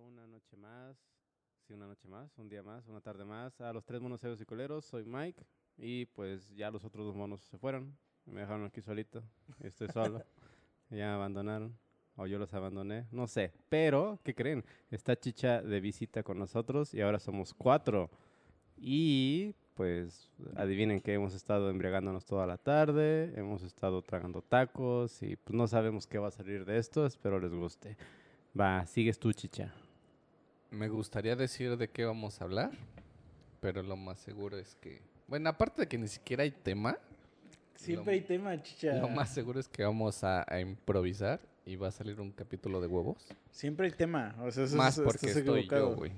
una noche más. Sí, una noche más, un día más, una tarde más. A los tres monos ceros y coleros, soy Mike. Y pues ya los otros dos monos se fueron. Me dejaron aquí solito. Estoy solo. ya me abandonaron. O yo los abandoné. No sé. Pero, ¿qué creen? Está Chicha de visita con nosotros y ahora somos cuatro. Y pues adivinen que hemos estado embriagándonos toda la tarde, hemos estado tragando tacos y pues no sabemos qué va a salir de esto, espero les guste. Va, sigues tú, chicha. Me gustaría decir de qué vamos a hablar, pero lo más seguro es que... Bueno, aparte de que ni siquiera hay tema, Siempre Lo- hay tema, chicha. lo más seguro es que vamos a, a improvisar y va a salir un capítulo de huevos. Siempre hay tema. O sea, eso Más porque estoy yo, güey.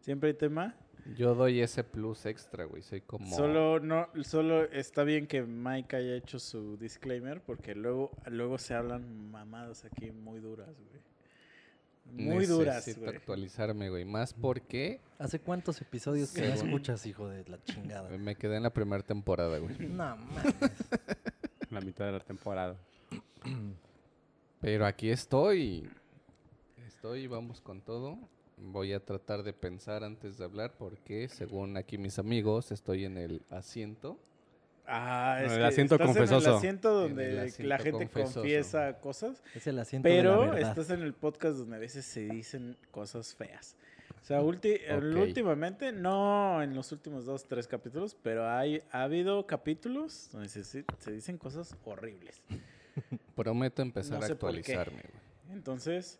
Siempre hay tema. Yo doy ese plus extra, güey. Soy como... Solo no, solo está bien que Mike haya hecho su disclaimer porque luego, luego se hablan mamadas aquí muy duras, güey. Muy duras, Necesito actualizarme, güey. Más porque ¿Hace cuántos episodios que no escuchas, hijo de la chingada? me quedé en la primera temporada, güey. No mames. La mitad de la temporada. Pero aquí estoy. Estoy, vamos con todo. Voy a tratar de pensar antes de hablar porque, según aquí mis amigos, estoy en el asiento. Ah, En es el que asiento estás en confesoso. el asiento En donde el la gente confesoso. confiesa cosas, Es el asiento de la pero estás en el podcast donde a veces se dicen cosas feas. O sea, ulti- últimamente, no en los últimos dos, tres capítulos, pero hay, ha habido capítulos donde se, se dicen cosas horribles. Prometo empezar No a actualizarme, güey. Entonces,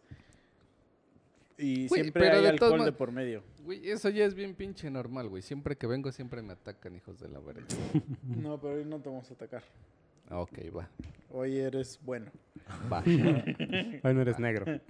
y Güey, siempre hay de alcohol de por medio. Güey, eso ya es bien pinche normal, güey. Siempre que vengo, siempre me atacan, hijos de la verga. No, pero hoy no te vamos a atacar. Ok, va. Hoy eres bueno. Va. Hoy no eres negro.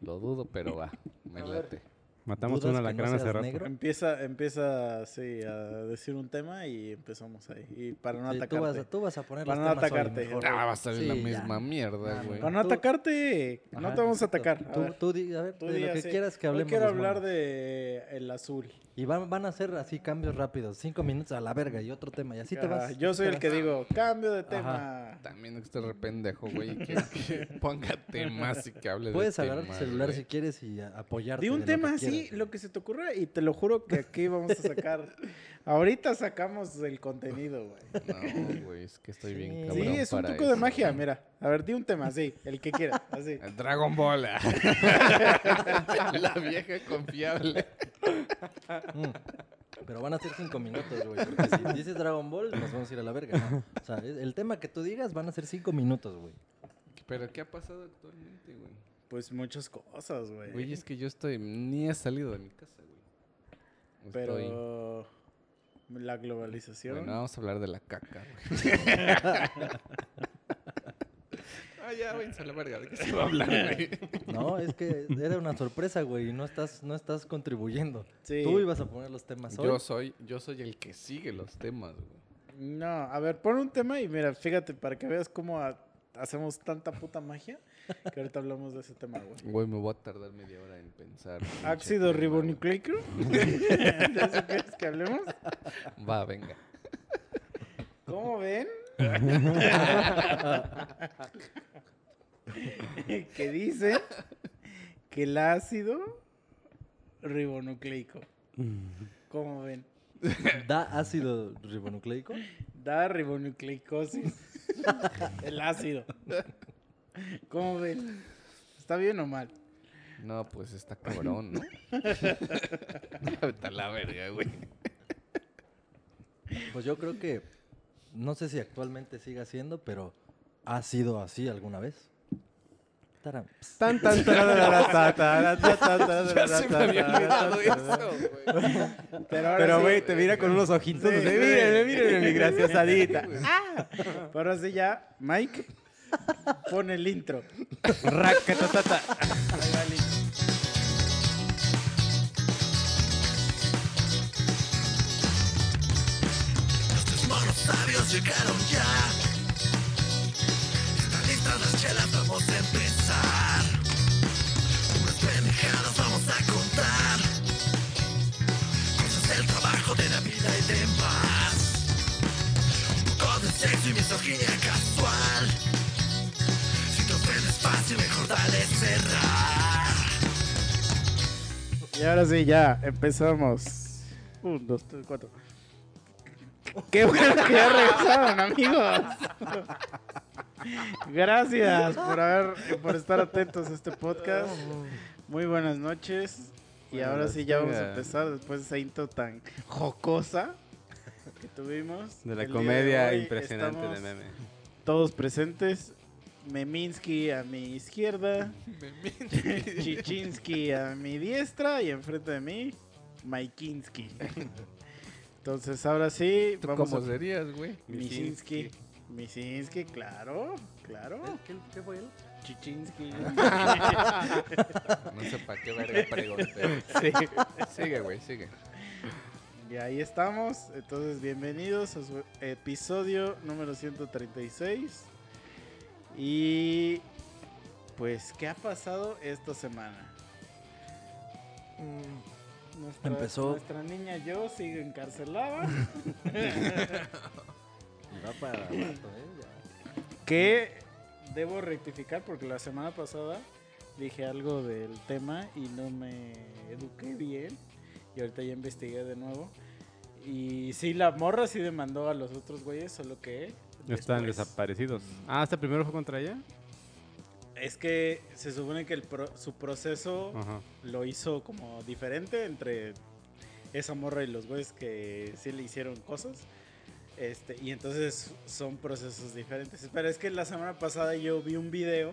Lo dudo, pero va. Me A ver. late. Matamos ¿Dudas una que no alacrán hace rato. negro? Empieza, empieza, sí, a decir un tema y empezamos ahí. Y para no Sí, tú, atacarte. vas a, tú vas a poner Para los no temas hoy atacarte. mejor. Ah, va a salir la Sí, ya. misma mierda, No, güey. Para no Tú- atacarte, no Ajá, te vamos a atacar. A Tú, ver, tú di, a ver, tú de di lo que así. quieras que hablemos. quiero los hablar de el azul. Y van, van a hacer así cambios rápidos. Cinco minutos a la verga y otro tema. Y así te Ajá, vas. Yo soy el que digo, cambio de Ajá. tema. También este re pendejo, güey. Que, que ponga temas y que hable Puedes de agarrar tu celular güey. si quieres y apoyarte. Di un de lo tema que así, lo que se te ocurra, y te lo juro que aquí vamos a sacar. Ahorita sacamos el contenido, güey. No, güey, es que estoy bien Sí. cabrón Sí, es un truco de magia, mira. A ver, di un tema, sí, el que quiera, así. El Dragon Ball. la vieja confiable. Mm. Pero van a ser cinco minutos, güey. Porque si dices Dragon Ball, nos vamos a ir a la verga, ¿no? O sea, es- el tema que tú digas van a ser cinco minutos, güey. Pero ¿qué ha pasado actualmente, güey? Pues muchas cosas, güey. Güey, es que yo estoy... Ni he salido de mi casa, güey. Estoy... La globalización. Bueno, vamos a hablar de la caca, güey. ah, ya, váyanse a la verga. ¿De qué se va a hablar, güey? No, es que era una sorpresa, güey. y No estás, no estás contribuyendo. Sí. Tú ibas a poner los temas hoy. Yo soy, yo soy el que sigue los temas, güey. No, a ver, pon un tema y mira, fíjate, para que veas cómo ha- hacemos tanta puta magia, que ahorita hablamos de ese tema, güey. Güey, me voy a tardar media hora en pensar. Ácido ribonucleico. ¿De eso quieres que hablemos? Va, venga. ¿Cómo ven? que dice que el ácido ribonucleico. ¿Cómo ven? ¿Da ácido ribonucleico? Da ribonucleicosis. el ácido. ¿Cómo ven? ¿Está bien o mal? No, pues está cabrón, ¿no? A la verga, güey. Pues yo creo que, no sé si actualmente siga siendo, pero ha sido así alguna vez. Taram. Tan, tan. Pero, güey, te mira con unos ojitos mírenme, mírenme, mi graciosadita. Ah, pero ahora sí ya, Mike, pon el intro. Racatatata. Ahí va el intro. Los tres monos sabios llegaron ya. Están listas las chelas, vamos a empezar. Unas pendejadas vamos a contar. Cosas del trabajo, de la vida y demás. Un poco de sexo y misoginia casual. Cerrar. Y ahora sí, ya, empezamos. Un, dos, tres, cuatro. Qué bueno que ya regresaron, amigos. Gracias por haber, por estar atentos a este podcast. Muy buenas noches. Y Buenas ahora sí ya vamos a empezar después de esa intro tan jocosa que tuvimos. De la comedia impresionante de meme. Todos presentes. Meminsky a mi izquierda. Chichinsky a mi diestra y enfrente de mí, Maikinsky. Entonces ahora sí, ¿Tú vamos cómo a serías, güey? Misinsky. Misinsky, claro, claro. ¿Qué, qué fue él? Chichinsky. No sé para qué verga pregunté. sí. Sigue, güey, sigue. Y ahí estamos. Entonces, bienvenidos a su episodio número 136. Y pues, ¿qué ha pasado esta semana? Nuestra, Empezó- Nuestra niña yo sigue encarcelada. Va para rato, ¿eh? Ya. que debo rectificar porque la semana pasada dije algo del tema y no me eduqué bien. Y ahorita ya investigué de nuevo. Y sí, la morra sí demandó a los otros güeyes, solo que... Están después. desaparecidos. Ah, ¿hasta primero fue contra ella? Es que se supone que el pro- su proceso Ajá. lo hizo como diferente entre esa morra y los güeyes que sí le hicieron cosas. Este, y entonces son procesos diferentes. Pero es que la semana pasada yo vi un video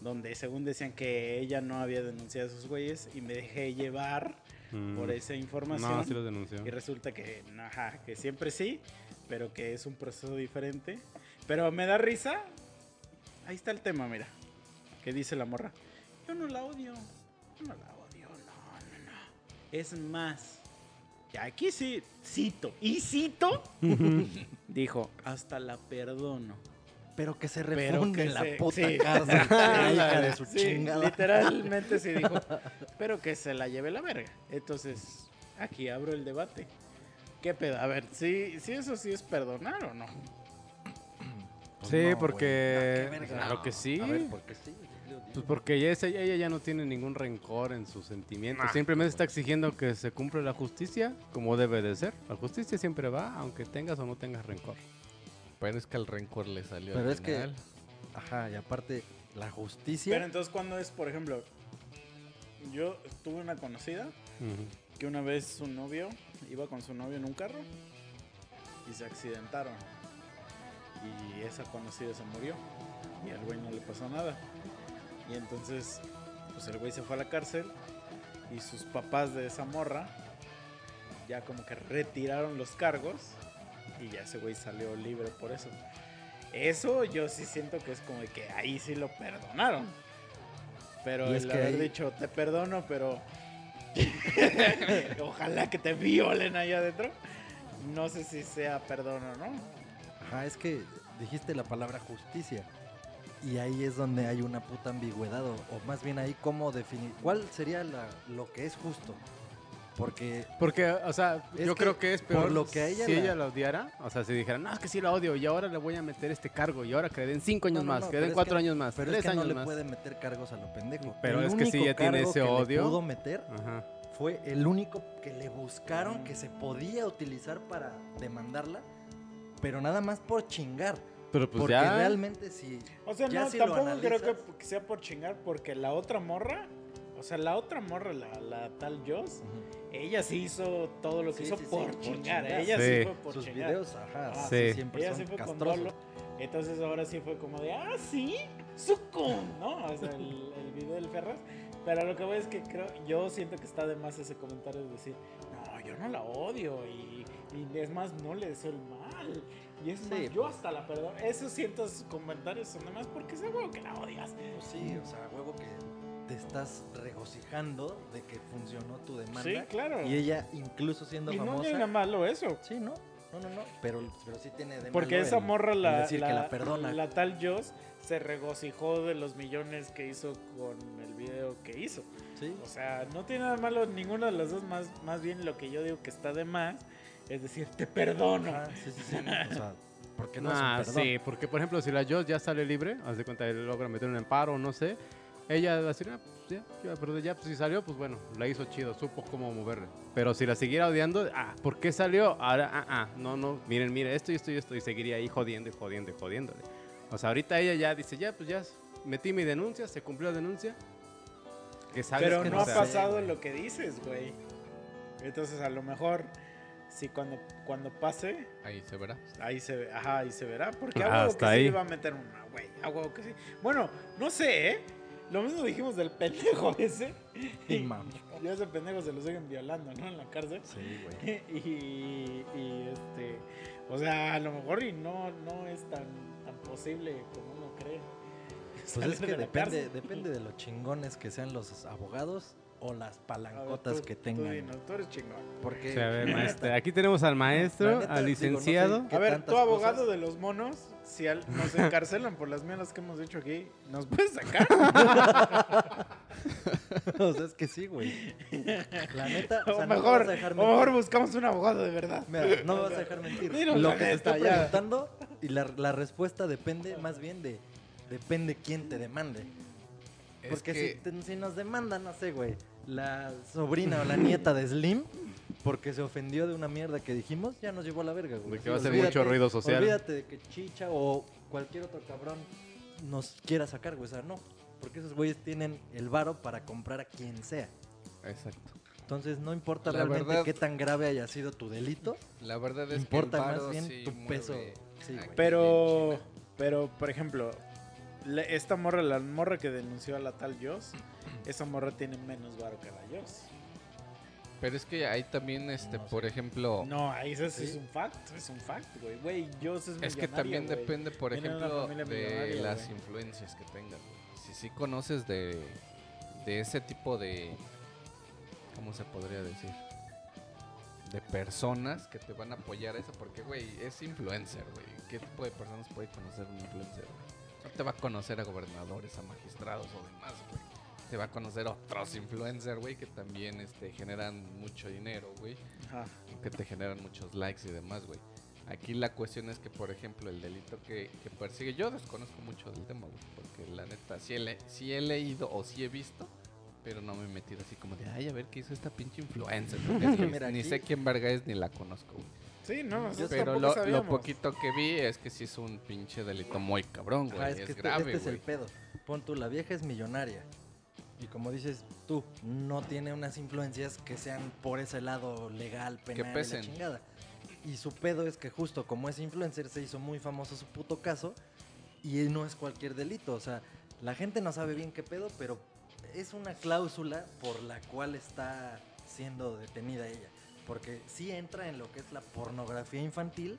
donde según decían que ella no había denunciado a esos güeyes y me dejé llevar Mm. por esa información. No, sí los denunció. Y resulta que, ajá, que siempre sí, pero que es un proceso diferente. Pero me da risa. Ahí está el tema, mira. Que dice la morra. Yo no la odio. Yo no la odio. No, no, no. Es más. Y aquí sí, cito. Y cito. dijo, hasta la perdono. Pero que se refunde en la se- puta sí. la de su Sí, chingada. Literalmente sí dijo. Pero que se la lleve la verga. Entonces, aquí abro el debate. ¿Qué pedo? A ver, si, si eso sí es perdonar o no. Pues Sí, no, porque- No, qué verga. claro que sí. A ver, porque sí. dilo, dilo. Pues porque ella, es- ella ya no tiene ningún rencor en sus sentimientos. Nah. Simplemente está exigiendo que se cumpla la justicia como debe de ser. La justicia siempre va, aunque tengas o no tengas rencor. Pero es que el rencor le salió Pero al es que- final. Ajá, y aparte, la justicia. Pero entonces, cuando es, por ejemplo, yo tuve una conocida Ujú. que una vez su novio iba con su novio en un carro y se accidentaron. Y esa conocida se murió y al güey no le pasó nada. Y entonces, pues el güey se fue a la cárcel y sus papás de esa morra ya como que retiraron los cargos y ya ese güey salió libre por eso. Eso yo sí siento que es como que ahí sí lo perdonaron. Pero Y es el que haber ahí- dicho, te perdono, pero ojalá que te violen ahí adentro. No sé si sea perdón o no. Ajá, es que dijiste la palabra justicia. Y ahí es donde hay una puta ambigüedad. O, o más bien ahí cómo definir. ¿Cuál sería la- lo que es justo? Porque Porque, o sea, yo que creo que es por peor lo que a ella si la- ella la odiara. O sea, si dijera, no, es que sí la odio y ahora le voy a meter este cargo y ahora que le den cinco años No, no, más, no, que pero den es cuatro que- años más, Pero tres es que no años le más. puede meter cargos a lo pendejo. Pero El es que si ya tiene ese que le odio- pudo meter Ajá. fue el único que le buscaron que se podía utilizar para demandarla, pero nada más por chingar. Pero pues porque ya. realmente si O sea, ya no, si lo tampoco creo analizas- que sea por chingar, porque la otra morra, o sea, la otra morra, la, la tal Joss, ella sí hizo todo lo que Sí, hizo sí, sí, por, por chingar. chingar. Ella Sí. sí fue por sus chingar. videos, ajá, Ah, sí, sí. siempre Ella son sí fue con castrosos. dolo. Entonces ahora sí fue como de, ah, sí, sucum, ¿no? O sea, el, el video del Ferraz. Pero lo que voy es que creo, yo siento que está de más ese comentario de decir, no, yo no la odio y, y es más, no le deseo el mal. Y es más, Sí, yo pues. hasta la perdono. Esos cientos comentarios son de más porque seguro que la odias. Pues sí, o sea, huevo que te estás regocijando de que funcionó tu demanda. Sí, claro. Y ella, incluso siendo Y no famosa. tiene nada malo eso. Sí, ¿no? No, no, no. Pero, pero sí tiene de Porque malo esa el- morra, la, decir la, que la perdona. la tal Joss, se regocijó de los millones que hizo con el video que hizo. Sí. O sea, no tiene nada malo ninguna de las dos, más, más bien lo que yo digo que está de más, es decir, te perdono. Sí, sí, sí. O sea, porque no Ah, es un perdón. sí, porque por ejemplo, si la Joss ya sale libre, haz de cuenta, él logra meter un amparo, no sé, ella va a decir, ah, pues ya, ya, pero ya, pues si salió, pues bueno, la hizo chido, supo cómo moverle. Pero si la siguiera odiando, ah, ¿por qué salió? Ahora, ah, ah, no, no, miren, miren, esto y esto y esto, y seguiría ahí jodiendo y jodiendo y jodiéndole. O sea, ahorita ella ya dice, ya, pues ya metí mi denuncia, se cumplió la denuncia. Que sabes Pero que no ha se- pasado lo que dices, güey. Entonces, a lo mejor, si cuando, cuando pase, Ahí se verá. ahí se, ve- ajá, ahí se verá. Porque Ah, hasta que sí ahí. le va a meter una, güey. A huevo que sí. Bueno, no sé, ¿eh? Lo mismo dijimos del pendejo ese. Y mami. Ya ese pendejo se lo siguen violando, ¿no? En la cárcel. Sí, güey. y, y, este, o sea, a lo mejor y no, no es tan, tan posible como uno cree. Pues es que de depende, depende de los chingones que sean los abogados o las ver, palancotas tú- que Tú, tengan. dinos, tú eres chingón. Porque Sí, a ver, la maestro, neta- aquí tenemos al maestro, neta, al digo, no sé licenciado. ¿Qué A ver, tú abogado cosas? de los monos, si al- nos encarcelan por las mierdas que hemos dicho aquí, ¿nos puedes sacar? o sea, es que sí, güey. La neta, o o sea, no me mejor, vas a dejar o mejor buscamos un abogado de verdad. Mira, no me vas a dejar mentir. Dinos Lo que te ya. preguntando y la, la respuesta depende más bien de depende quién te demande. Es Porque que- si, te- si nos demanda, no sé, güey, la sobrina o la nieta de Slim, porque se ofendió de una mierda que dijimos, ya nos llevó a la verga, güey. De que va a hacer olvídate- mucho ruido social. Olvídate de que Chicha o cualquier otro cabrón nos quiera sacar, güey. O sea, no. Porque esos güeyes tienen el varo para comprar a quien sea. Exacto. Entonces no importa La realmente verdad- qué tan grave haya sido tu delito, La verdad es importa que el más bien sí tu peso. Sí, Pero, pero, por ejemplo, le- esta morra, la morra que denunció a la tal Joss, esa morra tiene menos varo que la Joss. Pero es que hay también, este, No por ejemplo, No, ahí eso sí es un fact, es un fact, güey. Güey, Joss es es que también depende, por Viene ejemplo, de las influencias que tengas. güey. Si sí conoces de, de ese tipo de, ¿cómo se podría decir? De personas que te van a apoyar a eso, porque, güey, es influencer, güey. ¿Qué tipo de personas puede conocer un influencer? güey? No te va a conocer a gobernadores, a magistrados o demás, güey. Te va a conocer a otros influencers, güey, que también este, generan mucho dinero, güey Ajá. que te generan muchos likes y demás, güey. Aquí la cuestión es que, por ejemplo, el delito que, que persigue, yo desconozco mucho del tema, güey, porque la neta, sí he, sí he leído o sí he visto, pero no me he metido así como de, ay, a ver qué hizo esta pinche influencer, porque ni, Mira, ni sé quién verga es ni la conozco, güey. Sí, no, Pero lo, poquito que vi es que sí es un pinche delito muy cabrón, güey, Ajá, es, es que este, grave, este es el pedo. Pon tú, la vieja es millonaria. Y como dices tú, no tiene unas influencias que sean por ese lado legal, penal, y la pesen. chingada. Y su pedo es que justo como es influencer se hizo muy famoso su puto caso y no es cualquier delito. O sea, la gente no sabe bien qué pedo, pero es una cláusula por la cual está siendo detenida ella. Porque sí entra en lo que es la pornografía infantil,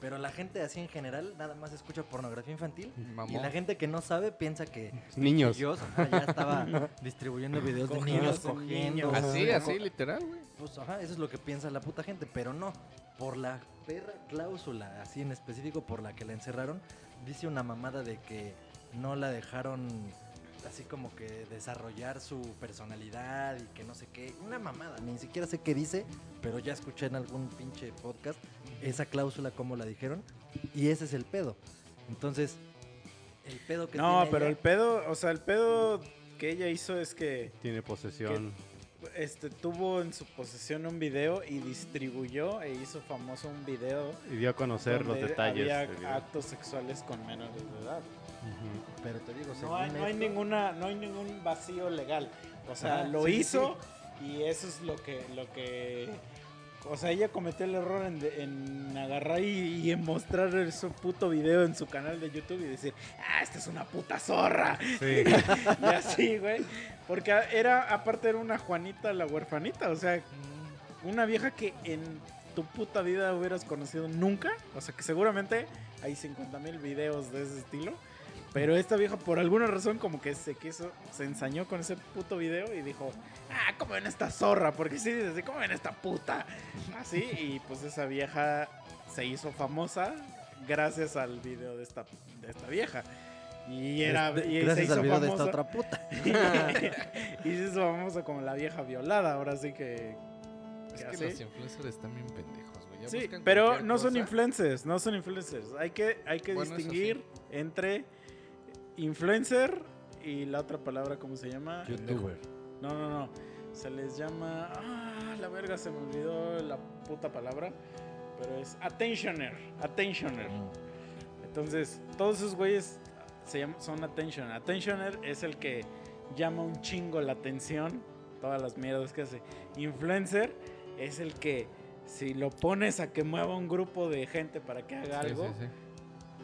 pero la gente así en general nada más escucha pornografía infantil y la gente que no sabe piensa que Niños. Dios ajá, ya estaba distribuyendo videos de niños cogiendo. Así, así, literal, güey. Pues ajá, eso es lo que piensa la puta gente, pero no. Por la perra cláusula, así en específico por la que la encerraron, dice una mamada de que no la dejaron así como que desarrollar su personalidad y que no sé qué. Una mamada, ni siquiera sé qué dice, pero ya escuché en algún pinche podcast esa cláusula como la dijeron y ese es el pedo. Entonces, el pedo que No, tiene pero ella- el pedo, o sea, el pedo que ella hizo es que Tiene posesión. este tuvo en su posesión un video y distribuyó e hizo famoso un video Y dio a conocer los detalles. había actos sexuales con menores de edad. Pero te digo, No hay, no hay ninguna, no hay ningún vacío legal. O sea, Ajá, lo sí, sí, hizo y eso es lo que, lo que, o sea, ella cometió el error en, en agarrar y, y en mostrar su puto video en su canal de YouTube y decir, ah, esta es una puta zorra. Sí. y así, güey. Porque era, aparte era una Juanita la huerfanita, o sea, una vieja que en tu puta vida hubieras conocido nunca. O sea, que seguramente hay 50 mil videos de ese estilo. Pero esta vieja, por alguna razón, como que se quiso, se ensañó con ese puto video y dijo, ah, ¿cómo ven esta zorra? Porque sí, dice así, ¿cómo ven esta puta? Así, y pues esa vieja se hizo famosa gracias al video de esta, de esta vieja. Y era, Este, se gracias hizo al video de esta otra puta. y se hizo famosa como la vieja violada, ahora sí que... Es que que así. los influencers están bien pendejos, güey. Ya Sí, buscan pero no son influencers, no son influencers. Hay que, hay que Bueno, distinguir entre influencer y la otra palabra, ¿cómo se llama? Youtuber. No, no, no. Se les llama. Ah, la verga, se me olvidó la puta palabra. Pero es attentioner. Attentioner. Entonces, todos esos güeyes se llaman, son attentioner. Attentioner es el que llama un chingo la atención. Todas las mierdas que hace. Influencer es el que, si lo pones a que mueva un grupo de gente para que haga algo, sí,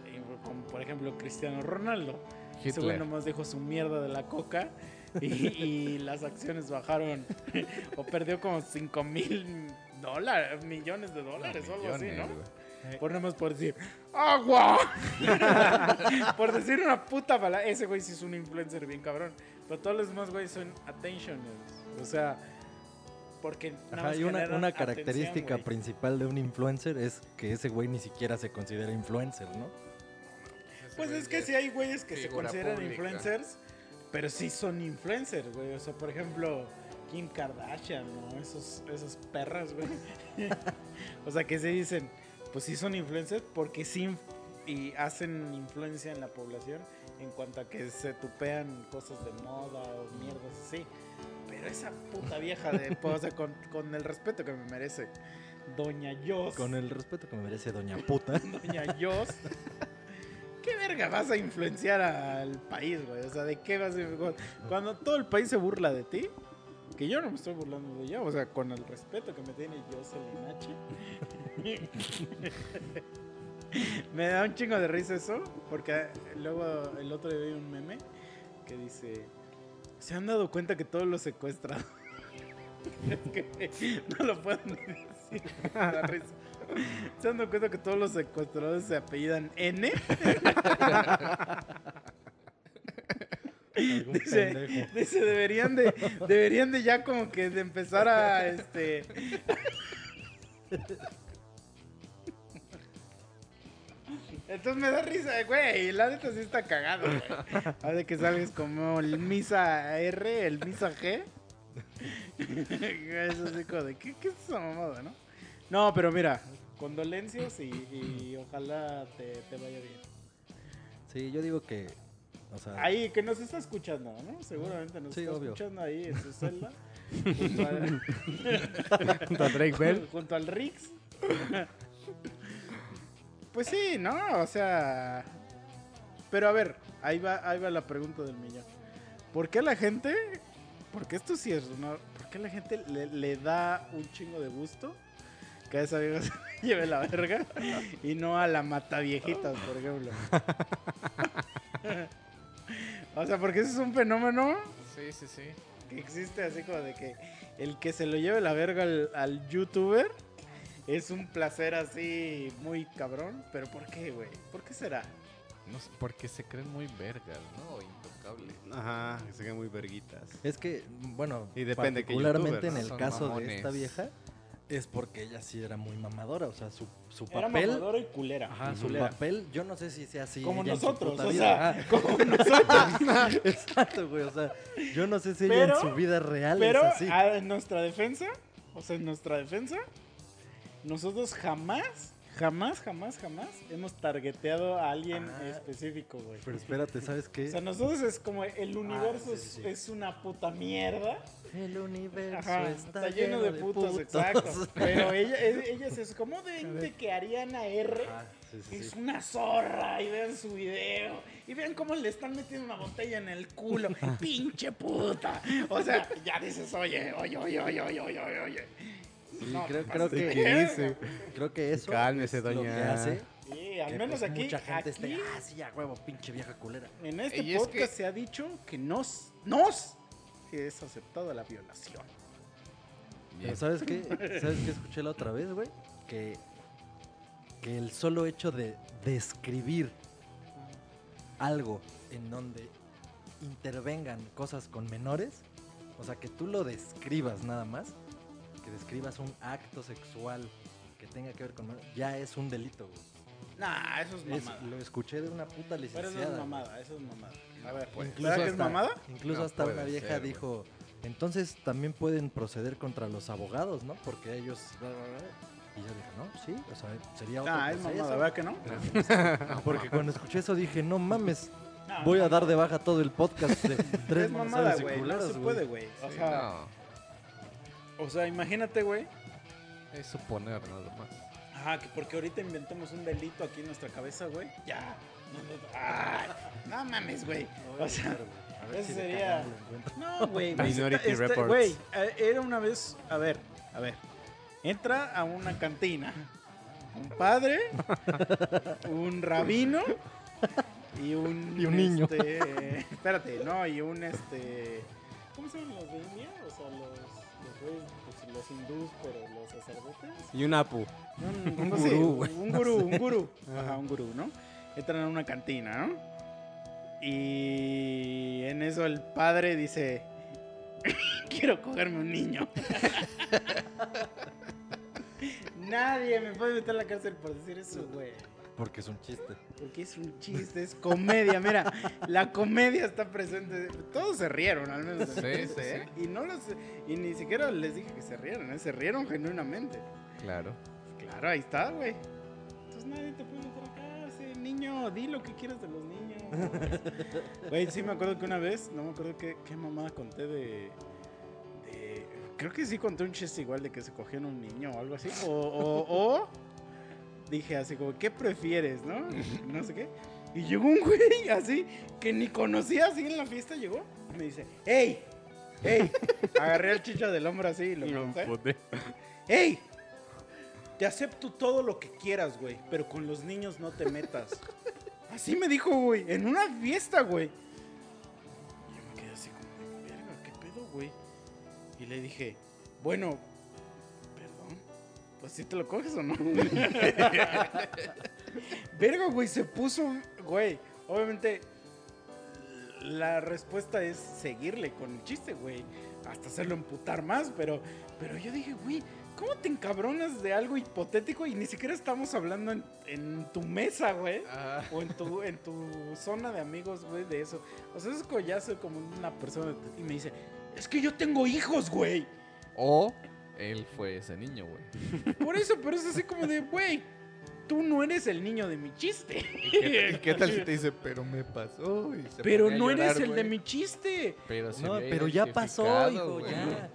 sí. como por ejemplo Cristiano Ronaldo. Ese güey Hitler. nomás dejó su mierda de la coca y, y las acciones bajaron o perdió como 5 mil dólares, millones de dólares o algo así, ¿no? güey. Por nomás por decir ¡Agua! por decir una puta palabra. Ese güey sí es un influencer bien cabrón. Pero todos los demás güeyes son attentioners. O sea, porque. Ajá, y una, característica principal de un influencer es que ese güey ni siquiera se considera influencer, ¿no? Pues es que ya sí hay güeyes que se consideran pública. influencers, pero sí son influencers, güey. O sea, por ejemplo, Kim Kardashian, ¿no? Esos, esas perras, güey. o sea, que se dicen, pues sí son influencers porque sí y hacen influencia en la población en cuanto a que se tupean cosas de moda o mierdas así. Pero esa puta vieja de, pues, o sea, con, con el respeto que me merece, Doña Yos. Con el respeto que me merece Doña Puta. Doña Yos. ¿Qué verga vas a influenciar al país, güey? O sea, ¿de qué vas a... Cuando todo el país se burla de ti, que yo no me estoy burlando de ella, o sea, con el respeto que me tiene Jocelyn H. me da un chingo de risa eso, porque luego el otro día vi un meme que dice, ¿se han dado cuenta que todos los secuestrados... no lo puedo ni decir, da risa. ¿Se han dado cuenta que todos los secuestradores se apellidan N? Dice, dice, deberían de, deberían de ya como que de empezar a este. Entonces me da risa, güey. La neta sí está cagado, güey. A que salgas como el Misa R, el Misa G. Eso como de, ¿qué, qué es esa mamada, no? No, pero mira, condolencias y, y ojalá te, te vaya bien. Sí, yo digo que. O sea, Ahí, que nos está escuchando, ¿no? Seguramente nos Sí, está obvio. escuchando ahí en su celda. junto, a Drake Bell. junto al Rix. pues sí, ¿no? O sea. Pero a ver, ahí va, ahí va la pregunta del millón. ¿Por qué la gente.? Porque esto sí es una. ¿Por qué la gente le, le da un chingo de gusto que a esa vieja se le lleve la verga y no a la mata viejitas, por ejemplo? o sea, porque ese es un fenómeno Sí, sí, sí. que existe así como de que el que se lo lleve la verga al, al youtuber es un placer así muy cabrón. Pero ¿por qué, güey? ¿Por qué será? No sé, porque se creen muy vergas, ¿no? Intocables. Ajá, que se quedan muy verguitas. Es que, bueno, Y depende qué particularmente youtuber, en el Son caso mamones. de esta vieja, es porque ella sí era muy mamadora. O sea, su, su Era papel. mamadora y culera. Ajá, su Culera. papel, yo no sé si sea así. Como nosotros, o vida. sea, como nosotros. Exacto, güey. O sea, yo no sé si ella Pero- en su vida real Pero es así. a- en nuestra defensa, o sea, en nuestra defensa, nosotros jamás, jamás, jamás, jamás hemos targeteado a alguien ah. específico, güey. Pero espérate, ¿sabes qué? O sea, nosotros es como el ah, universo es una puta mierda. El universo está, lleno, de, putos, putos, exacto. Pero ella, ellas es como de gente que Ariana R ah, es una zorra y vean su video y vean cómo le están metiendo una botella en el culo. ¡Pinche puta! O sea, ya dices, oye, oye, oye, oye, oye, oye, oye. Sí, No, creo, creo que creo que eso Cálmese, es lo que doña. hace Sí, al que, menos pues, aquí, mucha gente esté, aquí, ah, sí, a huevo, pinche vieja culera. en este Y es podcast que- se ha dicho que nos, nos es aceptada la violación. Pero ¿sabes qué? ¿Sabes qué escuché la otra vez, güey? Que, que el solo hecho de describir algo en donde intervengan cosas con menores, o sea, que tú lo describas nada más, que describas un acto sexual que tenga que ver con ya es un delito, güey. Nah, eso es Es- mamada. lo escuché de una puta Pero licenciada. eso es mamada, eso es mamada. A ver, pues. ¿verdad que es hasta- mamada? Incluso No hasta una vieja ser, güey. dijo, entonces también pueden proceder contra los abogados, ¿no? Porque ellos... Y yo dije, no, sí, o sea, sería otro Ah, es proceso". mamada, ¿verdad que no? Porque cuando escuché eso dije, no mames, No, Voy no, a dar de baja todo el podcast de tres Es mamada, güey. No se puede, güey. O Sí, sea, no, o sea, imagínate, güey. es suponer nada más. Ajá, que porque ahorita inventamos un delito aquí en nuestra cabeza, güey. Ya. No, no, ay, no mames, güey. O sea, de sería-. No, güey. Minority está- Reports. Güey, eh, era una vez, a ver, a ver. Entra a una cantina. Un padre, un rabino y un... Y un niño. este, espérate, no, y un este... ¿Cómo se llaman los de India? O sea, los, pues, los hindús, pero los sacerdotes. Y un apu. Un, gurú, güey. un gurú, un gurú. Ajá, un gurú, ¿no? Entran a una cantina, ¿no? Y en eso el padre dice, quiero cogerme un niño. Nadie me puede meter a la cárcel por decir eso, güey. Porque es un chiste. Porque es un chiste, es comedia. Mira, la comedia está presente. Todos se rieron, al menos. en Sí, sí, chiste, ¿eh? Y, no los, y ni siquiera les dije que se rieron, ¿eh? se rieron genuinamente. Claro. Claro, ahí está, güey. Entonces nadie te puede meter acá, sí, niño, di lo que quieras de los niños. Güey, sí me acuerdo que una vez, no me acuerdo qué, qué mamada conté de, de- Creo que sí conté un chiste igual de que se cogían un niño o algo así. O, o, o dije así como, ¿qué prefieres, no? No sé qué. Y llegó un güey así, que ni conocía así en la fiesta, llegó. Y me dice, ¡Ey! ¡Ey! Agarré el chicho del hombro así y lo monté. ¡Ey! Te acepto todo lo que quieras, güey, pero con los niños no te metas. Así me dijo, güey, en una fiesta, güey. Y yo me quedé así como verga, ¿qué pedo, güey? Y le dije, bueno, pues si te lo coges o no. verga, güey, se puso, güey, obviamente la respuesta es seguirle con el chiste, güey. Hasta hacerlo emputar más, pero, pero yo dije, güey, ¿cómo te encabronas de algo hipotético y ni siquiera estamos hablando en, en tu mesa, güey? O en tu, en tu zona de amigos, güey, de eso. O sea, es como ya soy como una persona y me dice, es que yo tengo hijos, güey. O él fue ese niño, güey. Por eso, pero es así como de, güey, tú no eres el niño de mi chiste. ¿Y qué, y qué tal si te dice, pero me pasó? y se Pero a no eres el de mi chiste. Pero, se No, había pero ya pasó, identificado, hijo, güey. ya.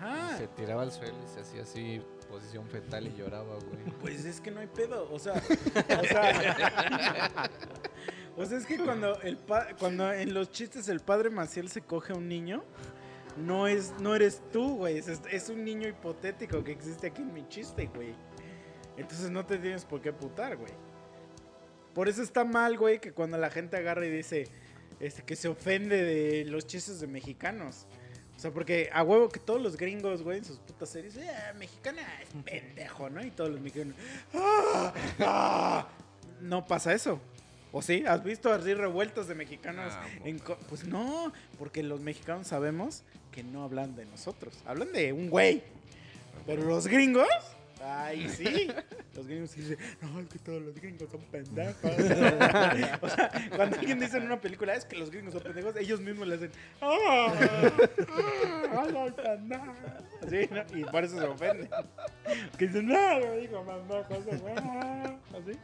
Ajá. Se tiraba al suelo y se hacía así, posición fetal y lloraba, güey. Pues es que no hay pedo, o sea, o sea, o sea, es que cuando el pa- cuando en los chistes el padre Maciel se coge a un niño, no es no eres tú, güey, es, un niño hipotético que existe aquí en mi chiste, güey. Entonces no te tienes por qué putar, güey. Por eso está mal, güey, que cuando la gente agarra y dice este que se ofende de los chistes de mexicanos. O sea, porque a huevo que todos los gringos, güey, en sus putas series, eh, mexicana es pendejo, ¿no? Y todos los mexicanos, ¡ah! ¡ah! No pasa eso. ¿O sí? ¿Has visto así revueltos de mexicanos? Ah, en pues no, porque los mexicanos sabemos que no hablan de nosotros. Hablan de un güey. Pero los gringos, ay, sí. Los gringos dicen, no, es que todos los gringos son pendejos. o sea, cuando alguien dice en una película, es que los gringos son pendejos, ellos mismos le hacen, ¡ah! ¡ah! ¡Ay, pendejo! Así, ¿no? Y por eso se ofenden. Que dicen, no, lo digo pendejo, ese güey". Así.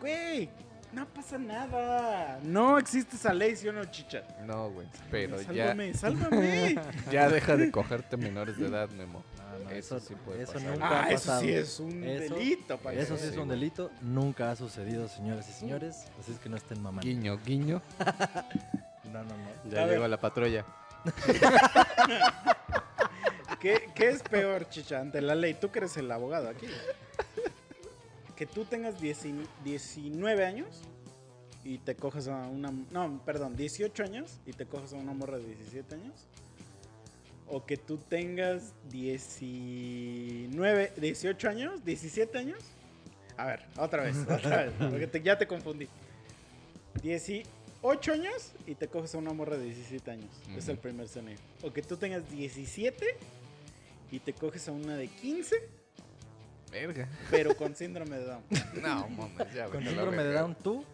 Güey, no pasa nada. No existe esa ley, ¿sí o no, chicha? No, güey. Pero ya, Sálvame, sálvame. ya deja de cogerte menores de edad, Memo. No, no, Eso eso, sí puede eso pasar. nunca ha Ah, eso pasado. sí es un Eso- delito. para Eso que sí es Sí, un delito, nunca ha sucedido, señoras y señores. Así es que no estén mamando. Guiño, guiño. No, no, no. Ya A llegó ver. la patrulla. ¿Qué, qué es peor, chicha, ante la ley? Tú que eres el abogado aquí. Que tú tengas 10 19 años y te coges a una... No, perdón, 18 años y te coges a una morra de 17 años. O que tú tengas 19, 18 años, 17 años. A ver, otra vez, otra vez, porque te- ya te confundí. 18 años y te coges a una morra de 17 años. Es el primer escenario. O que tú tengas 17 y te coges a una de 15, Verga. pero con síndrome de Down. No, mames, ya, Con síndrome de. Down, tú.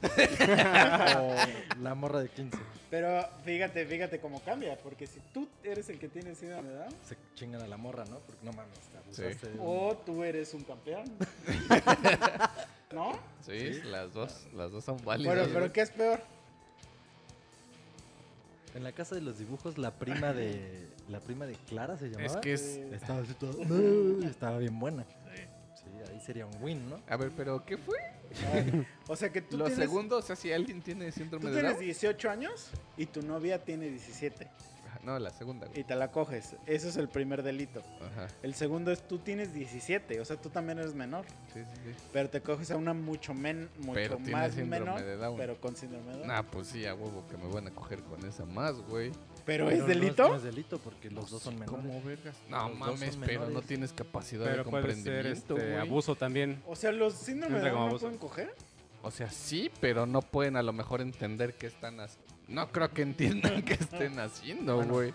o la morra de 15. Pero fíjate, fíjate cómo cambia, porque si tú eres el que tiene síndrome de Down, Se chingan a la morra, ¿no? Porque no mames, te abusaste de o tú eres un campeón. ¿No? Sí, las dos, las dos son válidas. Bueno, pero ¿qué es peor? En la casa de los dibujos, la prima de. La prima de Clara se llamaba. Es que es... Estaba así todo. "No", Estaba bien buena. Sí, ahí sería un win, ¿no? A ver, pero ¿qué fue? O sea que tú Lo tienes, segundo, o sea, si alguien tiene síndrome tú de tienes Down. 18 años y tu novia tiene 17 Ajá, No, la segunda, güey. y te la coges. Eso es el primer delito. Ajá. El segundo es tú tienes 17, o sea, tú también eres menor. Sí, sí, sí. Pero te coges a una mucho, men, mucho Pero tiene más síndrome menor, de Down. pero con síndrome de Down. Nah, pues sí, a huevo que me van a coger con esa más, güey. ¿Pero Pero es no delito? No es delito porque los dos son menores. ¿Cómo vergas? No Los mames, pero no tienes capacidad Pero de puede ser comprendimiento, este, güey. abuso también. O sea, los síndromes de Down no pueden coger. O sea, sí, pero no pueden a lo mejor entender qué están haciendo. No creo que entiendan qué estén haciendo, Bueno. güey.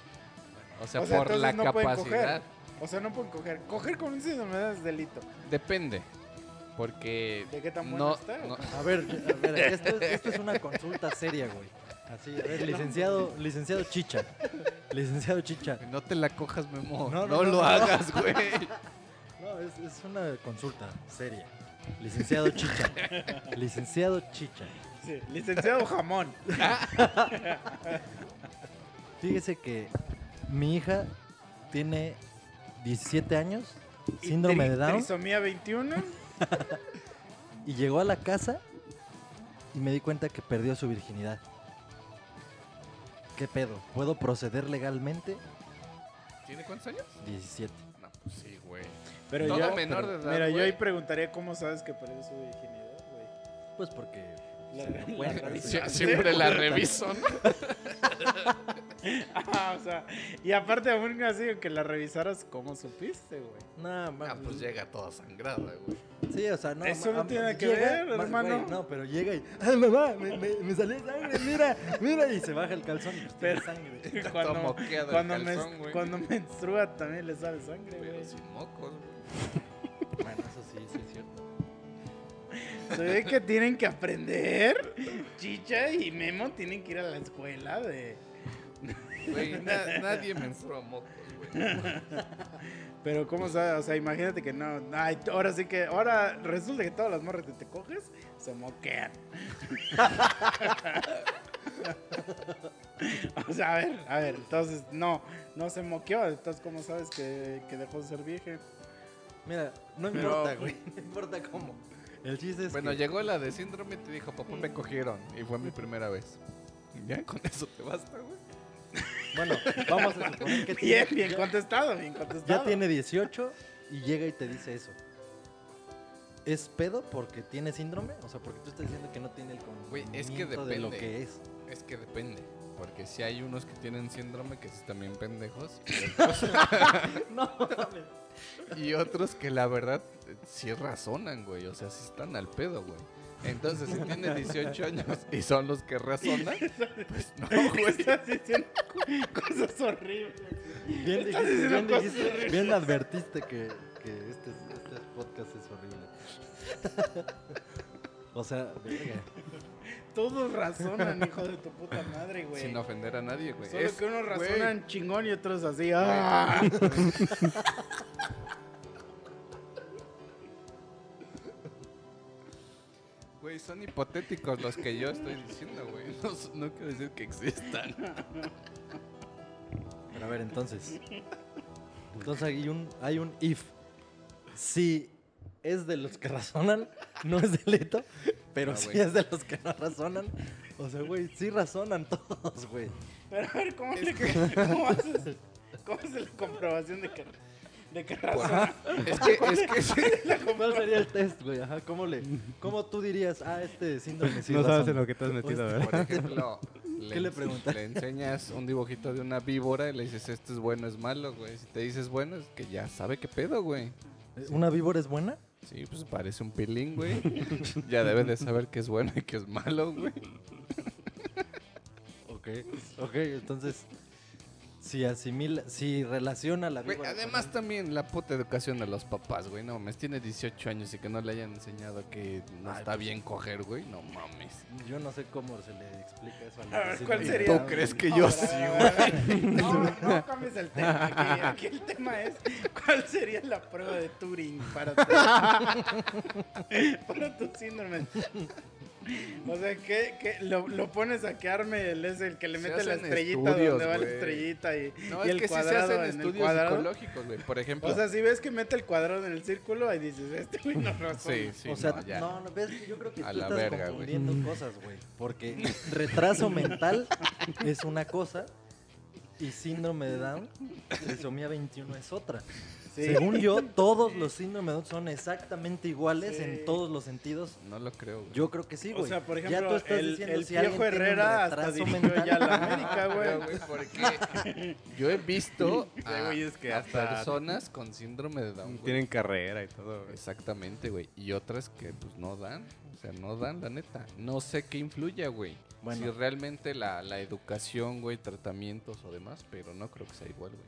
O sea, O sea, por la no capacidad. O sea, no pueden coger. Coger con un síndrome de es delito. Depende. Porque ¿De qué tan bueno no, está? no- A ver, a ver, esto, es- esto es una consulta seria, güey. Así, a ver, licenciado, licenciado Chicha. Licenciado Chicha. no te la cojas, Memo. No, No, no, no, lo no. hagas, güey. No, es, es una consulta seria. Licenciado Chicha. Licenciado Chicha. Sí, Licenciado Jamón. Fíjese que mi hija tiene 17 años, síndrome de Down, Trisomía 21. y llegó a la casa y me di cuenta que perdió su virginidad. ¿Qué pedo? ¿Puedo proceder legalmente? ¿Tiene cuántos años? 17. No, pues sí, güey. Pero Todo yo, menor de edad, mira, yo ahí preguntaría cómo sabes que perdió su virginidad, güey. Pues porque... La, me la Siempre la reviso, ¿no? Ah, o sea, y aparte aún así que la revisaras, ¿cómo supiste, güey? No, Ah, ma- pues llega toda sangrada, güey. Sí, o sea, no. Eso no tiene que llega, ver, ma- hermano. güey, no, pero llega y. ¡Ay, mamá! Me, me, me salió sangre, mira, mira. Y se baja el calzón y pues tiene sangre. Cuando, moqueado el cuando, calzón, güey. cuando menstrua también le sale sangre, güey. Pero sin mocos, güey. Bueno, ve que tienen que aprender. Chicha y Memo tienen que ir a la escuela de... Güey, na- nadie menstrua mocos, güey. Pero ¿cómo sabes? O sea, imagínate que no... Ay, ahora sí que... Ahora resulta que todas las morras que te coges se moquean. o sea, a ver, a ver. Entonces, no, no se moqueó. Entonces, ¿cómo sabes que, que dejó de ser vieja? Mira, no Pero- importa, güey. No importa cómo. El chiste es Bueno, que... llegó la de síndrome y te dijo, papá, me cogieron. Y fue mi primera vez. Ya, con eso te basta, güey. Bueno, vamos a suponer que Bien, tiene- bien ya, contestado, bien contestado. ya tiene 18 y llega y te dice eso. ¿Es pedo porque tiene síndrome? O sea, porque tú estás diciendo que no tiene el Güey, es que de lo que es. Es que depende. Porque si hay unos que tienen síndrome que sí están bien pendejos. Y otros, No, mames. y otros que la verdad sí razonan, güey. O sea, sí están al pedo, güey. Entonces, si tiene 18 años y son los que razonan, pues no, güey. Estás diciendo cosas horribles. Bien dijiste, bien, cosas dijiste, horribles. bien advertiste que, que este, este podcast es horrible. o sea, verga. Todos razonan, hijo de tu puta madre, güey. Sin ofender a nadie, güey. Solo Es- que unos güey, razonan chingón y otros así. ¡ah! Güey, son hipotéticos los que yo estoy diciendo, güey. No, no quiero decir que existan. Pero a ver, entonces. Entonces hay un, hay un if. Si es de los que razonan, no es delito. Pero No, si güey. es de los que no razonan. O sea, güey, sí razonan todos, güey. Pero a ver, ¿cómo, le, cómo haces? ¿Cómo es la comprobación de que, de que razona? Es que, es que sí. ¿Cuál sería el test, güey? Ajá, ¿cómo, le, ¿cómo tú dirías, ah, este síndrome sí no sabes en lo que te has metido, Pues, ¿verdad? Por ejemplo, ¿Qué le preguntas? Le enseñas un dibujito de una víbora y le dices, este es bueno, es malo, güey. Si te dices bueno, es que ya sabe qué pedo, güey. ¿Una víbora es buena? Sí, pues parece un pilín, güey. ya debe de saber qué es bueno y qué es malo, güey. Ok, ok, entonces, si asimila, si relaciona la Güey, víbora con además también la puta educación de los papás, güey. No mames, tiene 18 años y que no le hayan enseñado que no Ay, está pues bien coger, güey. No mames. Yo no sé cómo se le explica eso a la ver, vecina ¿cuál sería? ¿Tú crees güey. que yo A ver, sí, a ver, a ver. No, no cambies el tema. Aquí, aquí el tema es cuál sería la prueba de Turing para tu, para tu síndrome. O sea, que, que lo, lo pones a que arme el, es el que le mete la estrellita estudios, donde va la estrellita y, No, y es el que sí se cuadrado hacen en el estudios cuadrado. psicológicos, güey. Por ejemplo. O sea, si ves que mete el cuadrado en el círculo, ahí dices, este güey no razón. sí, sí. o sea, no, ya. no, no, ves, yo creo que A tú la estás verga, cosas, güey. Porque retraso mental es una cosa y síndrome de Down, trisomía 21 es otra. Sí. Según yo, todos los síndromes de Down son exactamente iguales Sí. en todos los sentidos. No lo creo, güey. Yo creo que sí, O güey. sea, por ya ejemplo, tú estás el, diciendo el si alguien viejo Herrera hasta dirigió mental. ya la América, güey. güey, porque yo he visto a, güeyes que a hasta- personas con síndrome de Down. güey. Tienen carrera y todo. güey. Exactamente, güey. Y otras que pues no dan. O sea, no dan, la neta. No sé qué influya, güey. Bueno. Si realmente la, la educación, güey, tratamientos o demás, pero no creo que sea igual, güey.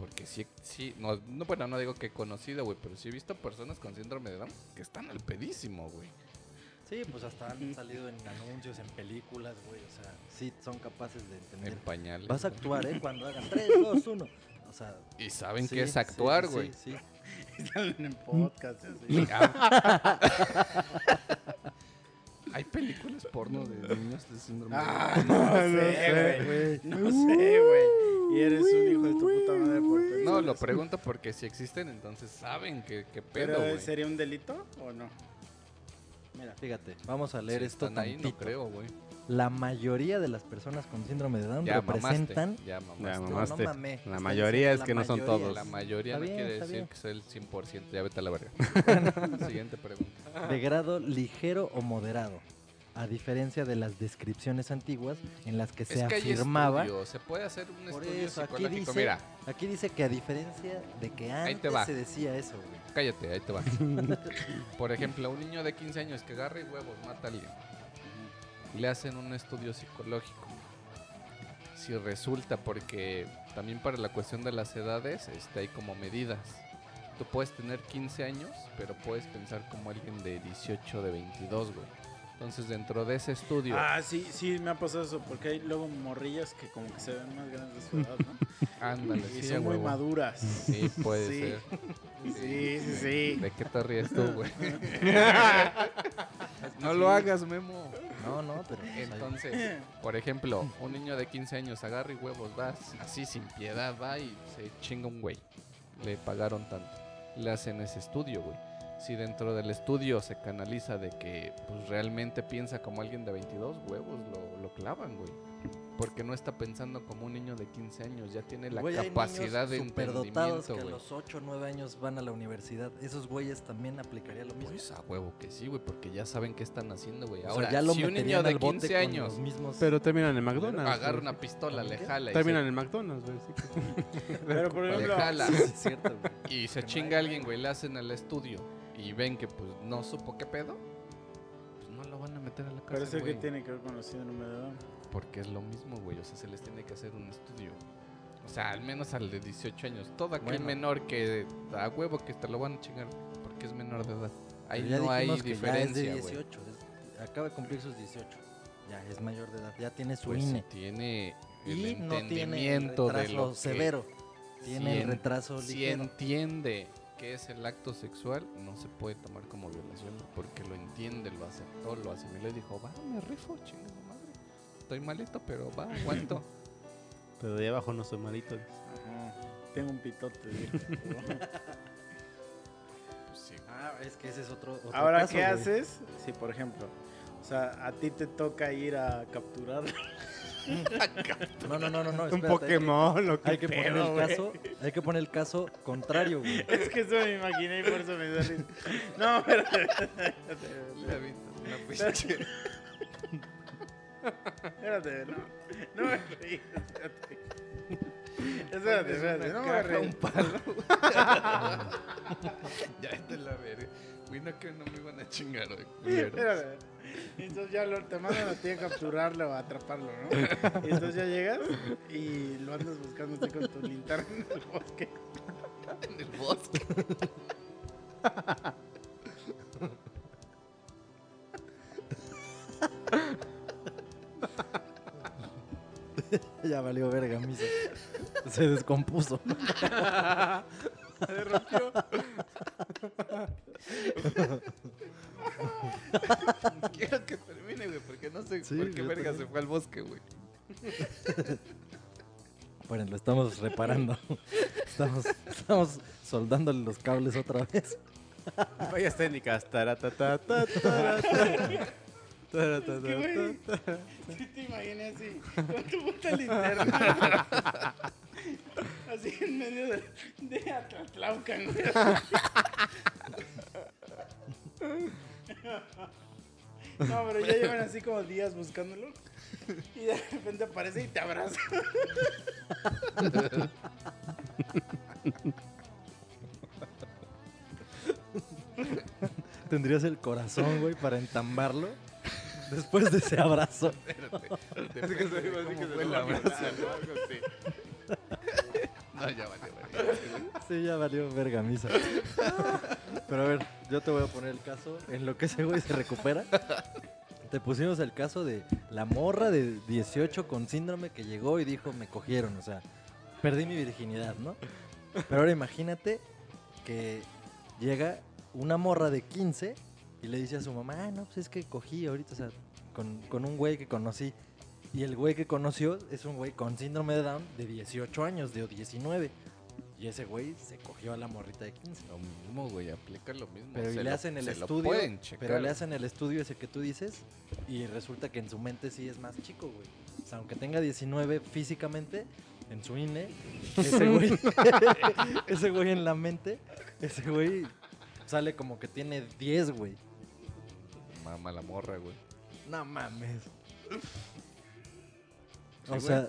Porque sí, sí, no, no, bueno, no digo que he conocido, güey, pero sí he visto personas con síndrome de Down que están al pedísimo, güey. Sí, pues hasta han salido en anuncios, en películas, güey. O sea, sí son capaces de entender. En pañales. Vas a actuar, ¿eh? Cuando hagan 3, 2, 1. O sea, Y saben sí, que es sí, actuar, sí, güey. Sí, sí. Salen en podcast. así. Hay películas porno de niños de síndrome de. Ah, no sé, güey. No sé, güey. Y eres un hijo de tu puta madre por No, lo pregunto porque si existen, entonces saben que, que ¿Pero pedo, güey. sería un delito o no? Mira. Fíjate, vamos a leer Si esto están ahí, no creo, güey. La mayoría de las personas con síndrome de Down Ya mamaste. representan... Ya Ya mamaste. no mamaste. mamé. La mayoría es que no son todos. La mayoría Está no bien, quiere decir bien. que soy el 100%. Ya vete a la verga. Siguiente pregunta. de grado ligero o moderado. A diferencia de las descripciones antiguas en las que se es que hay afirmaba... estudio, Se puede hacer un Por estudio eso, aquí psicológico. dice, Mira, aquí dice que a diferencia de que antes se decía eso, güey. cállate, ahí te va. Por ejemplo, un niño de 15 años que agarra y huevos, mata a alguien. Le hacen un estudio psicológico. Si resulta, porque también para la cuestión de las edades este, hay como medidas. Tú puedes tener 15 años, pero puedes pensar como alguien de 18, de 22, güey. Entonces, dentro de ese estudio, Ah, sí, sí, me ha pasado eso. Porque hay luego morrillas que como que se ven más grandes de su edad, ¿no? ándale, y sí, son muy huevo. maduras. Sí, puede Sí. ser. Sí, sí, sí. ¿De qué te ríes tú, güey? no lo hagas, Memo. No, no, pero... Entonces, por ejemplo, un niño de 15 años agarra y huevos, va así sin piedad, va y se chinga un güey. Le pagaron tanto. Le hacen ese estudio, güey. Si dentro del estudio se canaliza de que pues realmente piensa como alguien de 22 huevos, lo, lo clavan, güey. Porque no está pensando como un niño de 15 años, ya tiene la Güey, hay capacidad de niños superdotados entendimiento, que a güey. los 8 o 9 años van a la universidad. Esos güeyes también aplicaría lo mismo. Pues a huevo que sí, güey, porque ya saben qué están haciendo, güey. o Ahora, sea, ya lo si un niño de al bote 15 con años mismos... Pero terminan en McDonald's. agarra una pistola, le jala y Terminan se- en McDonald's, güey. sí que- Pero por le ejemplo, jala. Sí, es cierto, güey. y se Que chinga a hay, alguien, güey, le hacen el estudio y ven que pues no supo qué pedo, pues no lo van a meter a la pero eso cárcel, que güey. tiene que ver con los síndrome de Down. Porque es lo mismo, güey, o sea, se les tiene que hacer un estudio. O sea, al menos al de 18 años. Todo aquel Bueno. menor que a huevo que te lo van a chingar porque es menor de edad. Ahí no hay que ya es diferencia, de güey. 18. es- acaba de cumplir sus 18. Ya es mayor de edad. Ya tiene su Pues INE. tiene el Y no tiene el entendimiento de retraso lo que severo. Tiene si el retraso si ligero. entiende que es el acto sexual, no se puede tomar como violación porque lo entiende, lo aceptó, lo asimiló y dijo, va, me rifo, madre. Estoy malito, pero va, aguanto. Pero de abajo no soy malito. Ajá. Tengo un pitote. Pues sí. Ah, es que ese es otro, otro Ahora, caso, ¿qué güey. haces? Si, por ejemplo, o sea, a ti te toca ir a capturar. No, no, no, no, no. Un espérate, Pokémon, lo que Hay que, hay que poner el caso, hay que poner el caso contrario, güey. es que eso me imaginé y por eso me dio risa. No. Le avientas una pinche- Espérate, no. No me reí. Espérate. Espérate, espérate. No me reí. un palo. ya a la verga. Güey, no que no me iban a chingar, güey. Espérate. Entonces ya lo, te mandan a ti a capturarlo o a atraparlo, ¿no? Y entonces ya llegas y lo andas buscando así con tu linterna en el bosque. En el bosque. Ya valió verga, misa. Se descompuso. Se rompió. Quiero que termine, güey, porque no sé Sí, por qué verga se fue al bosque, güey. Bueno, lo estamos reparando. Estamos, estamos soldándole los cables otra vez. Fallas técnicas. Taratata, taratata. Taratata, ¿Qué, güey? Sí te imaginé así, con tu puta linterna. Así en medio de, de Atlatlaucan, güey. No, pero ya llevan así como días buscándolo. Y de repente aparece y te abraza. Tendrías el corazón, güey, para entambarlo. Después de ese abrazo. Así que se Así que se el abrazo. ¿no? Algo así. No, ya valió, valió. Sí, ya valió verga misa. Pero a ver, yo te voy a poner el caso en lo que ese güey se recupera. Te pusimos el caso de la morra de 18 con síndrome que llegó y dijo, me cogieron, o sea, perdí mi virginidad, ¿no? Pero ahora imagínate que llega una morra de 15 y le dice a su mamá, ah, no, pues es que cogí ahorita, o sea, con, con un güey que conocí. Y el güey que conoció es un güey con síndrome de Down de 18 años, de 19. Y ese güey se cogió a la morrita de 15. Lo mismo, güey, aplica lo mismo. Pero Se le hacen el estudio. Pero le hacen el estudio ese que tú dices. Y resulta que en su mente sí es más chico, güey. O sea, aunque tenga 19 físicamente, en su INE, ese güey, ese güey en la mente, ese güey sale como que tiene 10, güey. Mama la morra, güey. No mames. Sí, o güey. sea,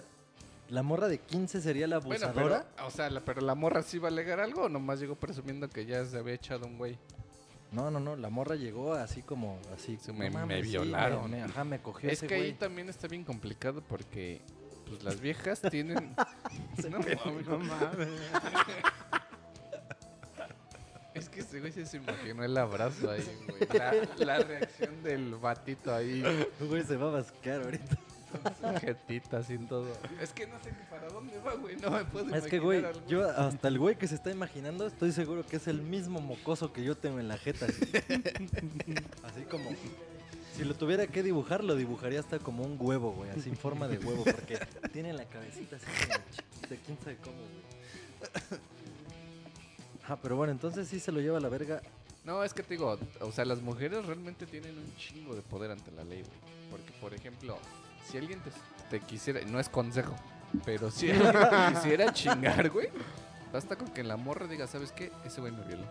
la morra de 15 sería la Bueno, abusadora. pero, o sea, la, pero la morra sí va a alegar algo o nomás llegó presumiendo que ya se había echado un güey. No, no, no, la morra llegó así como, así. Sí, me- me mames, sí, violaron. me- ajá, me cogió Es ese que ahí también está bien complicado porque pues las viejas tienen... no, mames. No mames. Es que ese güey se imaginó el abrazo ahí, güey. La, la reacción del batito ahí. Güey, se va a bascar ahorita. Sujetita, sin todo. Es que no sé ni para dónde va, güey. No me puedo Es que, güey, yo hasta el güey que se está imaginando, estoy seguro que es el mismo mocoso que yo tengo en la jeta. Así, Así como, si lo tuviera que dibujar, lo dibujaría hasta como un huevo, güey, así en forma de huevo, porque tiene la cabecita así como chiquita, quién sabe cómo, güey. Pero bueno, entonces sí se lo lleva a la verga. No, es que te digo, o sea, las mujeres realmente tienen un chingo de poder ante la ley, güey. Porque, por ejemplo, si alguien te, te quisiera, no es consejo, pero si alguien te quisiera chingar, güey, basta con que la morra diga, ¿sabes qué? Ese güey me violó.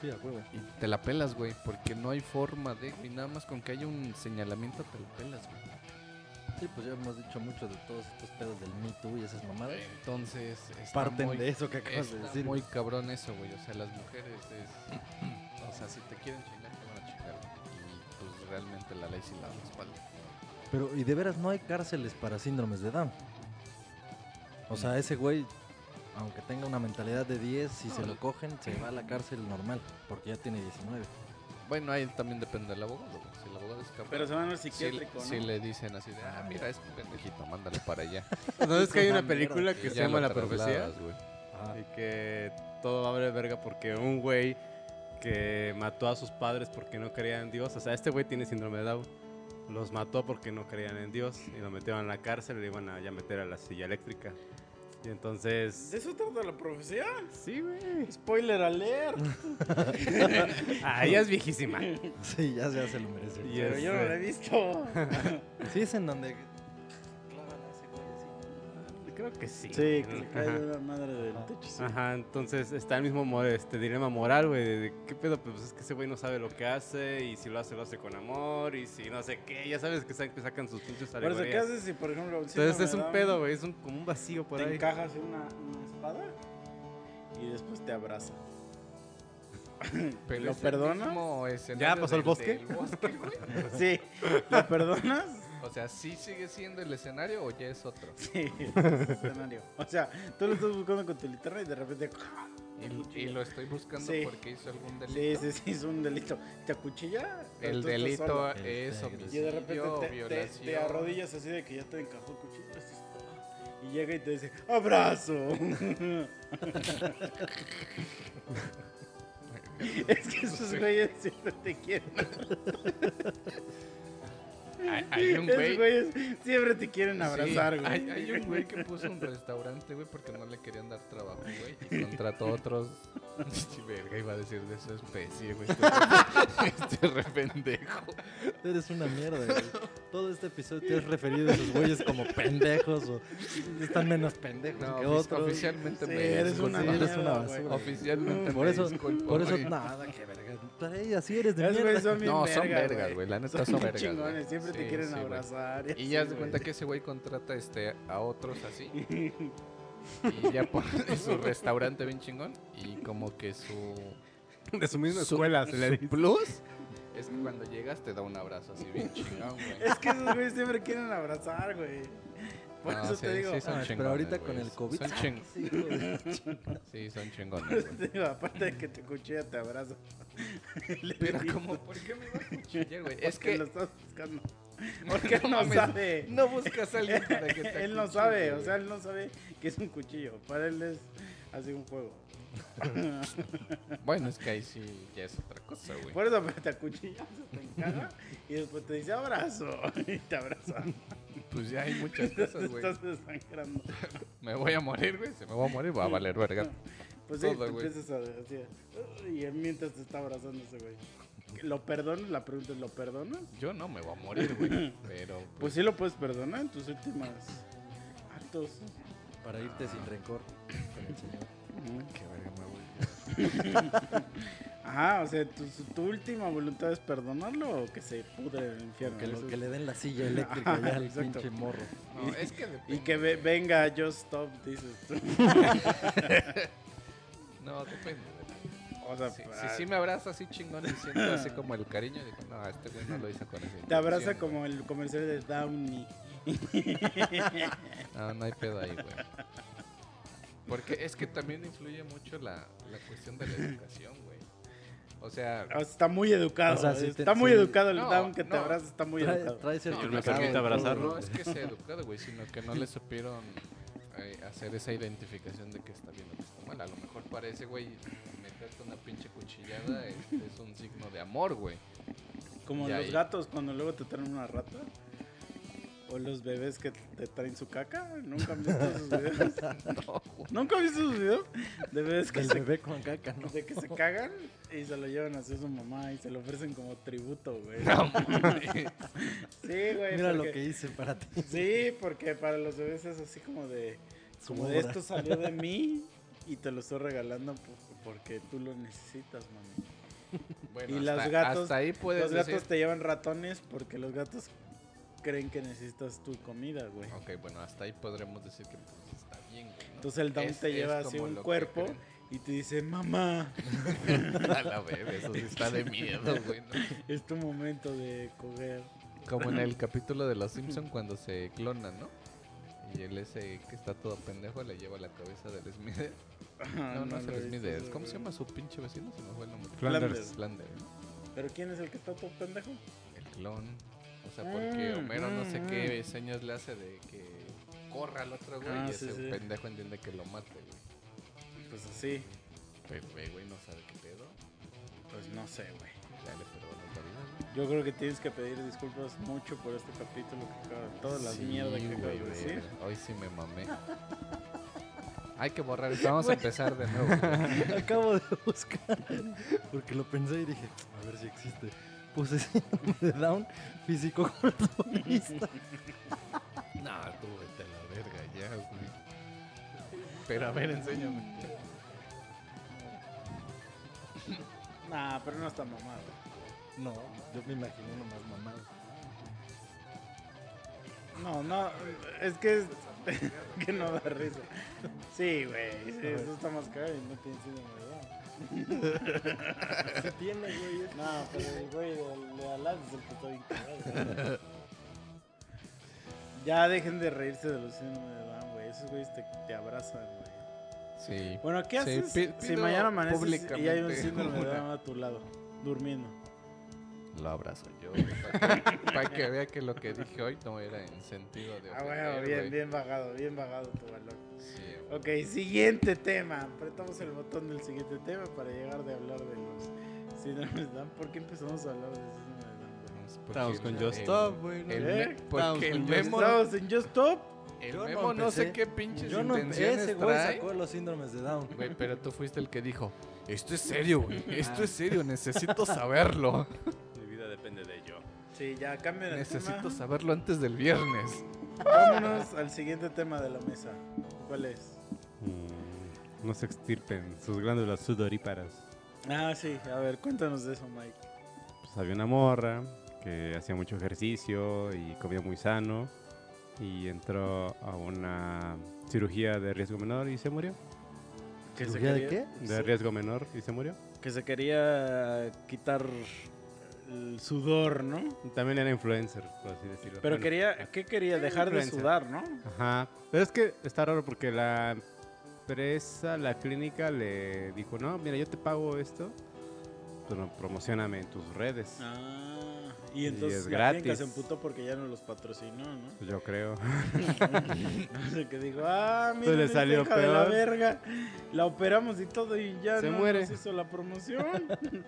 Sí, a huevo. Y te la pelas, güey, porque no hay forma de, y nada más con que haya un señalamiento te la pelas, güey. Sí, pues ya hemos dicho mucho de todos estos pedos del Me Too y esas mamadas. Entonces, Parten muy- de eso que acabas de decir. muy cabrón eso, güey. O sea, las mujeres es. O sea, si te quieren chingar, te van a chingar. Y pues realmente la ley sí la respalda. Pero, y de veras, no hay cárceles para síndromes de Down. O sea, ese güey, aunque tenga una mentalidad de 10, si se lo cogen, se va a la cárcel normal, porque ya tiene 19. Bueno, ahí también depende del abogado, güey. Si el abogado es capaz. Pero se van al si, psiquiátrico, si ¿no? le dicen así de, ah, mira, es un pendejito, mándalo para allá. ¿No es que hay una película que se llama La Profecía? güey. Y que todo va a valer verga porque un güey que mató a sus padres porque no creían en Dios. O sea, este güey tiene síndrome de Down. Los mató porque no creían en Dios y lo metieron en la cárcel y le iban a ya meter a la silla eléctrica. Y entonces... ¿De eso trata la profecía? Sí, güey. Spoiler alert. Ah, ella es viejísima. Sí, ya, ya se lo merece. Pero yo no la he eh, visto. Sí, es en donde Creo que sí. Sí, que le cae Ajá. la madre del techo. sí. Ajá, entonces está el mismo mo- este, dilema moral, güey, de, de qué pedo, pues es que ese güey no sabe lo que hace y si lo hace, lo hace con amor y si no sé qué, ya sabes que sa- que sacan sus pinches Por eso, ¿qué alegorías. haces si, por ejemplo, Entonces es un pedo, güey, es un, como un vacío por Te ahí. encajas una, una espada y después te abraza. Pero ¿Lo perdonas? escenario pasó el bosque? bosque. Sí, ¿lo perdonas? O sea, ¿sí sigue siendo el escenario o ya es otro? Sí, ese escenario. O sea, tú lo estás buscando con tu linterna y de repente. Y, y lo estoy buscando Sí. porque hizo algún Sí, delito. sí, sí, es un delito. ¿Te acuchilla? El delito. El es negro. Y homicidio, de repente te, te- violación. te arrodillas así de que ya te encajó el cuchillo. esto es todo. Y llega y te dice: ¡Abrazo! es que esos güeyes siempre te quieren. Hay, hay un güey. güeyes siempre te quieren sí, abrazar, güey. hay, hay un güey que puso un restaurante, güey, porque no le querían dar trabajo, güey. Y contrató a otros. Sí, verga, iba a decir de su especie, güey. Este, este re pendejo. Eres una mierda, güey. Todo este episodio te has referido a esos güeyes como pendejos o están menos pendejos No, que otros. oficialmente Sí, me eres disculpo. una Sí, eres mierda, una basura. Oficialmente Por me eso, disculpo, por eso, güey. nada, que verga. Para ella, así eres de Esos güeyes mierda. son bien No, son verga, vergas, güey, la neta son bien vergas, güey. chingones, siempre te quieren güey. abrazar. Y así, ya se güey. cuenta que ese güey contrata este, a otros así. y ya pone su restaurante bien chingón. Y como que su, De su misma su, escuela. se le su dice. plus es que cuando llegas te da un abrazo así bien chingón, güey. Es que esos güeyes siempre quieren abrazar, güey. Por No, eso sí, te digo. sí son Ah, pero ahorita con el COVID. Son ching- Sí, de- Sí, son chingones, digo, aparte de que te cuchilla, te abrazo. Pero como, ¿por qué me va a cuchillar, güey? Es que lo estás buscando. Porque no sabe. No buscas a alguien para que te él no sabe, o sea, él no sabe que es un cuchillo. Para él es así un juego. Bueno, es que ahí sí ya es otra cosa, güey. Por eso te acuchillas, te encaja y después te dice abrazo y te abraza. Pues ya hay muchas cosas, güey. estás desangrando. Me voy a morir, güey. Se me va a morir, va a valer verga. Pues sí, Todo, te güey. empiezas a decir, y él mientras te está abrazando ese güey. ¿Lo perdonas? La pregunta es, ¿lo perdonas? Yo no me voy a morir, güey. Pero, Pues pues, sí lo puedes perdonar en tus últimos actos. Para irte sin rencor con el señor. qué verga me voy. Ajá, o sea, ¿tu, tu última voluntad es perdonarlo o que se pudre el infierno? Que, lo- que le den la silla eléctrica ya al Exacto. pinche morro. No, es que Y que ve- venga, just stop, dices tú. No, depende. O sea, Si, pa- si sí me abraza así chingón y siento así como el cariño, digo, no, este güey no lo hizo con ese. te abraza como el comercial de Downey. No, no hay pedo ahí, güey. Porque es que también influye mucho la, la cuestión de la educación. O sea, sea, está muy educado. O sea, sí te- está muy sí. educado el No, Down que te no. abraza, está muy Trae, educado. trae permite y todo, abrazarlo. no es que sea educado, güey, sino que no le supieron eh, hacer esa identificación de que está bien o que está mal. A lo mejor para ese güey meterte una pinche cuchillada es, es un signo de amor, güey. Como Y los ahí- gatos cuando luego te traen una rata. O los bebés que te traen su caca. ¿Nunca han visto esos videos? ¿Nunca han visto esos videos? De bebés que Del se, bebé con caca, ¿no? de que se cagan y se lo llevan así a su mamá y se lo ofrecen como tributo, güey. No. Sí, güey. Mira lo que hice para ti. Sí, porque para los bebés es así como de... Como de esto salió de mí y te lo estoy regalando po- porque tú lo necesitas, mami. Bueno, Y hasta, los gatos- hasta ahí puedes Los gatos decir... te llevan ratones porque los gatos creen que necesitas tu comida, güey. Ok, bueno, hasta ahí podremos decir que pues, está bien, güey. ¿no? Entonces el down Es- te es lleva así un cuerpo y te dice, mamá, A la verga, eso sí está de miedo, güey. ¿no? es tu momento de coger. Como en el capítulo de Los Simpson cuando se clonan, ¿no? Y él ese que está todo pendejo le lleva la cabeza del Smithers. No, no, es lo he el Smithers. ¿Cómo se llama su pinche vecino? Se me fue el nombre. Flanders. Flanders, ¿no? ¿Pero quién es el que está todo pendejo? El clon. O sea, porque Mm, Homero no sé mm, qué señas le hace de que corra al otro güey Ah, y sí, ese sí. pendejo entiende que lo mate, güey. Pues así, Pero güey no sabe qué pedo. pues no sé, güey. Ya le perdonas la vida, güey. Yo creo que tienes que pedir disculpas mucho por este capítulo que acaba, todas las Sí, mierdas que acabas de decir. Hoy sí me mamé. Hay que borrar esto. Vamos a empezar de nuevo. Acabo de buscar. Porque lo pensé y dije, a ver si existe. Puse síndrome de Down físico culturista. No, tú vete a la verga ya, güey. Pero a ver, enséñame. Nah, pero no está mamado. No, yo me imaginé uno más mamado. No, no, es que es que no da risa. Sí, güey, sí, eso está más caro y no tiene síndrome tiene, güey. No, pero el güey de, de Alan es el que está bien cagado. Ya dejen de reírse de los síndromes de Down, güey. Esos güeyes te, te abrazan, güey. Sí. Bueno, ¿qué Sí, haces si mañana amaneces y hay un síndrome de Down a tu lado, durmiendo? Lo abrazo yo. Para que, vea que lo que dije hoy no era en sentido de. Ah, bueno, bien, bien bajado, bien bajado tu valor. Sí. Ok, siguiente tema. Apretamos el botón del siguiente tema para llegar de hablar de los síndromes de Down. ¿por qué empezamos a hablar de síndrome de Down, Estamos con Just Stop, güey. ¿no? el ¿Eh? porque el memo, Estamos en Just Stop. el Yo no memo no, sé empecé. qué pinches Yo no, intenciones ese güey sacó los síndromes de Down. Güey, pero tú fuiste el que dijo, esto es serio, güey. Esto es serio, necesito saberlo. Depende de yo. Sí, ya cambia de Necesito tema. saberlo antes del viernes. Vámonos al siguiente tema de la mesa. ¿Cuál es? Mm, no se extirpen sus glándulas sudoríparas. Ah, sí, a ver, cuéntanos de eso, Mike. Pues había una morra que hacía mucho ejercicio y comía muy sano. Y entró a una cirugía de riesgo menor y se murió. Que se ¿Cirugía de quería- De riesgo menor y se murió. Que se quería quitar el sudor, ¿no? También era influencer, por así decirlo. Pero Bueno, quería, ¿qué quería? Dejar de sudar, ¿no? Ajá. Pero es que está raro porque la empresa, la clínica le dijo, no, mira, yo te pago esto, pero promocioname en tus redes. Ah, y entonces es la clínica gratis. se emputó porque ya no los patrocinó, ¿no? Pues yo creo. Sé qué dijo, ah, mira, le salió de la peor. verga. La operamos y todo y ya Se no muere. nos hizo la promoción.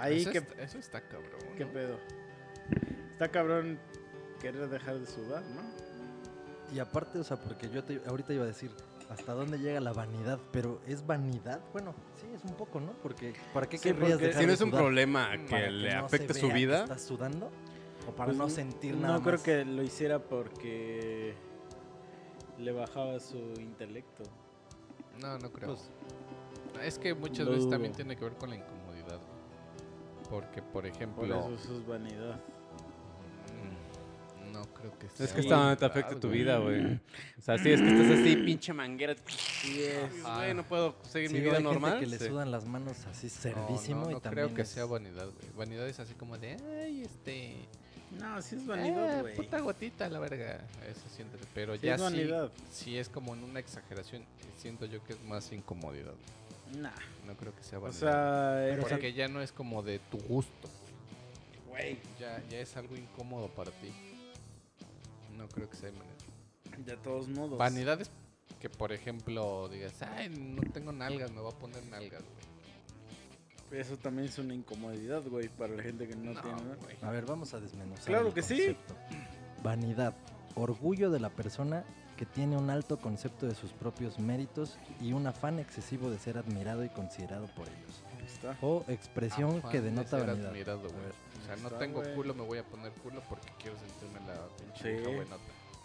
Ahí, eso, ¿qué, está, eso está cabrón. qué ¿no? pedo? Está cabrón querer dejar de sudar, ¿no? Y aparte, o sea, porque yo te- ahorita iba a decir hasta dónde llega la vanidad, pero ¿es vanidad? Bueno, sí, es un poco, ¿no? Porque ¿para qué Sí, querrías dejar Si no de es un sudar? problema ¿Para que le no afecte se su vea que vida, ¿Estás sudando? ¿O para Pues no sentir no nada creo más? que lo hiciera porque le bajaba su intelecto. No, no creo. Pues, es que muchas lo veces también tiene que ver con la incomodidad. Porque, por Por ejemplo... eso eso es vanidad. mm, No creo que sea. es que Sí. esta no te afecta tu vida, güey. O sea, si es que estás así, pinche manguera. Sí es. Ajá. Güey, no puedo seguir sí, mi hay vida gente normal. que le Sí. sudan las manos así No, cerdísimo no, y no también creo que es- sea vanidad, güey. Vanidad es así como de, ay, este... No, sí es vanidad, eh, güey. puta gotita, la verga. Eso siente. Pero Sí ya es sí, vanidad. sí es como en una exageración. Siento yo que es más incomodidad. Nah. No creo que sea O vanidad. sea, en- Porque ya no es como de tu gusto. güey, Ya, ya es algo incómodo para ti. No creo que sea vanidad. de todos modos. Vanidad es que, por ejemplo, digas, ay, no tengo nalgas, me voy a poner nalgas, güey. Eso también es una incomodidad, güey, para la gente que no, No, tiene. nada. güey. A ver, vamos a desmenuzar. Claro el que sí. Vanidad, orgullo de la persona que tiene un alto concepto de sus propios méritos y un afán excesivo de ser admirado y considerado por ellos. Ahí está. O expresión Afán que de denota ser vanidad. admirado, A güey. ver, O sea, no Está, tengo güey. culo, me voy a poner culo porque quiero sentirme la pinche Sí. buenota.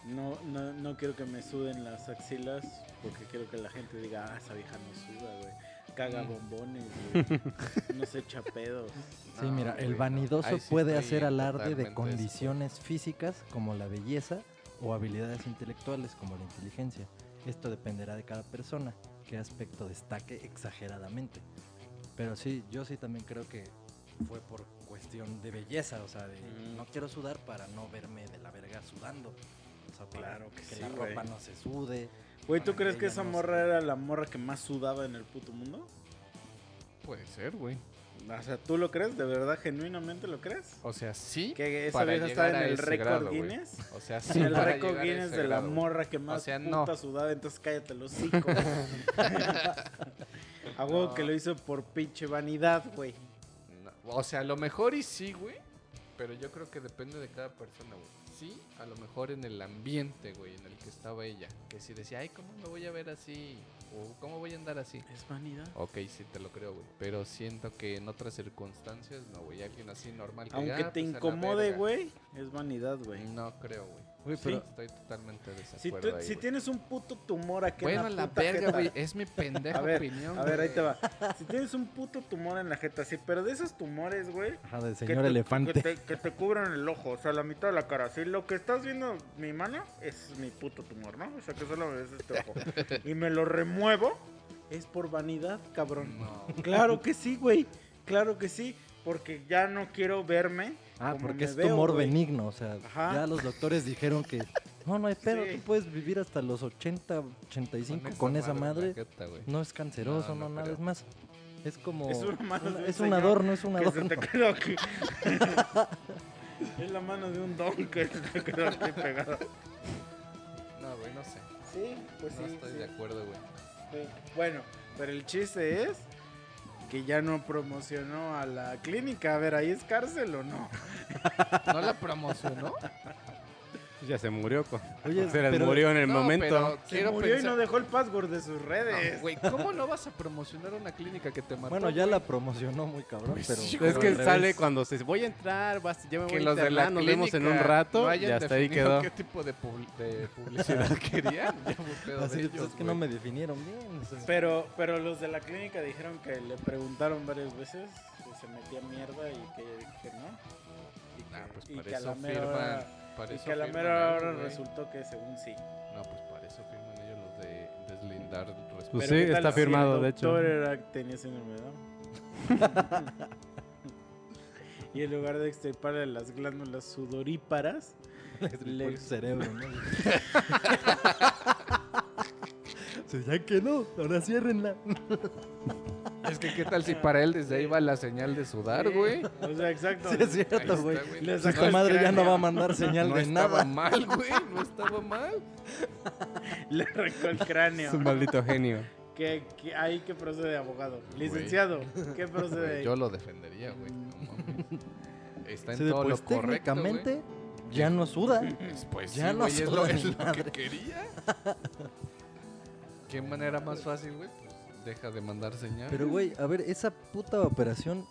No, no, no quiero que me suden las axilas porque quiero que la gente diga, ah, esa vieja no suda, güey. Caga Mm. bombones, güey. no se echa pedos. Sí, No, mira, güey, el vanidoso sí puede hacer alarde de de condiciones físicas como la belleza o habilidades intelectuales como la inteligencia. Esto dependerá de cada persona, qué aspecto destaque exageradamente. Pero sí, yo sí también creo que fue por cuestión de belleza, o sea, de Mm. no quiero sudar para no verme de la verga sudando. O sea, para Claro que que sí, la güey. ropa no se sude. Güey, ¿tú crees que esa no morra se- era la morra que más sudaba en el puto mundo? Puede ser, güey. O sea, ¿tú lo crees? ¿De verdad, genuinamente lo crees? O sea, sí. Que esa vieja está en el récord. Guinness. O sea, sí. En el récord Guinness de la grado, morra que más sea, puta no. sudaba, entonces cállate los hocico. A huevo No. que lo hizo por pinche vanidad, güey. No, O sea, a lo mejor y sí, güey. Pero yo creo que depende de cada persona, güey. Sí, a lo mejor en el ambiente, güey, en el que estaba ella. Que si decía, ay, ¿cómo me voy a ver así? O ¿cómo voy a andar así? Es vanidad. Ok, sí te lo creo, güey. Pero siento que en otras circunstancias, no, güey. Alguien así normal. Que Aunque "Ah, te pues, a la incomode, verga". güey, es vanidad, güey. No creo, güey. Sí. pero Estoy totalmente Si, desacuerdo tú- ahí, si tienes un puto tumor aquí Bueno, en la la puta verga, jeta- güey. Es mi pendeja A ver, opinión. A ver, ahí te va. Si tienes un puto tumor en la jeta, sí, pero de esos tumores, güey. ajá, del que señor te- elefante. Que te, que te cubran el ojo, o sea, la mitad de la cara. Si lo que estás viendo mi mano es mi puto tumor, ¿no? O sea, que solo es este ojo. Y me lo remuevo, es por vanidad, cabrón. No. Claro que sí, güey. Claro que sí. Porque ya no quiero verme. Ah, como porque es veo, tumor benigno, o sea, Ajá. ya los doctores dijeron que no, no hay pedo, Sí. tú puedes vivir hasta los 80, 85 con esa, en la madre. No es canceroso, No, no, no nada, es más. Es como. Es una mano de un es un adorno, es un Que se adorno. te quedó aquí. es la mano de un don que se te quedó aquí pegado. No, güey, no sé. Sí, pues no sí. estoy sí, de acuerdo, güey. sí. Bueno, pero el chiste es que ya no promocionó a la clínica. A ver, ¿ahí es cárcel o no? ¿No la promocionó? Ya se murió. co- Oye, se les pero- murió en el No, momento. pero Se quiero murió y pensar- no dejó el password de sus No, redes. Güey, ¿cómo no vas a promocionar una clínica que te mató? Bueno, ya la promocionó muy cabrón, Pues pero. sí, pero es que revés. sale cuando se voy a entrar, vas, ya me voy que a los de la nos vemos en un clínica rato no y hasta ahí definido quedó. qué tipo de, pub- de publicidad querían. Ya fue pedo Así, de pues, ellos, es que no güey. me definieron bien. o sea. Pero, pero los de la clínica dijeron que le preguntaron varias veces que se metía mierda y que ella dijo que no. Y que, Ah, pues y para que a eso la mera firman. hora, para y eso que a la mera hora resultó que según sí. No, pues para eso firman ellos los de deslindar respeto. Pues sí, ¿qué tal está si el firmado, de hecho. doctor era- tenía síndrome de Down? y en lugar de extirparle las glándulas sudoríparas, Le el cerebro, ¿no? Sí, ya que no, ahora ciérrenla. Es que qué tal si para él desde ahí va la señal de sudar, Sí, güey. O sea, exacto. Sí, es cierto, güey. sacó el madre ya no va a mandar señal No de estaba nada. mal, güey. No estaba mal. Le arrancó el cráneo. Es un maldito genio. ¿Qué, qué, ahí qué procede, abogado? Licenciado, ¿qué procede Güey, ahí? yo lo defendería, güey. No mames. Está en Sí, todo pues lo correcto, técnicamente ya no suda. Pues Ya sí, no es suda lo, ni es lo que quería. ¿Qué manera más fácil, güey? Deja de mandar señal. Pero, güey, a ver, esa puta operación,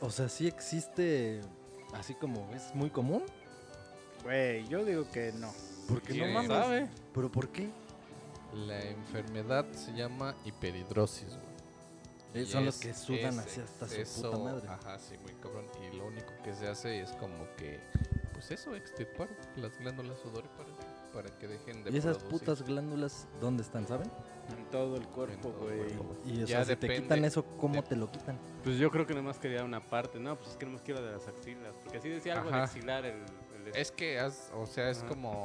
o sea, sí existe así como es muy común. Güey, yo digo que no. Porque no ¿Quién mames. sabe? ¿Pero por qué? La enfermedad se llama hiperinhidrosis, güey. Y son los que sudan es así hasta su puta madre. Ajá, sí, muy cabrón. Y lo único que se hace es como que, pues eso, extirpar las glándulas sudoríparas para que dejen de ¿Y esas producir. putas glándulas dónde están, saben? En todo el cuerpo, güey. Y o Ya sea, si te depende quitan eso, ¿cómo de- te lo quitan? Pues yo creo que nomás quería una parte. No, pues es que nomás quiero de las axilas. Porque así decía algo de axilar el... el Es que, o sea, es Ajá. como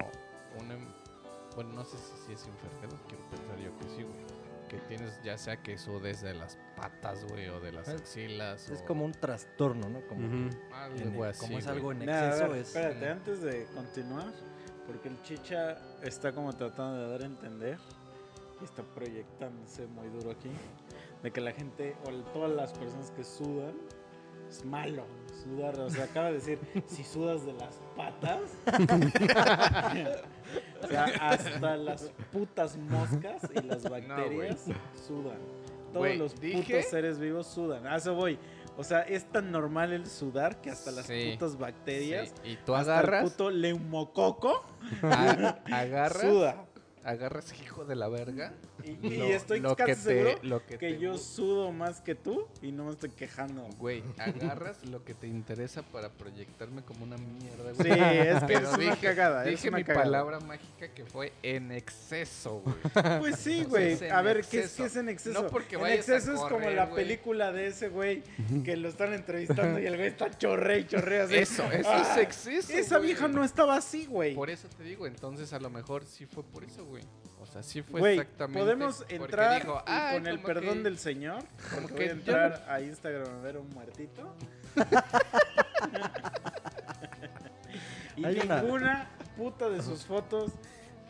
un... em- Bueno, no sé si, si es enfermedad, quiero pensar yo que sí, güey. Que tienes ya sea que sudes de las patas, güey, o de las Es- axilas. Es o como un trastorno, ¿no? Como, en algo el- así, como es güey. algo en exceso, ver, es... espérate, antes de continuar, porque el chicha está como tratando de dar a entender está proyectándose muy duro aquí, de que la gente o todas las personas que sudan es malo sudar, o sea, acaba de decir, si sudas de las patas, o sea, hasta las putas moscas y las bacterias sudan. Todos los dije- putos seres vivos sudan. A eso voy. O sea, es tan normal el sudar que hasta las Sí, putas bacterias Sí, Y tú hasta agarras, el puto leumococo agarras, suda. Agarras, hijo de la verga. Y, estoy lo casi que seguro te, lo que, que te yo sudo más que tú y no me estoy quejando. Güey, agarras lo que te interesa para proyectarme como una mierda, Sí, güey. es que Pero es una dije, cagada. es dije una mi cagada. palabra mágica que fue en exceso, güey. Pues sí, O sea, güey. es A ver, ¿qué es, qué es en exceso? No porque en a exceso es como la güey. película de ese güey que lo están entrevistando y el güey está chorre y chorre así. Eso, eso Ah, es exceso. Esa güey. vieja no estaba así, güey. Por eso te digo, entonces a lo mejor sí fue por eso, güey. O sea, sí fue Güey, exactamente. podemos entrar dijo, y "Ay, con el perdón que- del señor, como porque que voy a yo entrar a Instagram a ver un muertito. y Hay una- ninguna puta de sus fotos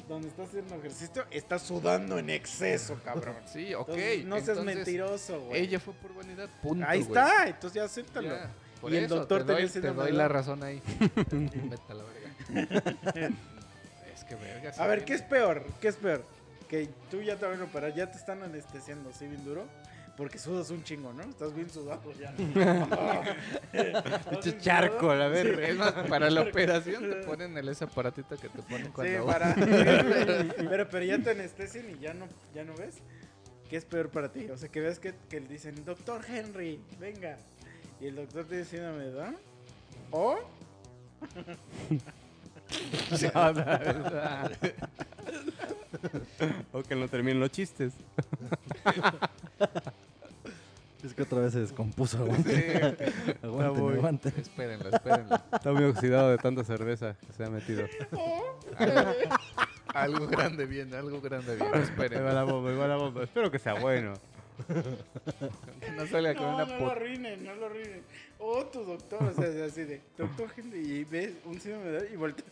donde está haciendo ejercicio está sudando en exceso, cabrón. Sí, ok. Entonces, no seas entonces, mentiroso, güey. Ella fue por vanidad, punto. Ahí está, entonces ya acéptalo. Por Y el doctor te tenía doy, te doy la razón ahí. Vete a la verga. es que verga. A ver. ¿qué es peor? ¿Qué es peor? Que tú ya te van a operar, ya te están anestesiando así bien duro. Porque sudas un chingo, ¿no? Estás bien sudado ya. ¿Estás Pinche bien charco, la verga. Es más, para la operación te ponen el ese aparatito que te ponen Sí, cuando para. pero, pero ya te anestesian y ya no, ya no ves. ¿Qué es peor para ti? O sea, que ves que, que le dicen, doctor Henry, venga. Y el doctor te dice, de Down. O o que no terminen los chistes. Es que otra vez se descompuso. Aguanten, aguanten. Espérenlo, espérenlo. Está muy oxidado de tanta cerveza que se ha metido. Algo, algo grande viene, algo grande viene. Va Espérenlo. la bomba, ahí va la bomba. Espero que sea bueno. Que no salga con No, una no lo arruinen, no lo arruinen. Oh, tu doctor, o sea, es así de, doctor Henry, y ves un síndrome de y voltea.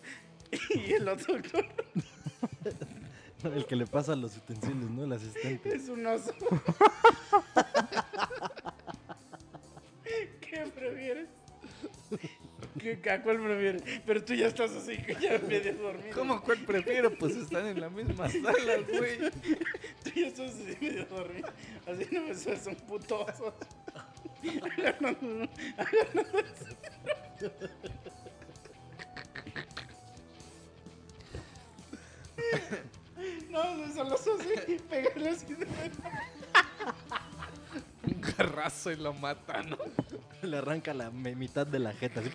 Y el otro doctor El que le pasa los utensilios, ¿no? El asistente. es un oso. ¿Qué prefieres? ¿Qué, ¿A cuál prefieres? Pero tú ya estás así, que ya medio dormido. ¿Cómo cuál prefiero? Pues están en la misma sala, güey. Tú ya estás así medio dormido. Así no me es un puto oso. Agarrando- agarrando así. No, no son los osos así, pegarle así de Un carrazo y lo mata, ¿no? Le arranca la me- mitad de la jeta. así.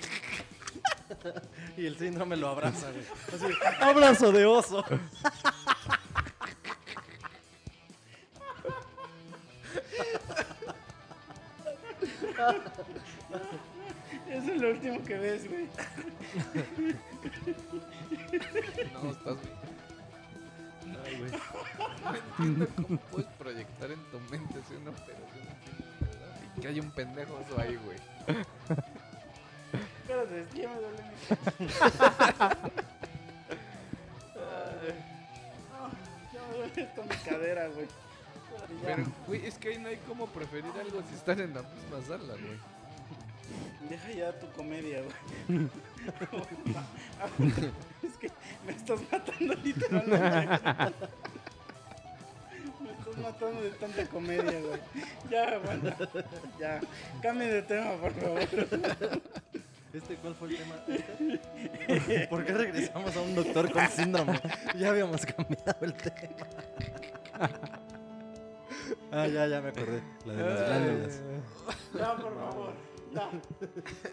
Y el síndrome lo abraza, güey. Así, abrazo de oso. Eso es lo último que ves, güey. No, estás bien. No entiendo cómo puedes proyectar en tu mente así una operación así, ¿verdad? Y que hay un pendejo oso ahí, güey. Espérate, es que ya me duele mi Ay. Ya me duele esto mi cadera, güey. Pero, güey, es que ahí no hay cómo preferir algo si están en la misma sala, güey. Deja ya tu comedia, güey. es que me estás matando literalmente. me estás matando de tanta comedia, güey. Ya, aguanta. Ya. Cambie de tema, por favor. ¿Este cuál fue el tema? ¿Este? ¿Por qué regresamos a un doctor con síndrome? Ya habíamos cambiado el tema. Ah, ya, ya me acordé. La de las glándulas. Ya, por favor. Ya.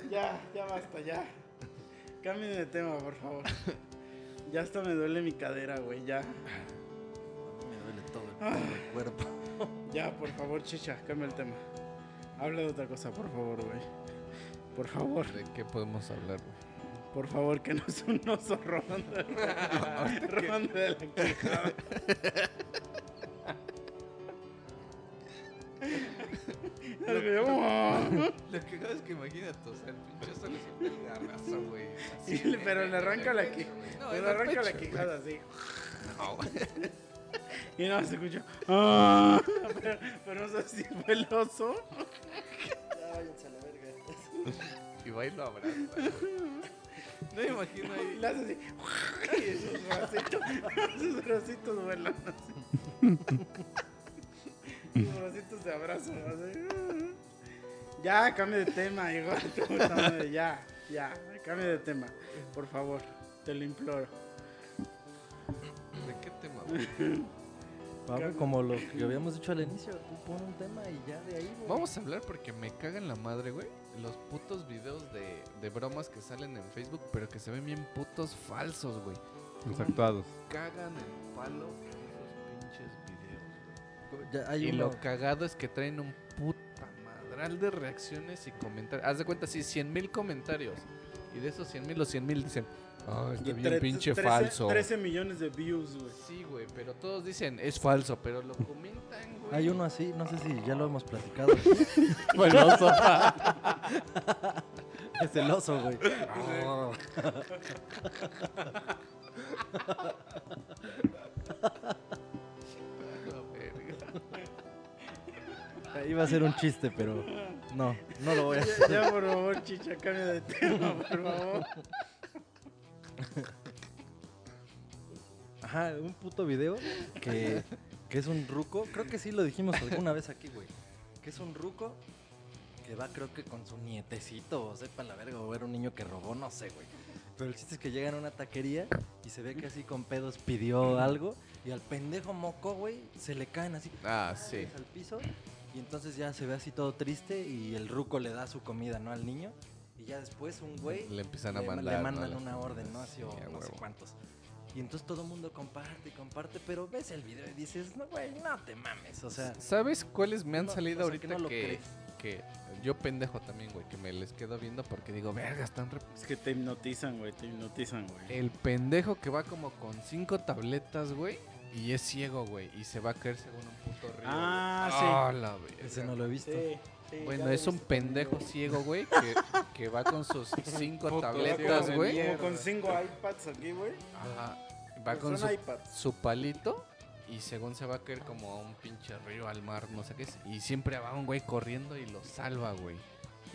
Ya, ya basta, ya. Cambien de tema, por favor. Ya hasta me duele mi cadera, güey. Ya. Me duele todo el, el cuerpo. Ya, por favor, chicha, cambia el tema. Habla de otra cosa, por favor, güey. Por favor, ¿De qué podemos hablar, güey? por favor, que no es un oso robando de la, robando de la quijada. Lo que es que imagínate, o sea, el pinche oso le siente el garrazo, güey. Y pero le arranca la No, Le arranca la quijada así. No, güey. Y nada más se escucha. "Ah", pero, pero no sé si fue el oso. Ya váyanse a la verga. Y va y lo abraza. No me imagino Y ahí. le hace así. Y sus bracitos, sus bracitos vuelan así. Sus bracitos de abrazo. Así. Ya, cambie de tema, hijo Ya, ya, cambie de tema. Por favor, te lo imploro. ¿De qué tema, güey? Pablo, como lo que habíamos dicho al inicio, tú pon un tema y ya de ahí, güey. Vamos a hablar porque me cagan la madre, güey. Los putos videos de, de bromas que salen en Facebook, pero que se ven bien putos falsos, güey. Los actuados. Cagan el palo Ya hay güey. Y uno- lo cagado es que traen un puta madral de reacciones y comentarios. Haz de cuenta, sí, 100 mil comentarios. Y de esos 100 mil, los 100 mil dicen, ah, está bien pinche 13 falso. 13 millones de views, güey. Sí, güey, pero todos dicen, es falso, pero lo comentan, güey. Hay uno así, no sé si ya lo hemos platicado. Bueno, oso. es el oso, güey. Iba a ser un chiste, pero no, no lo voy a Ya, hacer. ya, por favor, chicha, cambia de tema, por favor. Ajá, un puto video que, que es un ruco. Creo que sí lo dijimos alguna vez aquí, güey. Que es un ruco que va, creo que con su nietecito, o sepa la verga, o era un niño que robó, no sé, güey. Pero el chiste es que llegan a una taquería y se ve que así con pedos pidió algo y al pendejo moco, güey, se le caen así Ah, sí. al piso y entonces ya se ve así todo triste y el ruco le da su comida, ¿no? Al niño y ya después un güey Le empiezan a le, mandar. le mandan ¿no? una orden, ¿no? Así o Sí, no sé cuántos. Y entonces todo el mundo comparte y comparte, pero ves el video y dices, no, güey, no te mames. O sea, ¿Sabes cuáles me han No, salido o sea, ahorita que no lo que, que yo pendejo también, güey, que me les quedo viendo porque digo, verga, están re Es que te hipnotizan, güey, te hipnotizan, güey. El pendejo que va como con cinco tabletas, güey, y es ciego, güey, y se va a caer según un puto río. Ah, güey. sí. Ah, la verga. ese no lo he visto. Sí, sí, Bueno, es un pendejo güey. ciego, güey, que, que va con sus cinco Puto tabletas, güey. Como con cinco iPads aquí, güey. Ajá. Va Pues con su, palito y según se va a caer como a un pinche río, al mar, no sé qué es. Y siempre va un güey corriendo y lo salva, güey.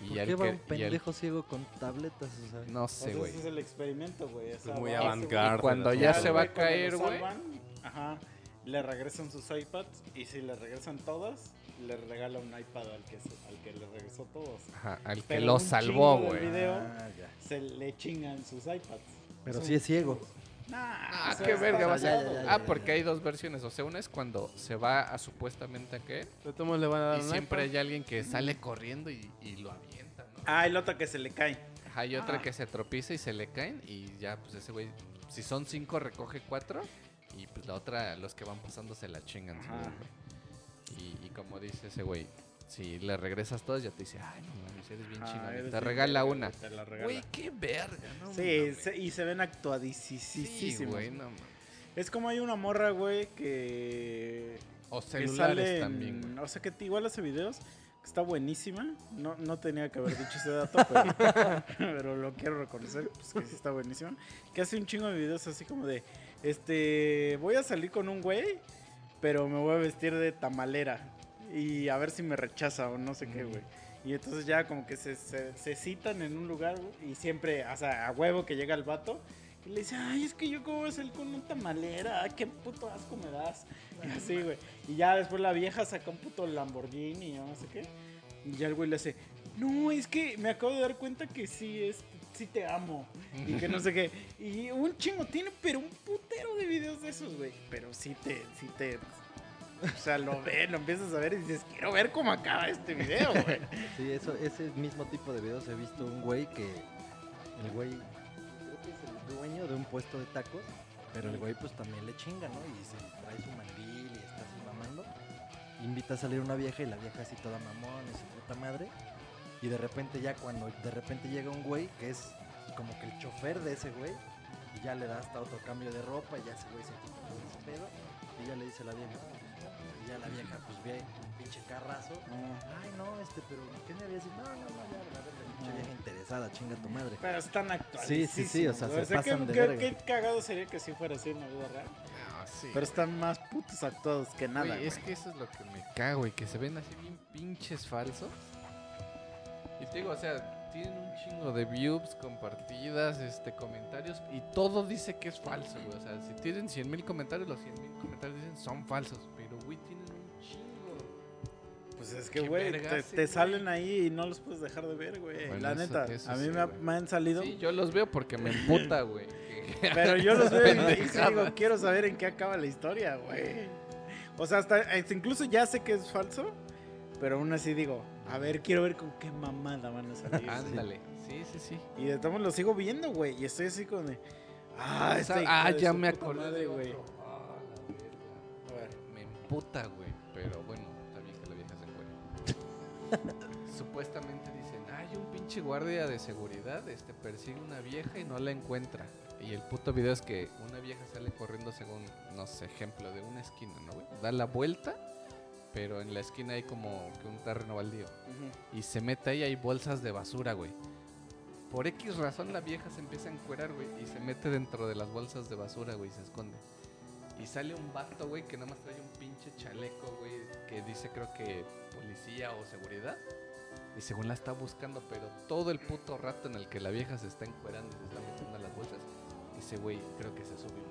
¿Por Y al qué va que- un pendejo ciego con tabletas? O sea, No sé, sea, güey. ese es el experimento, güey. o sea, muy. Y cuando ya se va a caer, güey. Ajá. Le regresan sus iPads y si le regresan todas, le regala un iPad al que, se- al que le regresó todos. Ajá, al que lo salvó, güey. video. Ah. Se le chingan sus iPads. Pero Son- sí es ciego. Nah, Ah, qué verga, vas a- ya, Ah, porque hay dos versiones. O sea, una es cuando se va a supuestamente a modos le van a dar Y un siempre iPad. hay alguien que sale corriendo y, y lo avienta, ¿no? Ah, el otro que se le cae. Hay otra Ah. que se tropieza y se le caen. Y ya, pues ese güey, si son cinco, recoge cuatro. Y pues la otra, los que van pasando se la chingan. Güey. Y, y como dice ese güey, si le regresas todas, ya te dice, ay, no mames, eres bien Ah, chingón. Te bien regala una. Te la regala. Güey, qué verga, ¿no? Sí, se- y se ven Sí, actuadísimos. güey, no mames. es como hay una morra, güey, que O que celulares sale también, güey. O sea, que igual hace videos. que Está buenísima. No, no tenía que haber dicho ese dato, pero, pero lo quiero reconocer. Pues que sí está buenísima. Que hace un chingo de videos así como de: Este. Voy a salir con un güey, pero me voy a vestir de tamalera. Y a ver si me rechaza o no sé qué, güey. Y entonces ya como que se, se, se citan en un lugar, güey, Y siempre, o sea, a huevo que llega el vato. Y le dice, ay, es que yo cómo voy a salir con una tamalera, qué puto asco me das. Y así, güey. Y ya después la vieja saca un puto Lamborghini o no sé qué. Y ya el güey le hace, no, es que me acabo de dar cuenta que sí es, sí te amo. Y que no sé qué. Y un chingo tiene, pero un putero de videos de esos, güey. Pero sí te, sí te. O sea, lo ves, lo empiezas a ver y dices, quiero ver cómo acaba este video, güey. Sí, eso, ese mismo tipo de videos he visto un güey que. El güey. Creo que es el dueño de un puesto de tacos. Pero el güey, pues también le chinga, ¿no? Y se trae su mandil y está así mamando. Invita a salir una vieja y la vieja así toda mamón y su puta madre. Y de repente, ya cuando de repente llega un güey que es como que el chofer de ese güey. Y ya le da hasta otro cambio de ropa y ya ese güey se quita todo ese pedo. Y ya le dice a la vieja. Y ya la vieja, pues ve un pinche carrazo. Ay, no, este, pero ¿qué me habías dicho? No, no, no, ya, la verga, pinche vieja interesada, chinga tu madre. Pero están actuales. Sí, sí, sí, o sea, se ¿qué, pasan de qué- verga. qué cagado sería que si fuera así en la vida real. Ah, sí. Pero están más putos actuados que nada. Güey, es güey. que eso es lo que me cago, y que se ven así bien pinches falsos. Y te digo, o sea, tienen un chingo de views, compartidas, este, comentarios, y todo dice que es falso, güey. O sea, si tienen 100 mil comentarios, los 100 mil comentarios dicen son falsos, pero, güey, tienen un chingo. Pues es que, güey, te, te salen ahí y no los puedes dejar de ver, güey. Bueno, la eso- neta, eso a mí sí, me, ha- me han salido. Sí, yo los veo porque me emputa, güey. Pero yo los veo y digo, quiero saber en qué acaba la historia, güey. O sea, hasta, hasta incluso ya sé que es falso, pero aún así digo, a ver, quiero ver con qué mamada van a salir. Ándale. Sí, sí, sí. Y de todos lo sigo viendo, güey. Y estoy así con ah, esta hija ah, de ya me acordé güey. otro. Ah, la verga. A ver. Me emputa, güey. Pero bueno, está bien que la vieja se encuentre. Supuestamente dicen, hay un pinche guardia de seguridad, este persigue una vieja y no la encuentra. Y el puto video es que una vieja sale corriendo según, no sé, ejemplo, de una esquina, ¿no, güey? Da la vuelta, pero en la esquina hay como que un terreno baldío. Y se mete ahí, hay bolsas de basura, güey. Por X razón la vieja se empieza a encuerar, güey, y se mete dentro de las bolsas de basura, güey, y se esconde. Y sale un vato, güey, que nada más trae un pinche chaleco, güey, que dice creo que policía o seguridad. Y según la está buscando, pero todo el puto rato en el que la vieja se está encuerando y se está metiendo a las bolsas, ese güey creo que se sube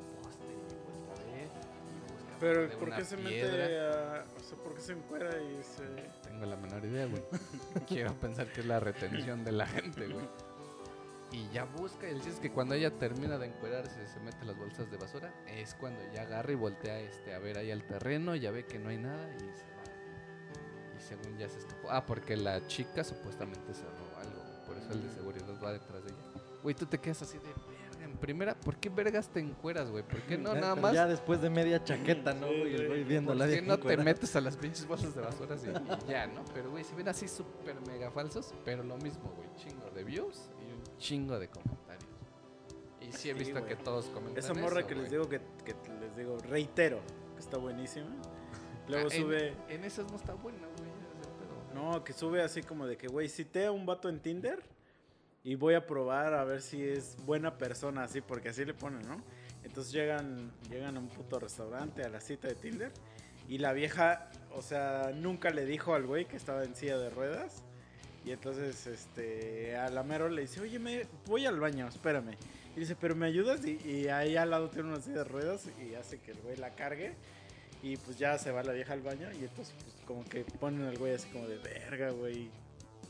Pero, de ¿por qué se piedra. mete a... O sea, ¿por qué se encuera y se... Tengo la menor idea, güey. Quiero pensar que es la retención de la gente, güey. Y ya busca, y el chiste es que cuando ella termina de encuerarse, se mete las bolsas de basura, es cuando ya agarra y voltea este, a ver ahí al terreno, ya ve que no hay nada y se va. Y según ya se escapó. Ah, porque la chica supuestamente se robó algo, por eso el de seguridad va detrás de ella. Güey, tú te quedas así de primera, ¿por qué vergas te encueras, güey? ¿Por qué no Ya- nada pero más? Ya después de media chaqueta, ¿no? Sí, güey? El güey. viendo la ¿Por qué no te metes a las pinches bolsas de basura y, y ya, no? Pero, güey, se ven así súper mega falsos, pero lo mismo, güey. Chingo de views y un chingo de comentarios. Y sí he Sí, visto güey. que todos comentan Esa morra eso, que les digo que, que les digo, reitero, que está buenísima. Luego Ah, en- sube, En, esas no está buena, güey. no, que sube así como de que, güey, cité a un vato en Tinder y voy a probar a ver si es buena persona, así, porque así le ponen, ¿no? Entonces llegan, llegan a un puto restaurante a la cita de Tinder y la vieja, o sea, nunca le dijo al güey que estaba en silla de ruedas. Y entonces, este, a la mero le dice, oye, me voy al baño, espérame. Y dice, pero ¿me ayudas? Y, ahí al lado tiene una silla de ruedas y hace que el güey la cargue. Y pues ya se va la vieja al baño y entonces pues como que ponen al güey así como de verga, güey.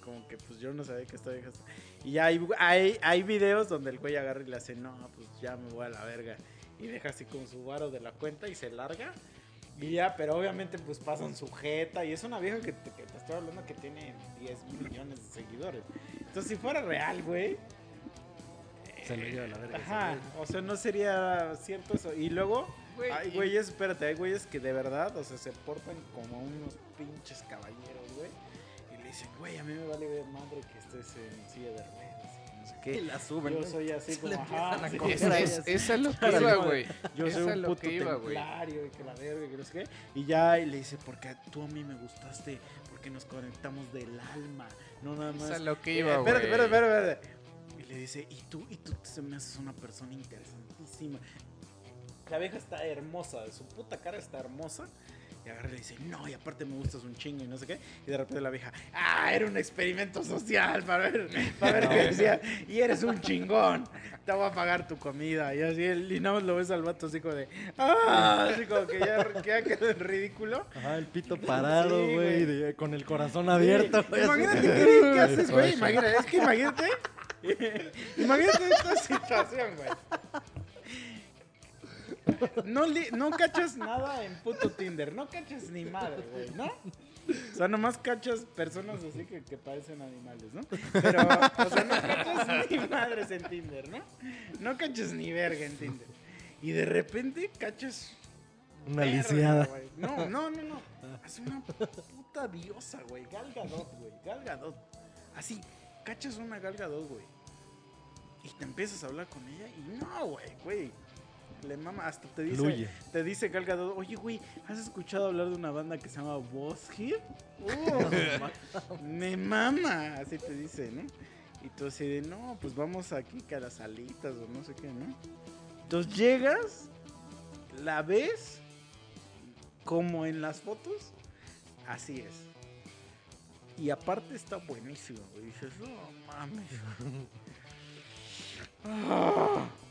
Como que pues yo no sabía que esta vieja... está-". Y ya hay, hay, hay videos donde el güey agarra y le hace, no, pues ya me voy a la verga. Y deja así con su varo de la cuenta y se larga. Y ya, pero obviamente pues pasan sujeta y es una vieja que te, que te estoy hablando que tiene 10 millones de seguidores. Entonces si fuera real, güey. Se lo lleva a la verga. Ajá, o sea, no sería cierto eso. Y luego, Güey, hay güeyes, espérate, hay güeyes que de verdad, o sea, se portan como unos pinches caballeros, dicen, güey, a mí me vale ver madre que estés en silla de ruedas y no sé Y qué. la suben. Yo soy así como, ajá, a sí, coger Es, ahí es, es lo que iba, güey. Yo Es soy a un lo puto que iba, güey. templario y que la verga y que no sé qué. Y ya y le dice, porque tú a mí me gustaste, porque nos conectamos del alma, no nada más. Es a lo que Eh, iba, güey. espérate, espérate, espérate, espérate. Y le dice, y tú, y tú se me haces una persona interesantísima. La vieja está hermosa, su puta cara está hermosa. Y agarra y le dice, no, y aparte me gustas un chingo y no sé qué. Y de repente la vieja, ah, era un experimento social para ver, para ver qué decía. Y eres un chingón, te voy a pagar tu comida. Y así, y nada más lo ves al vato así como de, ah, así como que ya, que ya quedó en ridículo. Ajá, el pito parado, Sí, güey, de- con el corazón abierto. Sí. Imagínate qué, qué haces, güey. Imagínate, es que imagínate. imagínate esta situación, güey. No, no cachas nada en puto Tinder. No cachas ni madre, güey, ¿no? O sea, nomás cachas personas así que, que parecen animales, ¿no? Pero, o sea, no cachas ni madres en Tinder, ¿no? No cachas ni verga en Tinder. Y de repente cachas Una Verga, lisiada. güey. No, no, no, no. Hace una puta diosa, güey. Gal Gadot, güey. Gal Gadot. Así, cachas una Gal Gadot, güey. Y te empiezas a hablar con ella y no, güey, güey. Le mama, hasta te dice, Fluye. te dice Gal Gadot, oye, güey, ¿has escuchado hablar de una banda que se llama Buzzhead? Uh, me mama, así te dice, ¿no? Y tú así de, no, pues vamos aquí a las alitas o no sé qué, ¿no? Entonces llegas, la ves como en las fotos, así es. Y aparte está buenísimo, güey. Dices, no mames. Ah.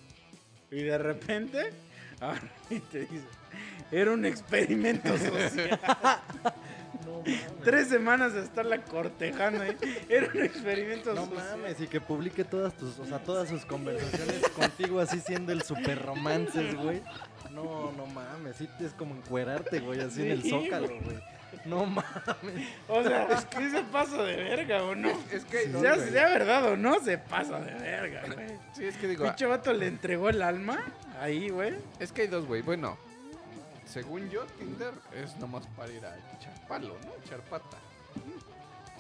Y de repente, ah, y te dice, era un experimento social. No mames. Tres semanas de estarla cortejando, ¿eh? Era un experimento No social. mames, y que publique todas tus, o sea, todas sus conversaciones contigo así siendo el super romances, güey. No, no mames, sí es como encuerarte, güey, así en el Sí, zócalo, güey. güey. No mames. O sea, es que se paso de verga, ¿o no? Es que hay dos, sea, sea verdad o no, se pasa de verga, güey. Sí, es que digo, Pinche vato le entregó el alma ahí, güey. es que hay dos, güey. Bueno, según yo, Tinder es nomás para ir a echar palo, ¿no? Echar pata.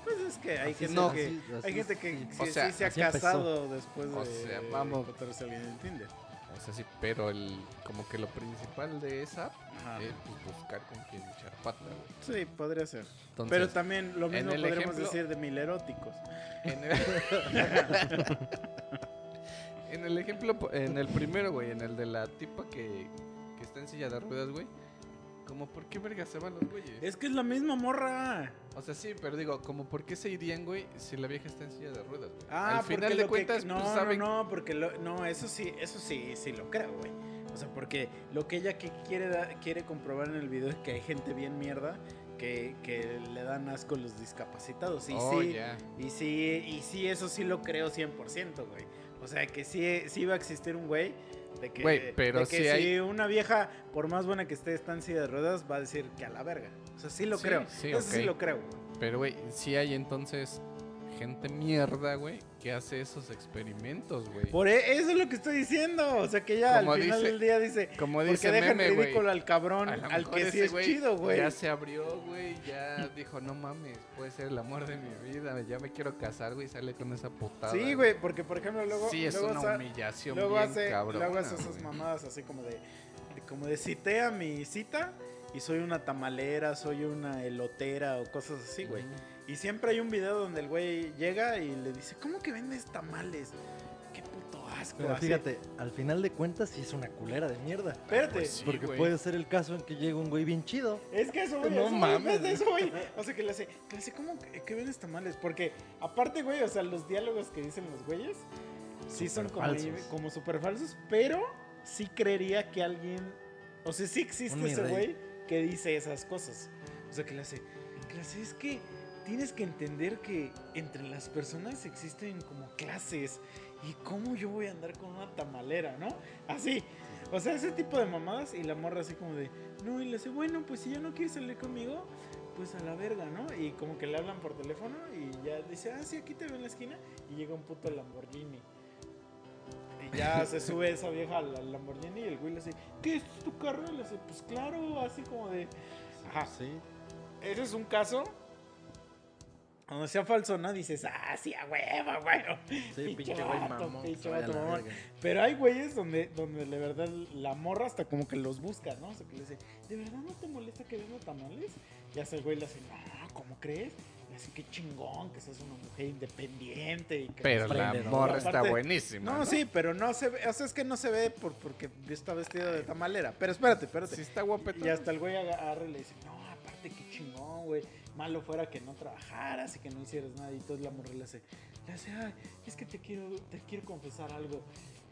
Pues es que hay Así gente no. que, así- así hay gente que sí. sí, O sea, sí se ha empezó. casado después de O sea, vamos. encontrarse a alguien en Tinder. O sea, sí, pero el, como que lo principal de esa Ajá. es pues, buscar con quién echar pata, güey. Sí, podría ser. Entonces, Pero también lo mismo podríamos ejemplo- decir de mil eróticos. En el, en el ejemplo, en el primero, güey, en el de la tipa que, que está en silla de ruedas, güey. Como, ¿por qué verga se van los güeyes? Es que es la misma morra. O sea, sí, pero digo, como, ¿por qué se irían, güey, si la vieja está en silla de ruedas, güey? Ah, Al final porque de cuentas, que, no, pues, no, saben... no, porque lo- no, eso sí, eso sí, sí lo creo, güey. O sea, porque lo que ella que quiere da- quiere comprobar en el video es que hay gente bien mierda que, que le dan asco los discapacitados. Y Oh, sí, y sí, y sí, eso sí lo creo 100%, güey. O sea, que sí, sí va a existir un güey de que, pero de que sí si hay- una vieja, por más buena que esté, está en silla de ruedas, va a decir que a la verga. O sea, sí lo Sí, creo. sí, eso sí lo creo. Pero, güey, sí hay entonces gente mierda, güey, que hace esos experimentos, güey. Por e- eso es lo que estoy diciendo. O sea que ya Como al final dice- del día dice. Como Porque dice meme, güey. ridículo al cabrón, al que sí es güey chido, güey. Ya se abrió, güey, ya dijo, no mames, puede ser el amor de mi vida, ya me quiero casar, güey, sale con esa putada. Sí, güey, porque por ejemplo luego. Sí, es luego una humillación Luego bien hace, cabrona, luego hace esas mamadas así como de, de- como de cité a mi cita y soy una tamalera, soy una elotera o cosas así, güey. Y siempre hay un video donde el güey llega y le dice, ¿cómo que vendes tamales? Qué puto asco. Pero así. fíjate, al final de cuentas sí es una culera de mierda. Espérate. Pues sí, Porque güey. puede ser el caso en que llegue un güey bien chido. Es que eso, güey. No eso, mames. es de eso, güey. O sea, que le hace, que le hace, ¿cómo que, que vendes tamales? Porque, aparte, güey, o sea, los diálogos que dicen los güeyes, sí son como, como super falsos, pero sí creería que alguien, o sea, sí existe ese rey. güey que dice esas cosas. O sea, que le hace, que le hace, es que tienes que entender que entre las personas existen como clases y cómo yo voy a andar con una tamalera, ¿no? Así. O sea, ese tipo de mamadas y la morra así como de, no, y le hace, bueno, pues si ya no quieres salir conmigo, pues a la verga, ¿no? Y como que le hablan por teléfono y ya dice, ah, sí, aquí te veo en la esquina y llega un puto Lamborghini. Y ya se sube esa vieja al, al Lamborghini y el güey le dice, ¿qué es tu carro? Y le dice, pues claro, así como de, ajá. Sí. Ese es un caso donde sea falso, ¿no? Dices, ah, sí, a huevo, güey. Sí, pinche güey mamón. pinche vato. Pero hay güeyes donde, donde de verdad la morra hasta como que los busca, ¿no? O sea, que le dice, ¿de verdad no te molesta que venda tamales? Y hasta el güey le hace, no, ¿cómo crees? Le hace, qué chingón, que seas una mujer independiente. Y que Pero la qué". Emprendedor. morra Y está aparte- buenísima. No, sí, pero no se ve, o sea, es que no se ve por, porque está vestido de tamalera. Pero espérate, espérate. Sí está guapetón. Y hasta el güey agarra y le dice, no, aparte qué chingón, güey. Malo fuera que no trabajaras y que no hicieras nada. Y todo la morra le hace, le hace, ay, es que te quiero, te quiero confesar algo.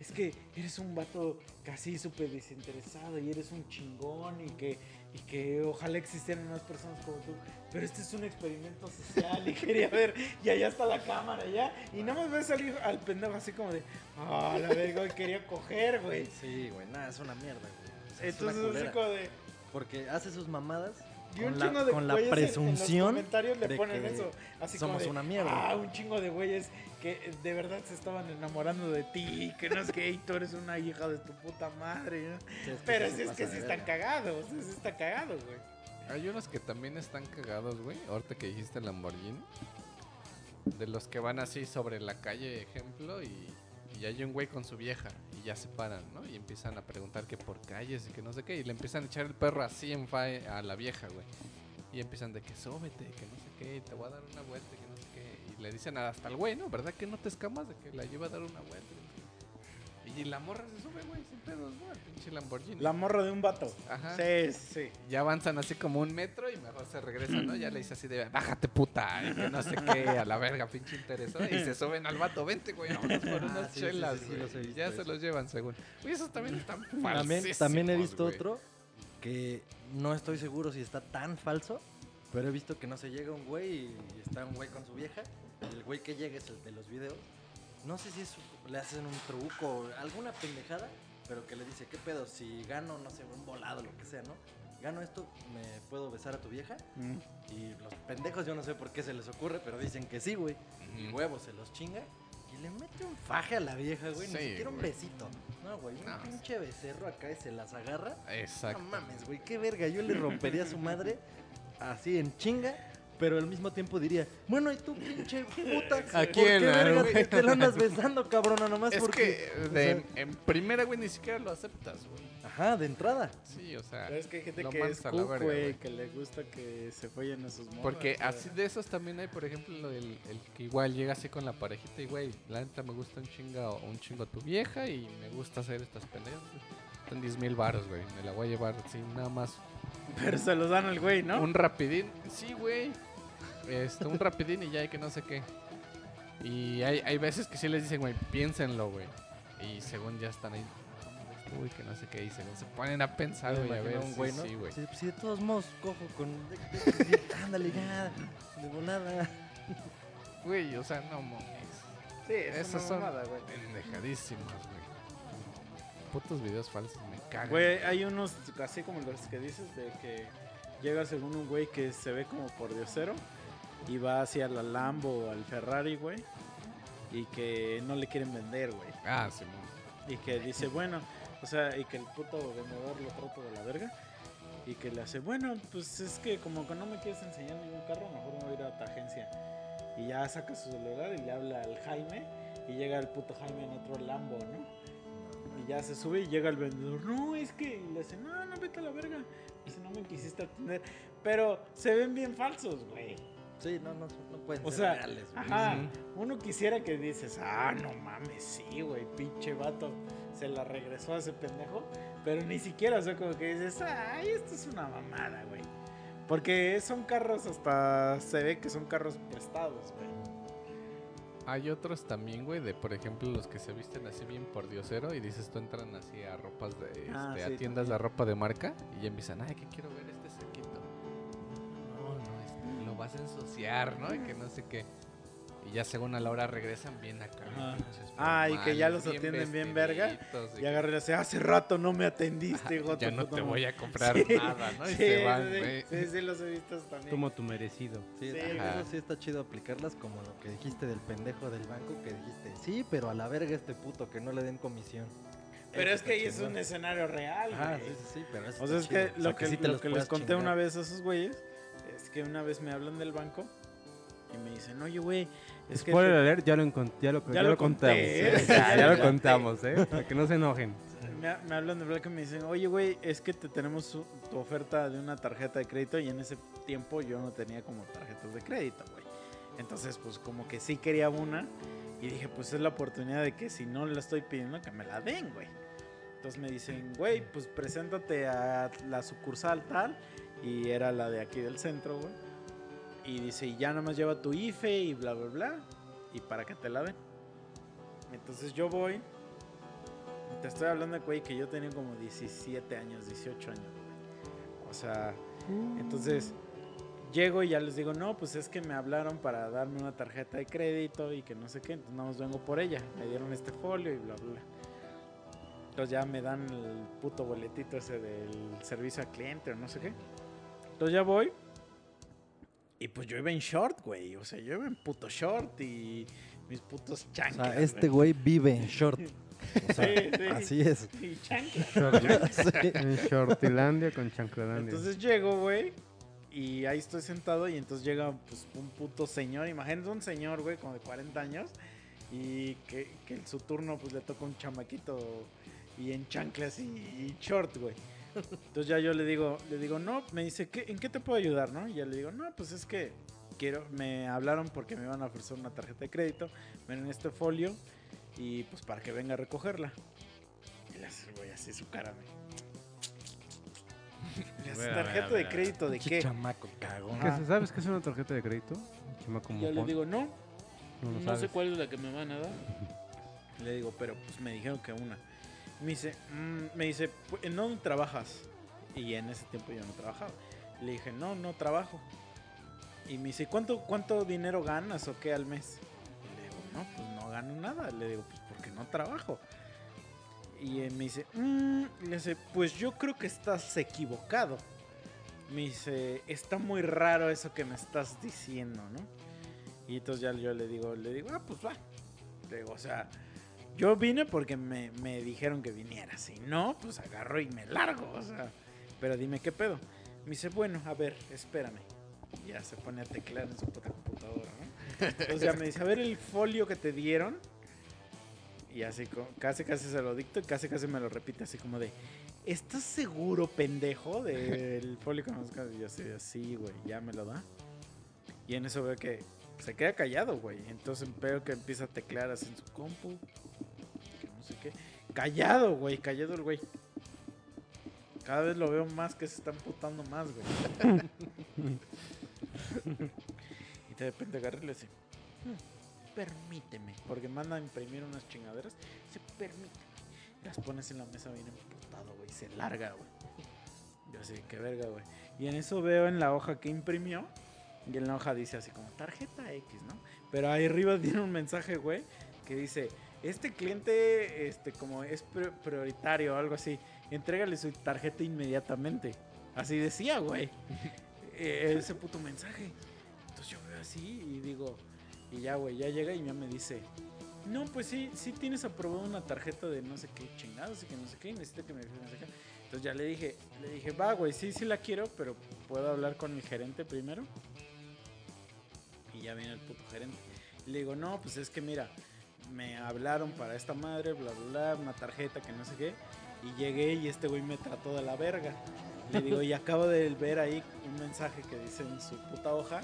Es que eres un vato casi súper desinteresado y eres un chingón y que, y que ojalá existieran más personas como tú. Pero este es un experimento social y quería ver, y allá está la cámara, ya. Y nada más ves al, hijo, al pendejo así como de, ah, la verga, quería coger, güey. Sí, güey, nada, es una mierda, güey. O sea, es Entonces así culera. como de... Porque hace sus mamadas Y un con la, chingo de con la güeyes en- en presunción los comentarios le de ponen que eso. Así somos como de, una mierda. Ah, un chingo de güeyes que de verdad se estaban enamorando de ti. Que no es que "Ey, tú eres una hija de tu puta madre. ¿no? Sí, es que Pero sí si es que sí están cagados. Sí está cagado, güey. Hay unos que también están cagados, güey. Ahorita que dijiste Lamborghini. De los que van así sobre la calle, ejemplo, y, y hay un güey con su vieja. Y ya se paran, ¿no? Y empiezan a preguntar que por calles y que no sé qué. Y le empiezan a echar el perro así en fa a la vieja, güey. Y empiezan de que súbete, que no sé qué, y te voy a dar una vuelta, que no sé qué. Y le dicen hasta el güey, ¿no? ¿Verdad que no te escamas de que la lleva a dar una vuelta? Y la morra se sube, güey, sin pedos, ¿no? El pinche Lamborghini. La morra de un vato. Ajá. Sí, sí. Ya avanzan así como un metro y mejor se regresan, ¿no? Ya le dice así de, bájate puta, y que no sé qué, a la verga, pinche interesado. Y se suben al vato, vente, güey, vámonos por Ah, unas sí, chelas, sí, güey. ya se los llevan, según. Uy, esos también están También, falsísimos, también he visto güey. otro que no estoy seguro si está tan falso, pero he visto que no se llega un güey y está un güey con su vieja. y el güey que llega es el de los videos. No sé si es, le hacen un truco o alguna pendejada, pero que le dice, ¿qué pedo? Si gano, no sé, un volado, lo que sea, ¿no? Gano esto, ¿me puedo besar a tu vieja? Mm. Y los pendejos, yo no sé por qué se les ocurre, pero dicen que sí, güey. Y huevos se los chinga. Y le mete un faje a la vieja, güey. Ni siquiera un güey. besito. No, güey. Un No. pinche becerro acá y se las agarra. Exacto. No mames, güey. Qué verga. Yo le rompería a su madre así en chinga. Pero al mismo tiempo diría, bueno, ¿y tú, pinche puta? ¿A ¿Por quién, qué verga güey? te, te lo andas besando, cabrona? Nomás Es porque... que o sea, en primera, güey, ni siquiera lo aceptas, güey. ajá, de entrada. Sí, o sea, Pero es que hay gente que es a la cook, güey, güey. que le gusta que se follen a sus morras. Porque o sea. así de esos también hay, por ejemplo, lo del- el, que igual llega así con la parejita y, güey, la neta me gusta un chingo, un chingo tu vieja y me gusta hacer estas pendejas. Están 10 mil baros, güey. Me la voy a llevar así, nada más. Pero se los dan al güey, ¿no? Un rapidín. Sí, güey. Este, un rapidín y ya hay que no sé qué. Y hay, hay veces que sí les dicen, güey, piénsenlo, güey. Y según ya están ahí. Uy, que no sé qué dicen. Se ponen a pensar, güey, a ver. un sí, güey, ¿no? sí, güey. Si, si de todos modos cojo con... ándale, ya. De volada. Güey, o sea, no mames. Sí, es Esas son mamada, güey. pendejadísimas, güey. Putos videos falsos, me cagan. Güey, hay unos así como los que dices de que llega según un güey que se ve como por diosero y va hacia la Lambo o al Ferrari, güey. Y que no le quieren vender, güey. Ah, sí. Y que dice, bueno, o sea, y que el puto vendedor lo trata de la verga. Y que le hace, bueno, pues es que como que no me quieres enseñar ningún carro, mejor me voy a ir a tu agencia. Y ya saca su celular y le habla al Jaime. Y llega el puto Jaime en otro Lambo, ¿no? Y ya se sube y llega el vendedor. No, es que. Y le dice, no, no, vete a la verga. Dice, no me quisiste atender. Pero se ven bien falsos, güey. Sí, no, no, no pueden O ser sea, reales, güey. ajá, uno quisiera que dices, ah, no mames, sí, güey, pinche vato, se la regresó a ese pendejo, pero ni siquiera, o sea, como que dices, ay, esto es una mamada, güey. Porque son carros hasta, se ve que son carros prestados, güey. Hay otros también, güey, de por ejemplo los que se visten así bien por diosero y dices tú entran así a ropas de, Ah, este, sí, a tiendas de también. ropa de marca y ya empiezan, ay, que quiero lo vas a ensuciar, ¿no? Y que no sé qué. Y ya según a la hora regresan bien acá. bien Ajá. pinches Ah, y que ya los atienden bien verga, Y que, agarra y le dice, hace rato no me atendiste, hijo de Ya no te madre". voy a comprar Sí, nada, ¿no? Y sí, se van, sí. Sí, sí, los he visto también. Tomo tu merecido. Sí, Sí, eso ajá. sí está chido aplicarlas como lo que dijiste del pendejo del banco que dijiste, sí, pero a la verga este puto que no le den comisión. Pero es que ahí es un escenario real, Ah, güey. sí, sí, sí, pero eso O sea, es que chido. O sea, lo que, sí te lo que les conté chingar. una vez a esos güeyes es que una vez me hablan del banco y me dicen, oye, güey, es que... Spoiler alert, ya lo, ya lo, Ya lo contamos. ¿eh? Ya Ya, lo contamos, ¿eh? Para que no se enojen. me, me hablan del banco y me dicen, oye, güey, es que te tenemos su- tu oferta de una tarjeta de crédito y en ese tiempo yo no tenía como tarjetas de crédito, güey. Entonces, pues como que sí quería una y dije, pues es la oportunidad de que si no la estoy pidiendo, que me la den, güey. Entonces me dicen, güey, pues preséntate a la sucursal tal y era la de aquí del centro, güey. Y dice, y ya nada más lleva tu IFE y bla, bla, bla. Y para que te la den. Entonces yo voy. Te estoy hablando de güey que yo tenía como 17 años, 18 años, güey. O sea, entonces llego y ya les digo, no, pues es que me hablaron para darme una tarjeta de crédito y que no sé qué, entonces nada más vengo por ella. Me dieron este folio y bla, bla. Entonces ya me dan el puto boletito ese del servicio al cliente o no sé qué. Entonces ya voy. Y pues yo iba en short, güey. O sea, yo iba en puto short y mis putos O chanclas. sea, este güey vive en short. O sea, Sí, sí. así es. Y chanclas. Sí. En Shortilandia con Chanclalandia. Entonces llego, güey. Y ahí estoy sentado y entonces llega pues, un puto señor. Imagínate un señor, güey, como de 40 años. Y que, que en su turno pues le toca un chamaquito y en chanclas y, y short, güey. Entonces ya yo le digo, le digo, no, me dice, ¿qué, ¿en qué te puedo ayudar, no? Y ya le digo, no, pues es que quiero, me hablaron porque me iban a ofrecer una tarjeta de crédito, ven en este folio y pues para que venga a recogerla. Y le hace, güey, así su cara, ver, ¿Tarjeta de crédito de qué? chamaco cagón. ¿Qué es- ¿Sabes qué es una tarjeta de crédito? Chamaco yo le digo, no, no no sé cuál es la que me van a dar. Le digo, pero pues me dijeron que una. Me dice, mm, me dice, "Pu- ¿en trabajas? Y en ese tiempo yo no trabajaba. Le dije, no, no trabajo. Y me dice, ¿cuánto, cuánto dinero ganas o qué al mes? Y le digo, no, pues no gano nada. Le digo, pues porque no trabajo. Y él me dice, "Mm", le dice, pues yo creo que estás equivocado. Me dice, está muy raro eso que me estás diciendo, ¿no? Y entonces ya yo le digo, le digo, ah, pues va. Le digo, o sea, yo vine porque me, me dijeron que viniera. Si no, pues agarro y me largo, o sea. Pero dime qué pedo. Me dice, bueno, a ver, espérame. Y ya se pone a teclear en su puta computadora, ¿no? Entonces ya me dice, a ver el folio que te dieron. Y así, casi casi se lo dicto y casi casi me lo repite así como de, ¿estás seguro, pendejo, del folio que nos Y yo así, sí, güey, ya me lo da. Y en eso veo que se queda callado, güey. Entonces veo que empieza a teclear así en su compu. Sé qué. Callado, güey, callado el güey. Cada vez lo veo más que se está emputando más, güey. y de repente agarré y le dice, "Hmm, permíteme. Porque manda a imprimir unas chingaderas. Dice, permíteme. Y las pones en la mesa bien emputado, güey. Se larga, güey. Yo así, qué verga, güey. Y en eso veo en la hoja que imprimió. Y en la hoja dice así como tarjeta X, ¿no? Pero ahí arriba tiene un mensaje, güey, que dice, este cliente, este, como es pri- prioritario o algo así, entrégale su tarjeta inmediatamente. Así decía, güey. Eh, ese puto mensaje. entonces yo veo así y digo, y ya, güey, ya llega y ya me dice, no, pues sí, sí tienes aprobado una tarjeta de no sé qué chingados y que no sé qué, y necesito que me dejes no sé qué. Entonces ya le dije, le dije, va, güey, sí, sí la quiero, pero puedo hablar con mi gerente primero. Y ya viene el puto gerente. Y le digo, no, pues es que mira, me hablaron para esta madre, bla, bla, bla, una tarjeta que no sé qué. Y llegué y este güey me trató de la verga. Le digo, y acabo de ver ahí un mensaje que dice en su puta hoja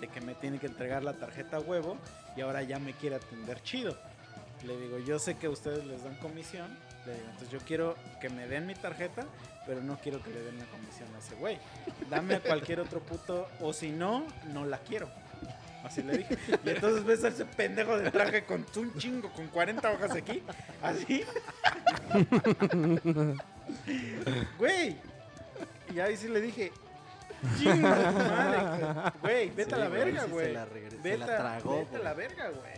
de que me tiene que entregar la tarjeta a huevo y ahora ya me quiere atender chido. Le digo, yo sé que ustedes les dan comisión. Le digo, entonces yo quiero que me den mi tarjeta, pero no quiero que le den la comisión a ese güey. Dame a cualquier otro puto, o si no, no la quiero. Así le dije. Y entonces ves a ese pendejo de traje con un chingo, con 40 hojas aquí. Así. Güey. Y ahí sí le dije. Chinga tu madre, güey. Vete a la güey, verga, sí güey. Vete, la tragó. vete a la verga, güey.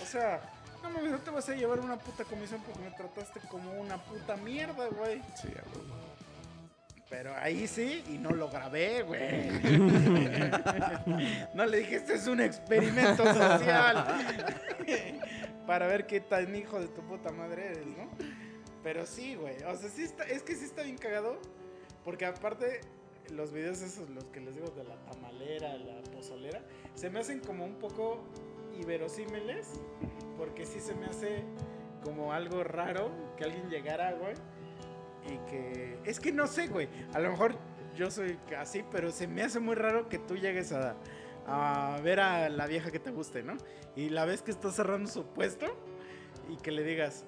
O sea, no mames, no te vas a llevar una puta comisión porque me trataste como una puta mierda, güey. Sí, huevo. Pero ahí sí, y no lo grabé, güey. no le dije, este es un experimento social. Para ver qué tan hijo de tu puta madre eres, ¿no? Pero sí, güey. O sea, sí está, es que sí está bien cagado. Porque aparte, los videos esos, los que les digo de la tamalera, la pozolera, se me hacen como un poco iberosímiles. Porque sí se me hace como algo raro que alguien llegara, güey. Y que. Es que no sé, güey. A lo mejor yo soy así, pero se me hace muy raro que tú llegues a, a ver a la vieja que te guste, ¿no? Y la vez que está cerrando su puesto y que le digas.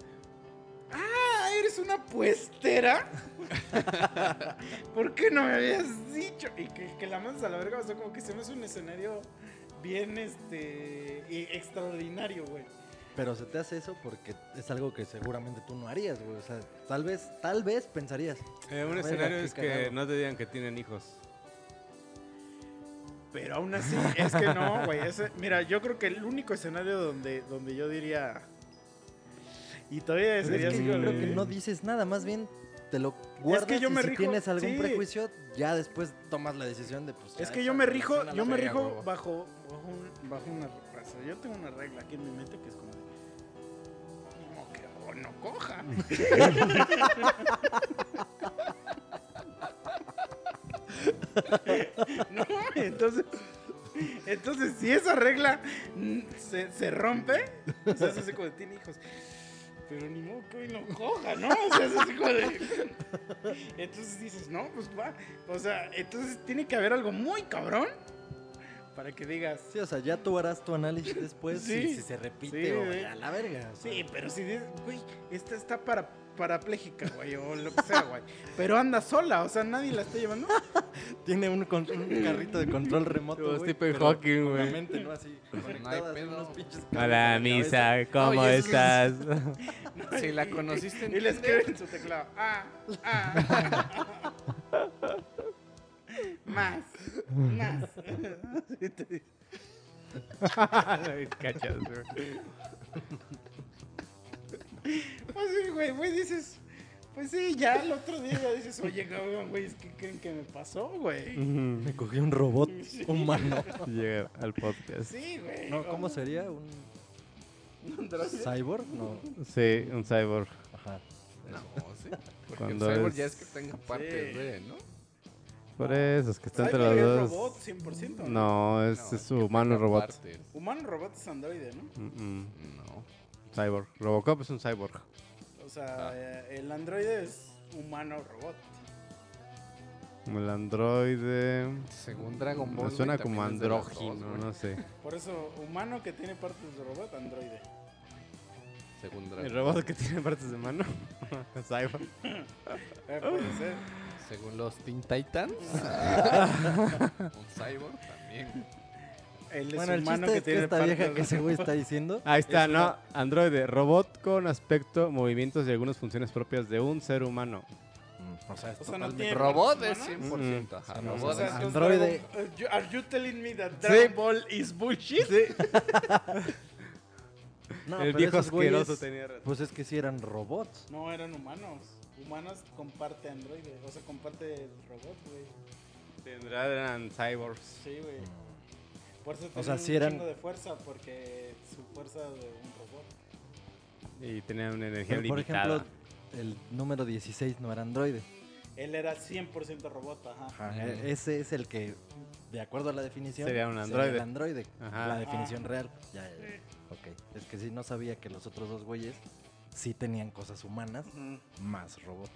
¡Ah! ¿Eres una puestera? ¿Por qué no me habías dicho? Y que, la mandes a la verga, o sea, como que se me hace un escenario bien, este, y extraordinario, güey. Pero se te hace eso porque es algo que seguramente tú no harías, güey. O sea, tal vez, tal vez pensarías. Eh, un escenario es que cagado. no te digan que tienen hijos. Pero aún así, es que no, güey. Mira, yo creo que el único escenario donde, donde yo diría. Y todavía es que así yo creo que no dices nada, más bien te lo guardas que yo y me si rijo- tienes algún sí. prejuicio, ya después tomas la decisión de pues... Es que yo me rijo, yo me rijo bajo, bajo, un- bajo una. o sea, yo tengo una regla aquí en mi mente que es como No, coja. no, entonces. Entonces, si esa regla mm, se, se rompe, o sea, así como tiene hijos. Pero ni modo que hoy no coja, ¿no? O sea, es así como. Entonces dices, no, pues va. O sea, entonces tiene que haber algo muy cabrón para que digas. Sí, o sea, ya tú harás tu análisis después Sí. si, si se repite Sí, o a la verga. o sea. Sí, pero si dices, güey, esta está para parapléjica, güey, o lo que sea, güey. Pero anda sola, o sea, nadie la está llevando. Tiene un, con- un carrito de control remoto, Como güey, Stephen pero Hawking, güey. mente, ¿no? Así, conectada, así, pedo. unos pinches Hola, en la Misa. ¿cómo Oye, eso es- estás? Si la conociste, Y le escribe en su teclado, ah, ah. más, más. Sí. Cachas, güey. Pues sí, güey, güey, dices, pues sí, ya el otro día ya dices, oye, cabrón, güey, ¿qué creen que me pasó, güey? Me cogí un robot humano. Llega al podcast. Sí, güey. No, ¿cómo sería? ¿Un cyborg? No. Sí, un cyborg. Ajá. No, sí. Porque Cuando el cyborg es- ya es que tenga partes Sí. de, ¿no? Por eso, es que está entre los dos. robot, 100%. ¿no? No, es, No, es humano robot. Humano robot es androide, ¿no? Mm, mm. No. Cyborg. Robocop es un cyborg. O sea, Ah. eh, el androide es humano robot. El androide. Según Dragon Ball. Me suena como dos, andrógino, no sé. Por eso, humano que tiene partes de robot, androide. Según Dragon El robot que tiene partes de mano. cyborg. Eh, puede ser. Según los Teen Titans. un cyborg también. Es Bueno, el chiste que es que tiene esta vieja de- que ese güey está diciendo. Ahí está, es ¿no? una- Androide. Robot con aspecto, movimientos y algunas funciones propias de un ser humano. Mm, O sea, es O sea, no tiene Robot es humanas. 100%. Ajá, Mm. O robot sea, es are you telling me that Dragon Ball is bullshit? No, el viejo esos güeyes, asqueroso tenía razón. Pues es que sí eran robots. No, eran humanos. Humanos comparte androide. O sea, comparte el robot, güey. Tendrán eran cyborgs. Sí, güey. Por eso O sea, un sí eran- chingo de fuerza, porque su fuerza de un robot. Y tenía una energía Pero, por limitada. ejemplo, el número 16 no era androide. Él era 100% robot, ajá. Ajá, e- Ese es el que, de acuerdo a la definición, Sería un el androide. androide. Ajá. La definición Ah. real. Ya, ya, ya. Ok. Es que sí, no sabía que los otros dos güeyes sí tenían cosas humanas más robot.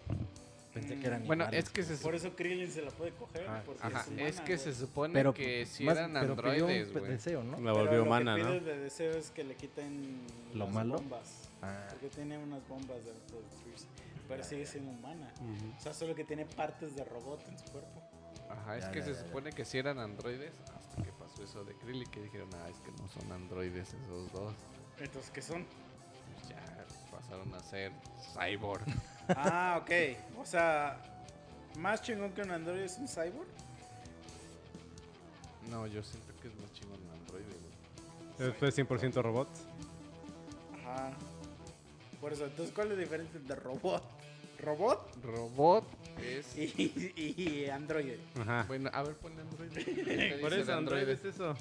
Pensé que eran Bueno, iguales. es que se Por eso Krillin se la puede coger. Ajá, porque Ajá, es, humana, es que güey. se supone pero que si más- eran pero pidió un androides, güey. deseo, ¿no? La Pero volvió lo humana, que ¿no? pide de deseo es que le quiten ¿Lo las malo? bombas. Ah, Porque tiene unas bombas dentro de Chris. Pero sigue siendo humana. O sea, solo que tiene partes de robot en su cuerpo. Ajá, es Ya, que ya, se ya, ya. supone que si eran androides hasta que pasó eso de Krillin que dijeron, ah, es que no son androides esos dos. Entonces, ¿qué son? Pasaron a ser cyborg. Ah, ok. O sea, más chingón que un androide es un cyborg. No, yo siento que es más chingón un androide, güey. Después 100% robot. Ajá. Por eso, entonces, ¿cuál es la diferencia entre robot? ¿Robot? Robot es... Y, y androide. Ajá. Bueno, a ver, ponle androide. ¿Qué Por eso, de Android es eso.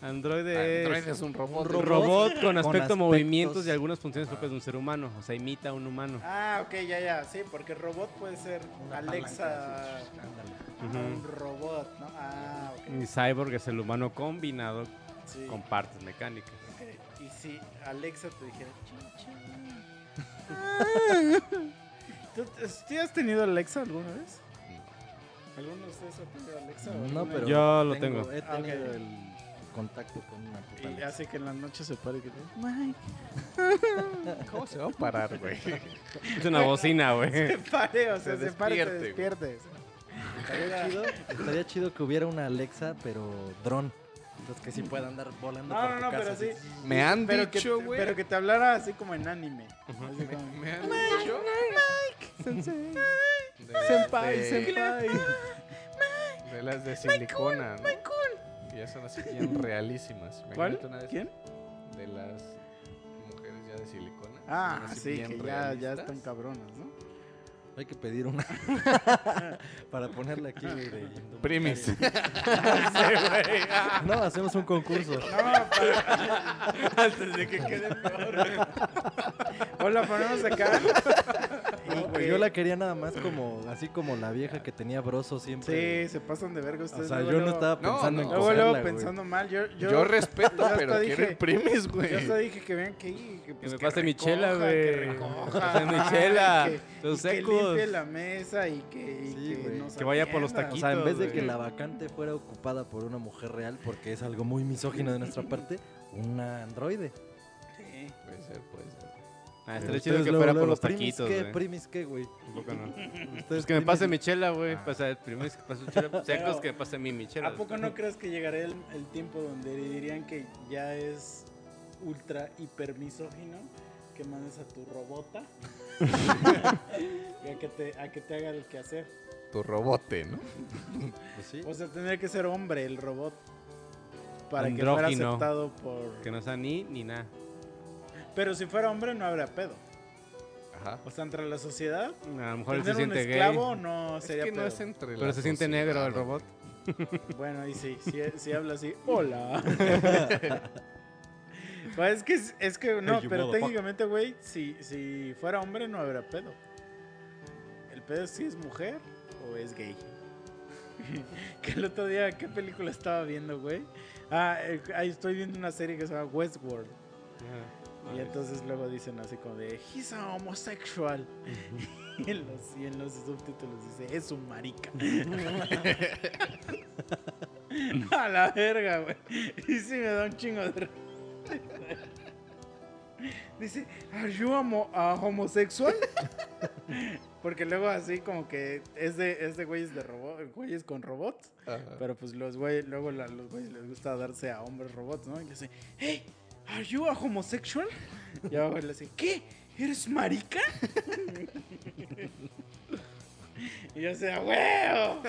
Android Android es es un robot. un güey. robot con con aspecto, aspectos- movimientos y algunas funciones propias de un ser humano. O sea, imita a un humano. Ah, ok, ya, ya. Sí, porque robot puede ser una Alexa. Un robot, ¿no? Ah, Y ok. Cyborg es el humano combinado Sí. con partes mecánicas. Ok. Y si Alexa te dijera. ¿Tú, ¿tú has tenido Alexa alguna vez? ¿Alguno de ustedes ha tenido Alexa? No, pero Yo lo tengo. He Ah, tenido el contacto con una puta Y Alexa. hace que en la noche se pare que Mike. ¿Cómo se va a parar, güey? Es una bocina, güey. Se pare, o sea, Se se, pare y te despierte, despiertes. Estaría chido, estaría chido que hubiera una Alexa, pero dron. Entonces que sí pueda andar volando No, por no, tu no, casa. pero así. sí. Me han Pero que, dicho, te- güey. pero que te hablara así como en anime. Así como, Me han dicho... Sensei. De Senpai, de- senpai. De las de silicona, ¿no? Que ya son así bien realísimas. ¿Cuál? Una ¿Quién? De las mujeres ya de silicona. Ah, sí, que ya, ya están cabronas, ¿no? Hay que pedir una para ponerla aquí de. Primis. No, hacemos un concurso. No, para... antes de que quede peor. O la ponemos acá. No, güey, yo la quería nada más como así como la vieja que tenía broso siempre. Sí, se pasan de verga o ustedes. sea, luego, yo no luego- estaba No, pensando no. en Luego, luego cogerla, güey. pensando mal. Yo, yo, Yo, respeto, pero quiero dije- el primis, yo güey. hasta dije que vean que, que, pues, me que pase mi chela, güey. Que recoja. pase mi chela. Que, Los y que secos. limpie la mesa y que, y Sí, que, güey. nos Que vaya por los atienda. O sea, en vez de güey. que la vacante fuera ocupada por una mujer real, porque es algo muy misógino de nuestra parte, una androide. Ah, estaría chido que fuera por los ¿primis taquitos, güey. ¿Primis qué, güey? Un poco no. Pues que me primis- pase mi chela, güey. Ah. Pasa, primero es que pase su chela. Secos que pase mi chela. ¿A poco no crees que llegará el, el tiempo donde dirían que ya es ultra hiper misógino que mandes a tu robota y a que te, a que te haga el quehacer? Tu robote, ¿no? Pues sí. O sea, tendría que ser hombre el robot para que fuera aceptado por... Que no sea ni ni nada. Pero si fuera hombre no habría pedo. Ajá. O sea, entre la sociedad, A lo mejor él se tener un siente gay. esclavo no Es sería que no pedo. es entre Pero se siente sociedad, negro el robot. Bueno, ahí sí, si, si habla así, hola. pues es que, es, es que no, Hey, pero técnicamente, güey, si, si fuera hombre no habría pedo. El pedo es si es mujer o es gay. que el otro día, ¿qué película estaba viendo, güey? Ah, eh, ahí estoy viendo una serie que se llama Westworld. Y entonces luego dicen así como de, he's a homosexual. y, en los, y en los subtítulos dice, es un marica. a la verga, güey. Y sí me da un chingo de... dice, ¿are you a homosexual? Porque luego así como que es de, es de güeyes de robot, güeyes con robots. Ajá. Pero pues los güeyes, luego la- los güeyes les gusta darse a hombres robots, ¿no? Y le dice, hey, ¿are you a homosexual? Y abajo le dice, ¿qué? ¿Eres marica? y yo decía, ¡huevo!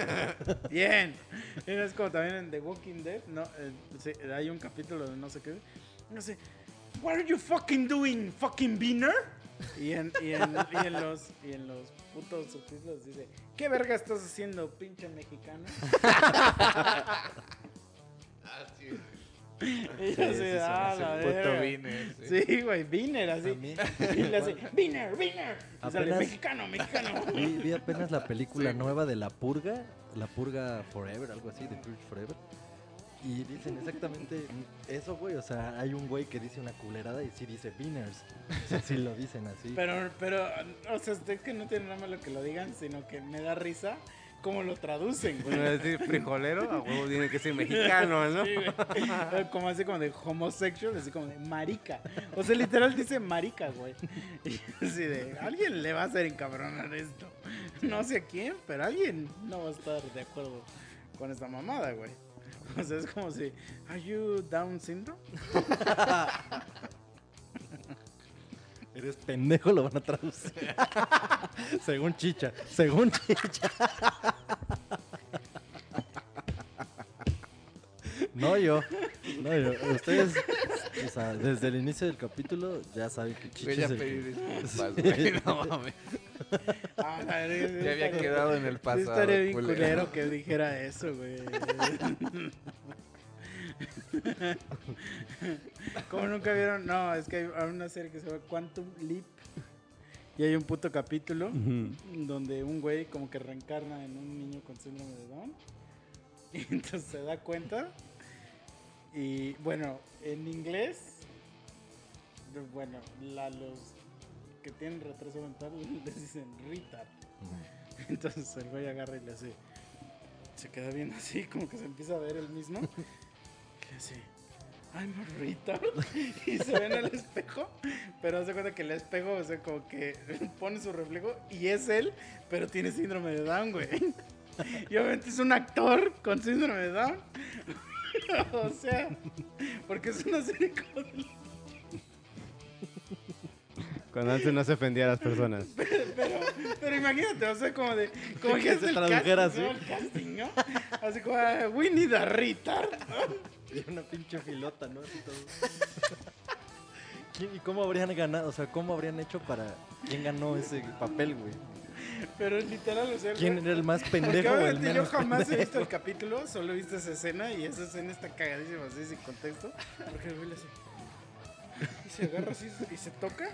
Bien. Y es como también en The Walking Dead, ¿no? Eh, hay un capítulo de no sé qué. Y dice, What are you fucking doing, fucking beaner? Y en, y en, los, y en los putos subtítulos dice, ¿qué verga estás haciendo, pinche mexicano? Y yo Sí, así, ah, la Puto verga". Viner. Sí, güey, Viner, así. A mí- Y le hace, Viner, Viner. Y sale, Apenas- mexicano, mexicano. Vi, vi apenas la película nueva de La Purga, La Purga Forever, algo así, The Purge Forever. Y dicen exactamente eso, güey. O sea, hay un güey que dice una culerada y sí dice Beaners. O sea, sí lo dicen así. Pero, pero, o sea, es que no tiene nada malo que lo digan, sino que me da risa cómo lo traducen, güey. Bueno, decir frijolero, a huevo tiene que ser mexicano, ¿no? Sí, güey. Como así como de homosexual, así como de marica. O sea, literal dice marica, güey. Y así de, alguien le va a hacer encabronar esto. No sé a quién, pero alguien no va a estar de acuerdo con esta mamada, güey. O sea, es como si, ¿Are you Down syndrome? Eres pendejo, lo van a traducir. según Chicha, según Chicha. no yo, no yo. Ustedes, o sea, desde el inicio del capítulo ya saben que Chicha Voy a es el pedir disculpas, güey. No mames. Ah, Ya había quedado en el pasado. estaría bien culero que dijera eso, güey. Como nunca vieron, no, es que hay una serie que se llama Quantum Leap y hay un puto capítulo donde un güey como que reencarna en un niño con síndrome de Down y entonces se da cuenta y bueno, en inglés, bueno, la, los que tienen retraso mental les dicen retard. Entonces el güey agarra y le hace. Se queda viendo así, como que se empieza a ver el mismo. Y le hace. I'm a retard. Y se ve en el espejo. Pero hace cuenta que el espejo, o sea, como que pone su reflejo y es él, pero tiene síndrome de Down, güey. Y obviamente es un actor con síndrome de Down. O sea, porque es una serie con Cuando antes no se ofendía a las personas. Pero, pero imagínate, o sea, como de. Como Que que se tradujera así. El casting, ¿no? Así como, ah, we need a retard, ¿no? Y una pinche filota, ¿no? Así todo. ¿Quién- ¿Y cómo habrían ganado? O sea, ¿cómo habrían hecho para... ¿Quién ganó ese papel, güey? Pero literal, o sea. ¿Quién era el más pendejo o el obviamente yo jamás he visto el capítulo, solo he visto esa escena y esa escena está cagadísima así sin contexto. Porque el güey le hace. Y se agarra así y se toca.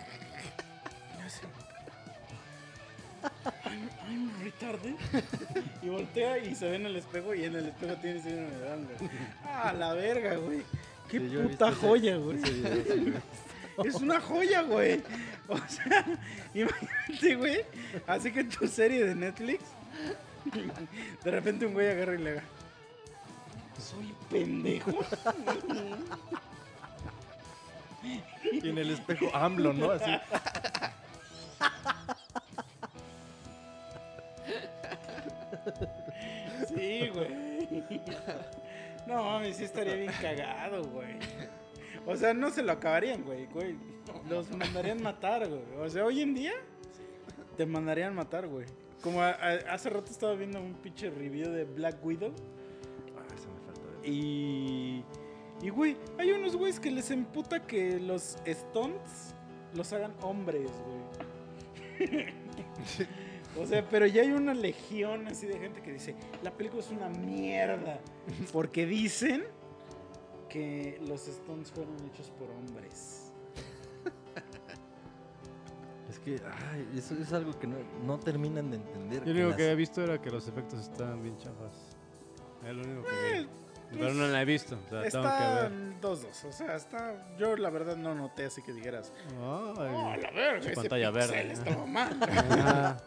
Y hace. I'm, retarded. Y voltea y se ve en el espejo y en el espejo tiene síndrome de Down, güey. Ah, la verga, güey. Qué Sí, puta joya, güey. Es una joya, güey. O sea, imagínate, güey. Así que en tu serie de Netflix, de repente un güey agarra y le haga. Soy pendejo. Y en el espejo AMLO, ¿no? Así. Sí, güey. No mames, sí estaría bien cagado, güey. O sea, no se lo acabarían, güey, güey. Los mandarían matar, güey. O sea, hoy en día te mandarían matar, güey. Como a- a- hace rato estaba viendo un pinche review de Black Widow. Ah, eso me faltó ver. Y. Y, güey, hay unos güeyes que les emputa que los stunts los hagan hombres, güey. o sea, pero ya hay una legión así de gente que dice: La película es una mierda. Porque dicen que los stunts fueron hechos por hombres. Es que, ay, eso es algo que no, no terminan de entender. Yo lo único las- que he visto era que los efectos estaban bien chafas. Es lo único que Eh, vi. Pero no la he visto, o sea, tengo que Está ver. 2-2. O sea, está. Yo la verdad no noté así que dijeras: Ay. Oh, a la verga, ese pantalla verde. estaba mal.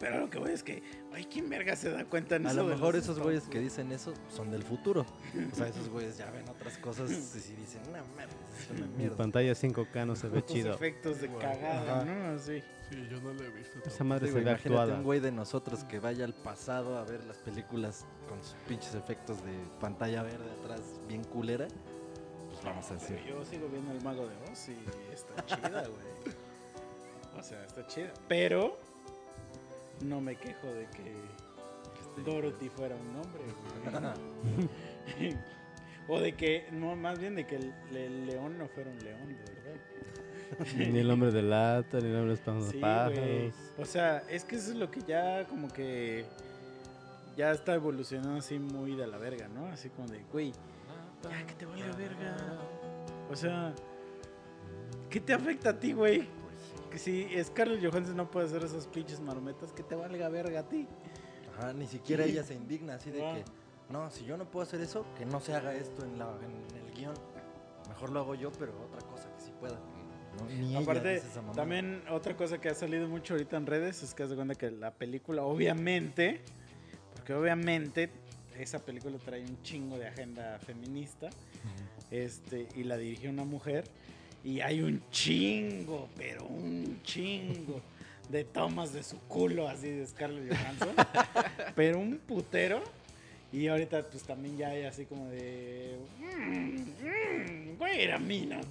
Pero lo que voy es que, ay, ¿quién verga se da cuenta en A eso lo mejor esos güeyes que dicen eso son del futuro. O sea, esos güeyes ya ven otras cosas y sí dicen, no mames, es una mi mierda. pantalla 5K no se ve Los chido. efectos de cagada, Ajá. ¿no? Así. Sí, yo no lo he visto. Esa madre Sí, se ve imagínate actuada. un güey de nosotros que vaya al pasado a ver las películas con sus pinches efectos de pantalla verde atrás bien culera. Pues vamos a decir. Pero yo sigo viendo El Mago de Oz y está chida, güey. O sea, está chida. Pero no me quejo de que Dorothy fuera un hombre, güey. o de que, no, más bien de que el, el león no fuera un león, de verdad. Ni el hombre de lata, ni el hombre de Sí, pájaros. O sea, es que eso es lo que ya como que ya está evolucionando así muy de la verga, ¿no? Así como de, güey, ya que te O sea, ¿qué te afecta a ti, güey? Que si Scarlett Johansson no puede hacer esas pinches marometas, que te valga verga a ti. Ajá, ni siquiera ella se indigna así de que, no, si yo no puedo hacer eso, que no se haga esto en, la, en el guion. Mejor lo hago yo, pero otra cosa que sí pueda. No, Aparte, también otra cosa que ha salido mucho ahorita en redes es que haz de cuenta que la película, obviamente, porque obviamente esa película trae un chingo de agenda feminista, este, y la dirigió una mujer, y hay un chingo, pero un chingo de tomas de su culo así de Scarlett Johansson, pero un putero. Y ahorita pues también ya hay así como de... "Mm, mm, wait a minute".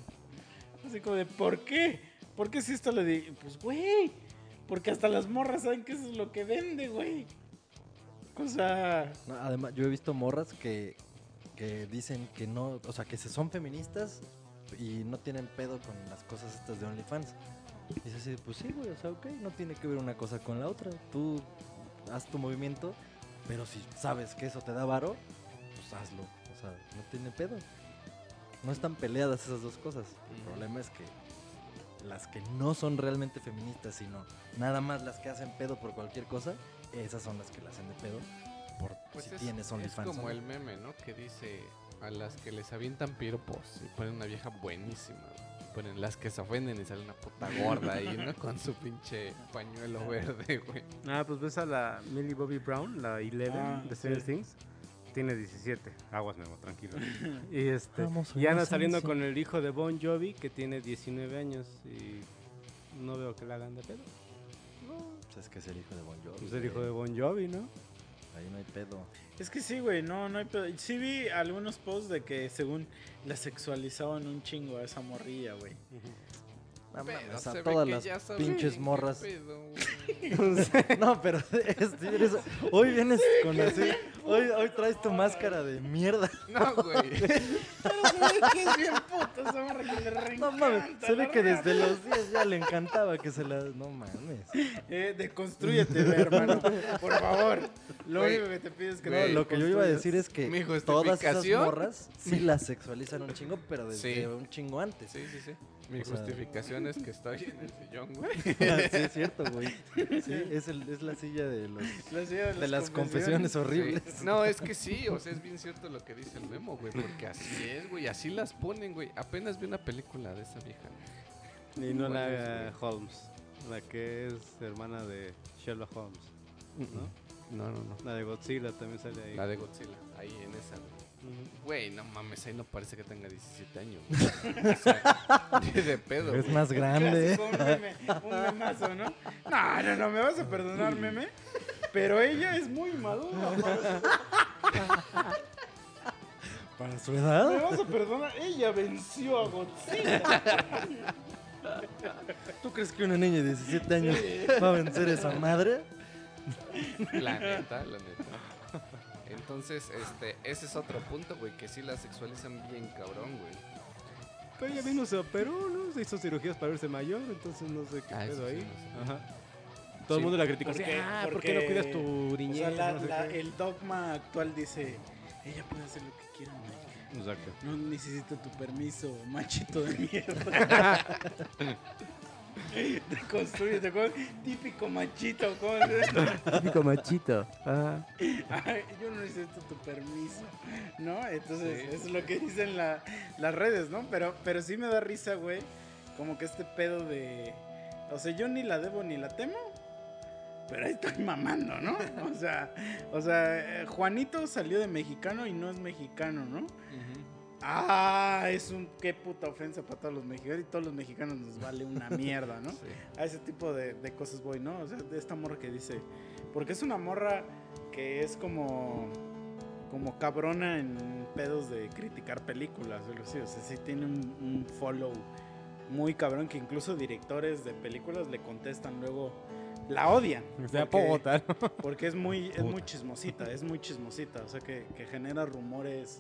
Así como de, ¿por qué? ¿Por qué si esto le di? Pues, güey, porque hasta las morras saben que eso es lo que vende, güey. O sea, No, además, yo he visto morras que, que dicen que no, o sea, que se son feministas y no tienen pedo con las cosas estas de OnlyFans. Y dices así, pues sí, güey, o sea, ok, no tiene que ver una cosa con la otra. Tú haz tu movimiento, pero si sabes que eso te da varo, pues hazlo. O sea, no tiene pedo. No están peleadas esas dos cosas. El problema es que las que no son realmente feministas, sino nada más las que hacen pedo por cualquier cosa, esas son las que la hacen de pedo por Pues si es, tienes es OnlyFans. como ¿no? el meme, ¿no? Que dice a las que les avientan piropos y ponen una vieja buenísima. güey. Ponen las que se ofenden y sale una puta gorda ahí, ¿no? Con su pinche pañuelo verde, güey. Ah, pues ves a la Millie Bobby Brown, la Eleven Ah, de Stranger sí. Things. Tiene 17. Aguas, Memo, tranquilo. y este, Vamos, y anda saliendo con el hijo de Bon Jovi, que tiene 19 años. Y no veo que la hagan de pedo. Pues es que es el hijo de Bon Jovi. Es el hijo de Bon Jovi, ¿no? Ahí no hay pedo. es que sí, güey, no, no hay pedo. Sí vi algunos posts de que según la sexualizaban un chingo a esa morrilla, güey. Pero mames, se ve todas que las ya saben pinches qué morras. pedo, güey. no, pero es- sí, eres- hoy vienes con así. Hoy, hoy traes tu máscara de mierda. No, güey. Pero se ve que es bien puta esa morra que le No mames, se la ve que desde los días ya le encantaba que se la. No mames. Eh, deconstrúyete, ve, hermano. Por favor. Lo Güey, único que te pido es que No, lo que yo iba a decir es que Mi todas esas justificación- morras sí las sexualizan un chingo, pero desde Sí. un chingo antes. Sí, sí, sí. Mi O sea- justificación es que estoy en el sillón, güey. sí, es cierto, güey. Sí, es, el- es la silla de los. La silla De las confesiones horribles. Sí. No, es que sí, o sea, es bien cierto lo que dice el memo, güey, porque así es, güey, así las ponen, güey. Apenas vi una película de esa vieja. Y no la haga Holmes, la que es hermana de Sherlock Holmes. ¿no? No, no, no. La de Godzilla también sale ahí. La de Godzilla, ahí en esa, güey. Güey, no mames, ahí no parece que tenga 17 años. güey. O sea, ni de pedo. Es güey. más grande. Clásico, un meme, un memazo, ¿no? No, no, no, me vas a perdonar, meme. Pero ella es muy madura. para Para su su- Me edad. vas a perdonar. Ella venció a Godzilla. ¿Tú crees que una niña de 17 años va a vencer esa madre? La neta, la neta. Entonces, este, ese es otro punto, güey, que sí la sexualizan bien cabrón, güey. Pero ella vino, se operó, ¿no? Se hizo cirugías para verse mayor, entonces no sé qué Ah, pedo sí, ahí. no sé. Ajá. Todo el mundo la criticó. Porque- así, ah, ¿por porque- qué no cuidas tu O niñez? sea, la- No sé la- qué". el dogma actual dice: ella puede hacer lo que quiera, Mike. Exacto. No necesito tu permiso, machito de mierda. Deconstruye, ¿te acuerdas? Típico machito. ¿cómo es? Típico machito. Ajá. Ay, yo no necesito tu permiso, ¿no? Entonces, Sí. eso es lo que dicen la- las redes, ¿no? Pero, pero sí me da risa, güey. Como que este pedo de. O sea, yo ni la debo ni la temo. Pero ahí estoy mamando, ¿no? O sea, o sea, eh, Juanito salió de mexicano y no es mexicano, ¿no? Ah, es un qué puta ofensa para todos los mexicanos y todos los mexicanos nos vale una mierda, ¿no? Sí. A ese tipo de, de cosas voy, ¿no? O sea, de esta morra que dice. Porque es una morra que es como. Como cabrona en pedos de criticar películas, o así. O sea, sí tiene un, un follow muy cabrón que incluso directores de películas le contestan luego. La odian. O sea, porque- Pogota. porque es muy, es muy chismosita, es muy chismosita, o sea que, que genera rumores.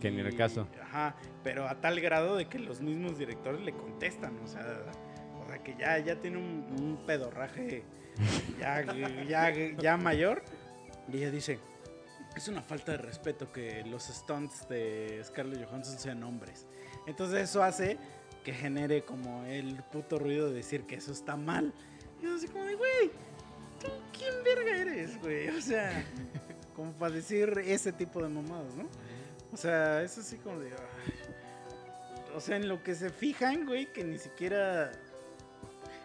Que ni el caso. Ajá, pero a tal grado de que los mismos directores le contestan, o sea, o sea que ya, ya tiene un, un pedorraje ya, ya, ya mayor. Y ella dice, es una falta de respeto que los stunts de Scarlett Johansson sean hombres. Entonces eso hace que genere como el puto ruido de decir que eso está mal. Y así como de, güey, ¿tú quién verga eres, güey? O sea, como para decir ese tipo de mamadas, ¿no? O sea, es así como de... ay. O sea, en lo que se fijan, güey, que ni siquiera...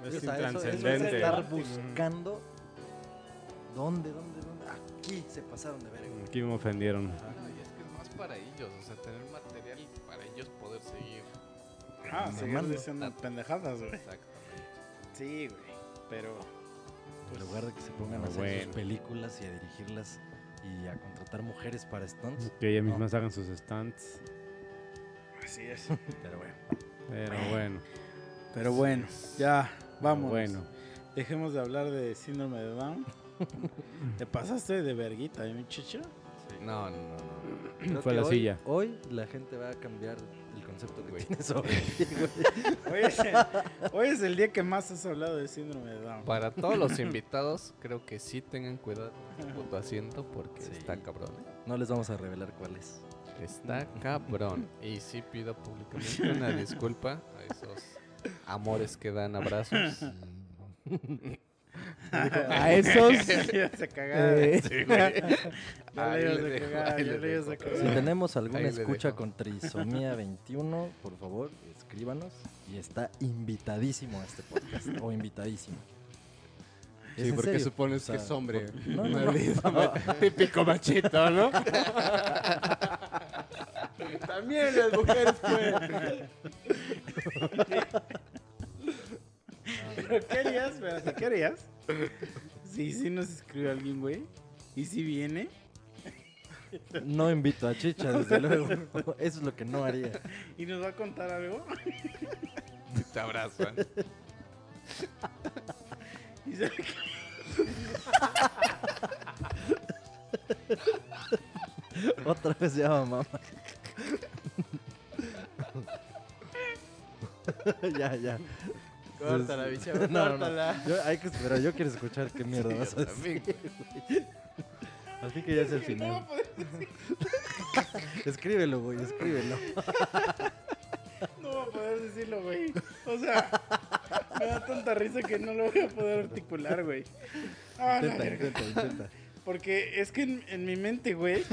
Es O sea, eso- eso es intranscendente. estar buscando dónde, dónde, dónde. Aquí se pasaron de verga. Aquí me ofendieron. No, y es que es más para ellos, o sea, tener material para ellos poder seguir. Ah, seguir diciendo pendejadas, güey. Exactamente. Sí, güey. Pero... En lugar de que se pongan Ah, a hacer bueno. sus películas y a dirigirlas y a contratar mujeres para stunts. Que ellas No. mismas hagan sus stunts. Así es. Pero bueno. Pero bueno. Pero bueno, ya, vamos. Bueno. Dejemos de hablar de síndrome de Down. ¿Te pasaste de verguita, eh, muchacho? No, no, no, no. Creo Fue la hoy, silla. Hoy la gente va a cambiar concepto que Güey. tiene sobre ti, güey. Hoy es, el, hoy es el día que más has hablado de síndrome de Down. Para todos los invitados, creo que sí tengan cuidado con su puto asiento porque Sí. está cabrón. ¿eh? No les vamos a revelar cuál es. Está cabrón. Y sí pido públicamente una disculpa a esos amores que dan abrazos. A esos. se eh. Si tenemos alguna escucha con trisomía 21, por favor, escríbanos. Y está invitadísimo a este podcast. o invitadísimo. ¿Es Sí, porque serio? supones O sea, que es hombre. por- No, no, no. Maldito, ma- Típico machito, ¿no? También las mujeres pueden. ¿Pero qué harías? Espérate, ¿qué harías? Sí, sí nos escribe alguien, güey. ¿Y si viene? No invito a Chicha, desde luego. Eso es lo que no haría. ¿Y nos va a contar algo? Te abrazan. ¿Y sabe Otra vez llama mamá. ya, ya. Córtala, bicha, No, no, no. Yo, hay que esperar, yo quiero escuchar qué mierda vas a decir. Así que ya es el final. Escríbelo, güey, escríbelo. No voy a poder decirlo, güey. O sea, me da tanta risa que no lo voy a poder articular, güey. Ah, Intenta, intenta, intenta. Porque es que en, en mi mente, güey.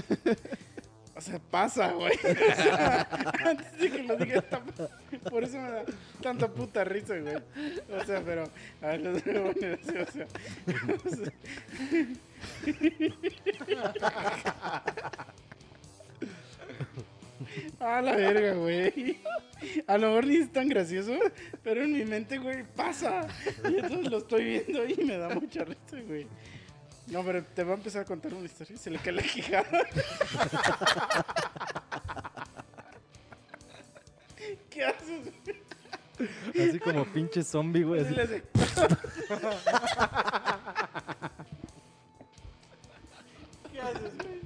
O sea, pasa, güey. Antes de que lo diga, está- por eso me da tanta puta risa, güey. O sea, pero. A ver, lo voy a poner así, o sea, A la verga, güey. A lo mejor ni es tan gracioso, pero en mi mente, güey, pasa. Y entonces lo estoy viendo y me da mucha risa, güey. No, pero te va a empezar a contar una historia y se le cae la quijada. ¿Qué haces? güey? Así como pinche zombie, güey. Así así. le hace. ¿Qué haces, güey?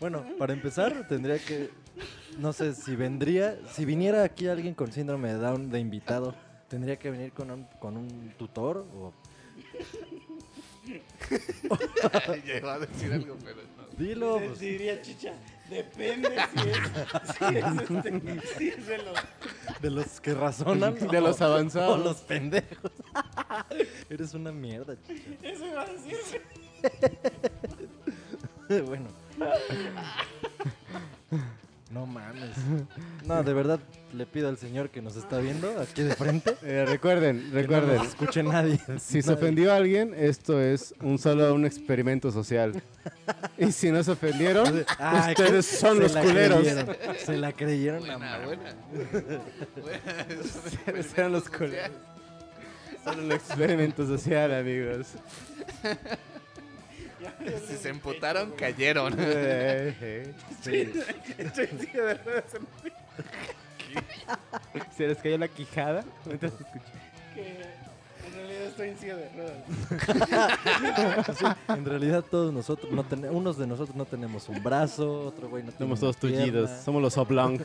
Bueno, para empezar, tendría que. No sé si vendría. Si viniera aquí alguien con síndrome de Down de invitado, tendría que venir con un, con un tutor o. Ya iba a decir algo, pero no. Dilo. Pues, Diría chicha. Depende si es, si es, este, si es de los. de los que razonan. De los avanzados. O los pendejos. Eres una mierda, chicha. Eso iba a decir. bueno. No mames. No, de verdad le pido al señor que nos está viendo aquí de frente. Eh, recuerden, Que no recuerden. nos escuche nadie. Si se ofendió a alguien, esto es un solo un experimento social. Y si no se ofendieron, Ay, ustedes son los culeros. creyeron, Se la creyeron. Buena, no mames. buena. Buena, Serán los culeros. Solo un experimento social, amigos. Si se emputaron, cayeron. Estoy en silla de ruedas en- ¿Se les cayó la quijada? Mientras escuché. que en realidad estoy en silla de ruedas. Sí, en realidad todos nosotros, no ten- unos de nosotros no tenemos un brazo, otro güey no tiene Somos todos tullidos. Somos los oblong.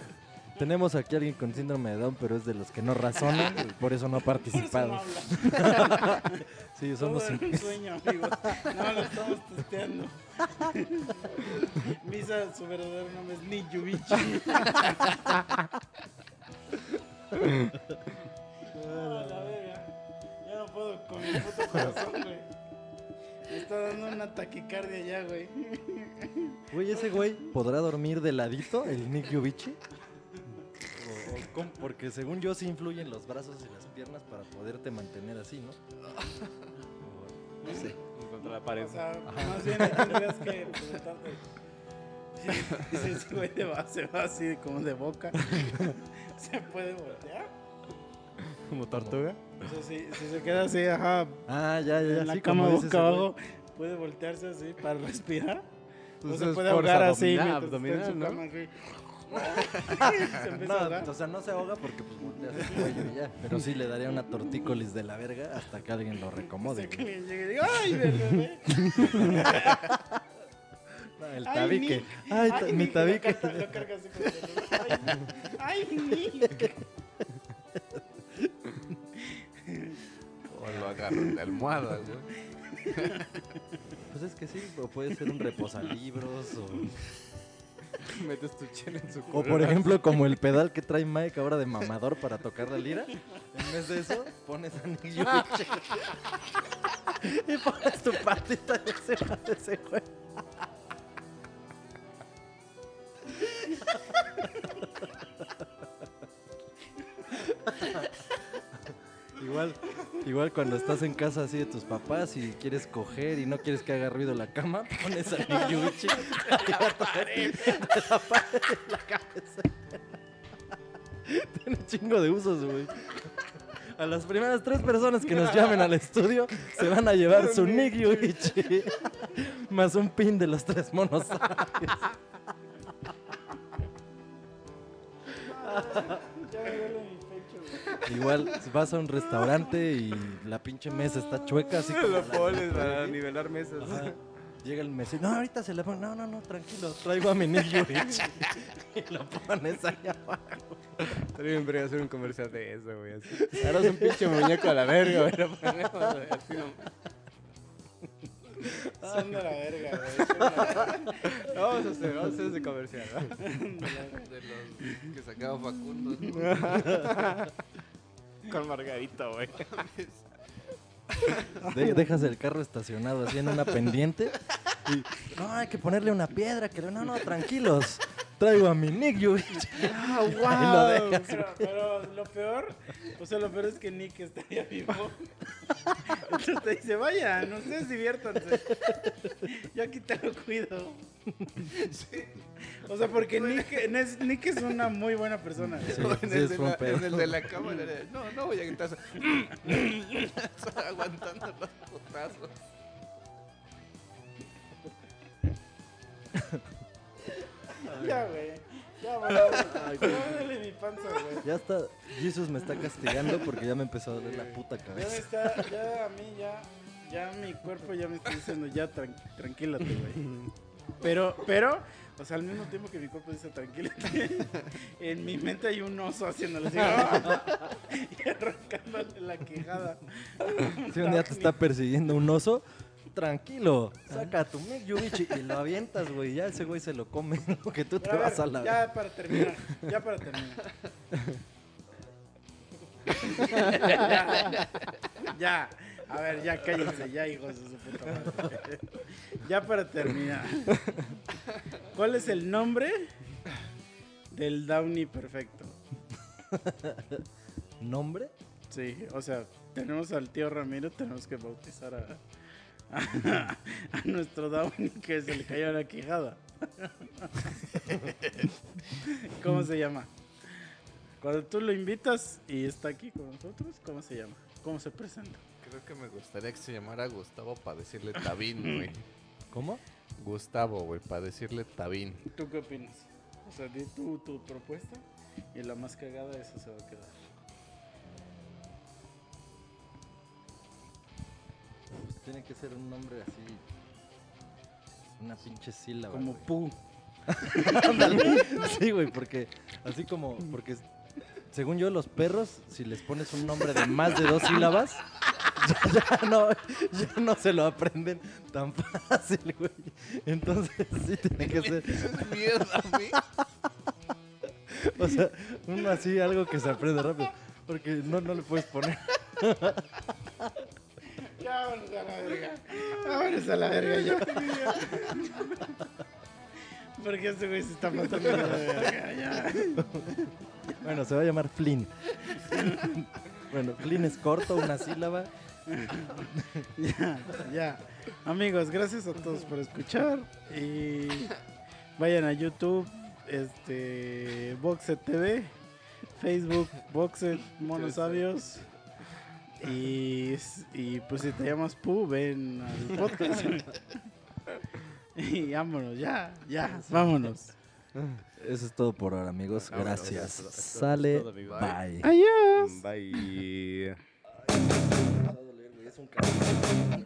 Tenemos aquí a alguien con síndrome de Down, pero es de los que no razonan, y por eso no ha Por eso no participado. Sí, somos Todo era un sueño, amigos. No, lo estamos testeando. Misa, su verdadero nombre es Nick Yubichi. Ah, la verga. Ya no puedo con mi puto corazón, güey. Me está dando una taquicardia ya, güey. Güey, ese güey podrá dormir de ladito, el Nick Yubichi. Cómo? Porque según yo sí influyen los brazos y las piernas para poderte mantener así, ¿no? O- no sé. Contra la pared. O sea, más bien tendrías que preguntarte. Ese güey de va- se va así como de boca, ¿se puede voltear? Como tortuga. O sea, si, si se queda así, ajá, Ah, ya, ya, ya. en la sí, cama boca abajo, puede voltearse así para respirar. Pues o se puede ahogar así abdominal, mientras está en su abdominal, ¿no? cama, güey. No, o sea, no se ahoga porque pues volteas el cuello y ya. Pero sí le daría una tortícolis de la verga hasta que alguien lo recomode. Hasta que güey. alguien llegue y diga, ¡ay, bebé! No, el Ay, tabique. Ay, mi Nick, tabique. Lo carga, lo carga así como que, ¡Ay, ay, Nick! O lo agarran de almohada, güey. Pues es que sí, o puede ser un reposalibros o... Metes tu chela en su O por ejemplo, como el pedal que trae Mike ahora de mamador para tocar la lira. En vez de eso, pones a Nick Yubichi. y pones tu patita y va de ese güey. Igual, igual cuando estás en casa así de tus papás y quieres coger y no quieres que haga ruido la cama, pones a de la pared de la cabeza. Tiene un chingo de usos, güey. A las primeras tres personas que nos llamen al estudio se van a llevar su Nick Yuichi más un pin de los tres monos. Igual vas a un restaurante y la pinche mesa está chueca, así como Lo la- pones a nivelar mesas. Ajá. Llega el mesero, no, ahorita se le pone, no, no, no, tranquilo, traigo a mi Yuichi. y lo pones ahí abajo. Estaría bien verga hacer un comercial de eso, güey. Ahora es un pinche muñeco a la verga, güey. Lo ponemos güey, así nomás. Son de la verga, güey. Vamos a hacer, vamos a hacer ese comercial. ¿va? De los que sacaba Facundo. ¿no? Con Margarito, güey. De- dejas el carro estacionado así en una pendiente y no, hay que ponerle una piedra, que no, no, tranquilos. Traigo a mi Nick Yuichi. ¡Ah, Y lo dejas. Pero, pero lo peor, o sea, lo peor es que Nick estaría vivo. Entonces te dice, vayan, ustedes diviértanse. Yo aquí te lo cuido. O sea, porque Nick, es- Nick es una muy buena persona. Sí, en, sí, el es de la, en el de la cámara. de, No, no voy a gritar. Aguantando los putazos. Ya, güey. Ya, güey. Ya duele mi panza, güey. Ya está, Jesus me está castigando porque ya me empezó a doler la puta Ya me cabeza. está, ya a mí, ya, ya mi cuerpo ya me está diciendo, ya tran- tranquilate, güey. Pero, pero, o sea, al mismo tiempo que mi cuerpo dice tranquilate, en mi mente hay un oso haciéndole así, ¡ah! y arrancándole la quejada. Si un día te está persiguiendo un oso, tranquilo, saca a tu Nick Yuichi y lo avientas, güey. Ya ese güey se lo come, lo que tú te vas a la ya para terminar, ya para terminar. ya, ya, a ver, ya cállense, ya hijos de su puta madre. Ya para terminar. ¿Cuál es el nombre del Downey perfecto? ¿Nombre? Sí, o sea, tenemos al tío Ramiro, tenemos que bautizar a, a, a nuestro Downey que se le cayó la quijada. ¿Cómo se llama? Cuando tú lo invitas y está aquí con nosotros, ¿cómo se llama? ¿Cómo se presenta? Creo que me gustaría que se llamara Gustavo para decirle Tabín, güey. ¿Cómo? Gustavo, güey, para decirle Tabín. ¿Tú qué opinas? O sea, di tú tu propuesta y la más cagada esa se va a quedar. Tiene que ser un nombre así. Una pinche sílaba. Como güey. Pu. Sí, güey, porque así como, porque según yo, los perros, si les pones un nombre de más de dos sílabas, ya, ya no, ya no se lo aprenden tan fácil, güey. Entonces sí tiene que ser, Mierda, mí. o sea, uno así, algo que se aprende rápido. Porque no, no le puedes poner. Vámonos a la verga. Vámonos a la verga ya. Porque este güey se está pasando de verga, ya. Bueno, se va a llamar Flynn. Bueno, Flynn es corto, una sílaba. Ya, ya. Amigos, gracias a todos por escuchar. Y vayan a YouTube, este, Boxet TV, Facebook, Boxet Monos Sabios. Y, y pues si te llamas Pu, ven al podcast. Y vámonos, ya, ya, vámonos. Eso es todo por ahora, amigos. Vámonos. Gracias. Sale. todo. Bye. Adiós. Bye. Es un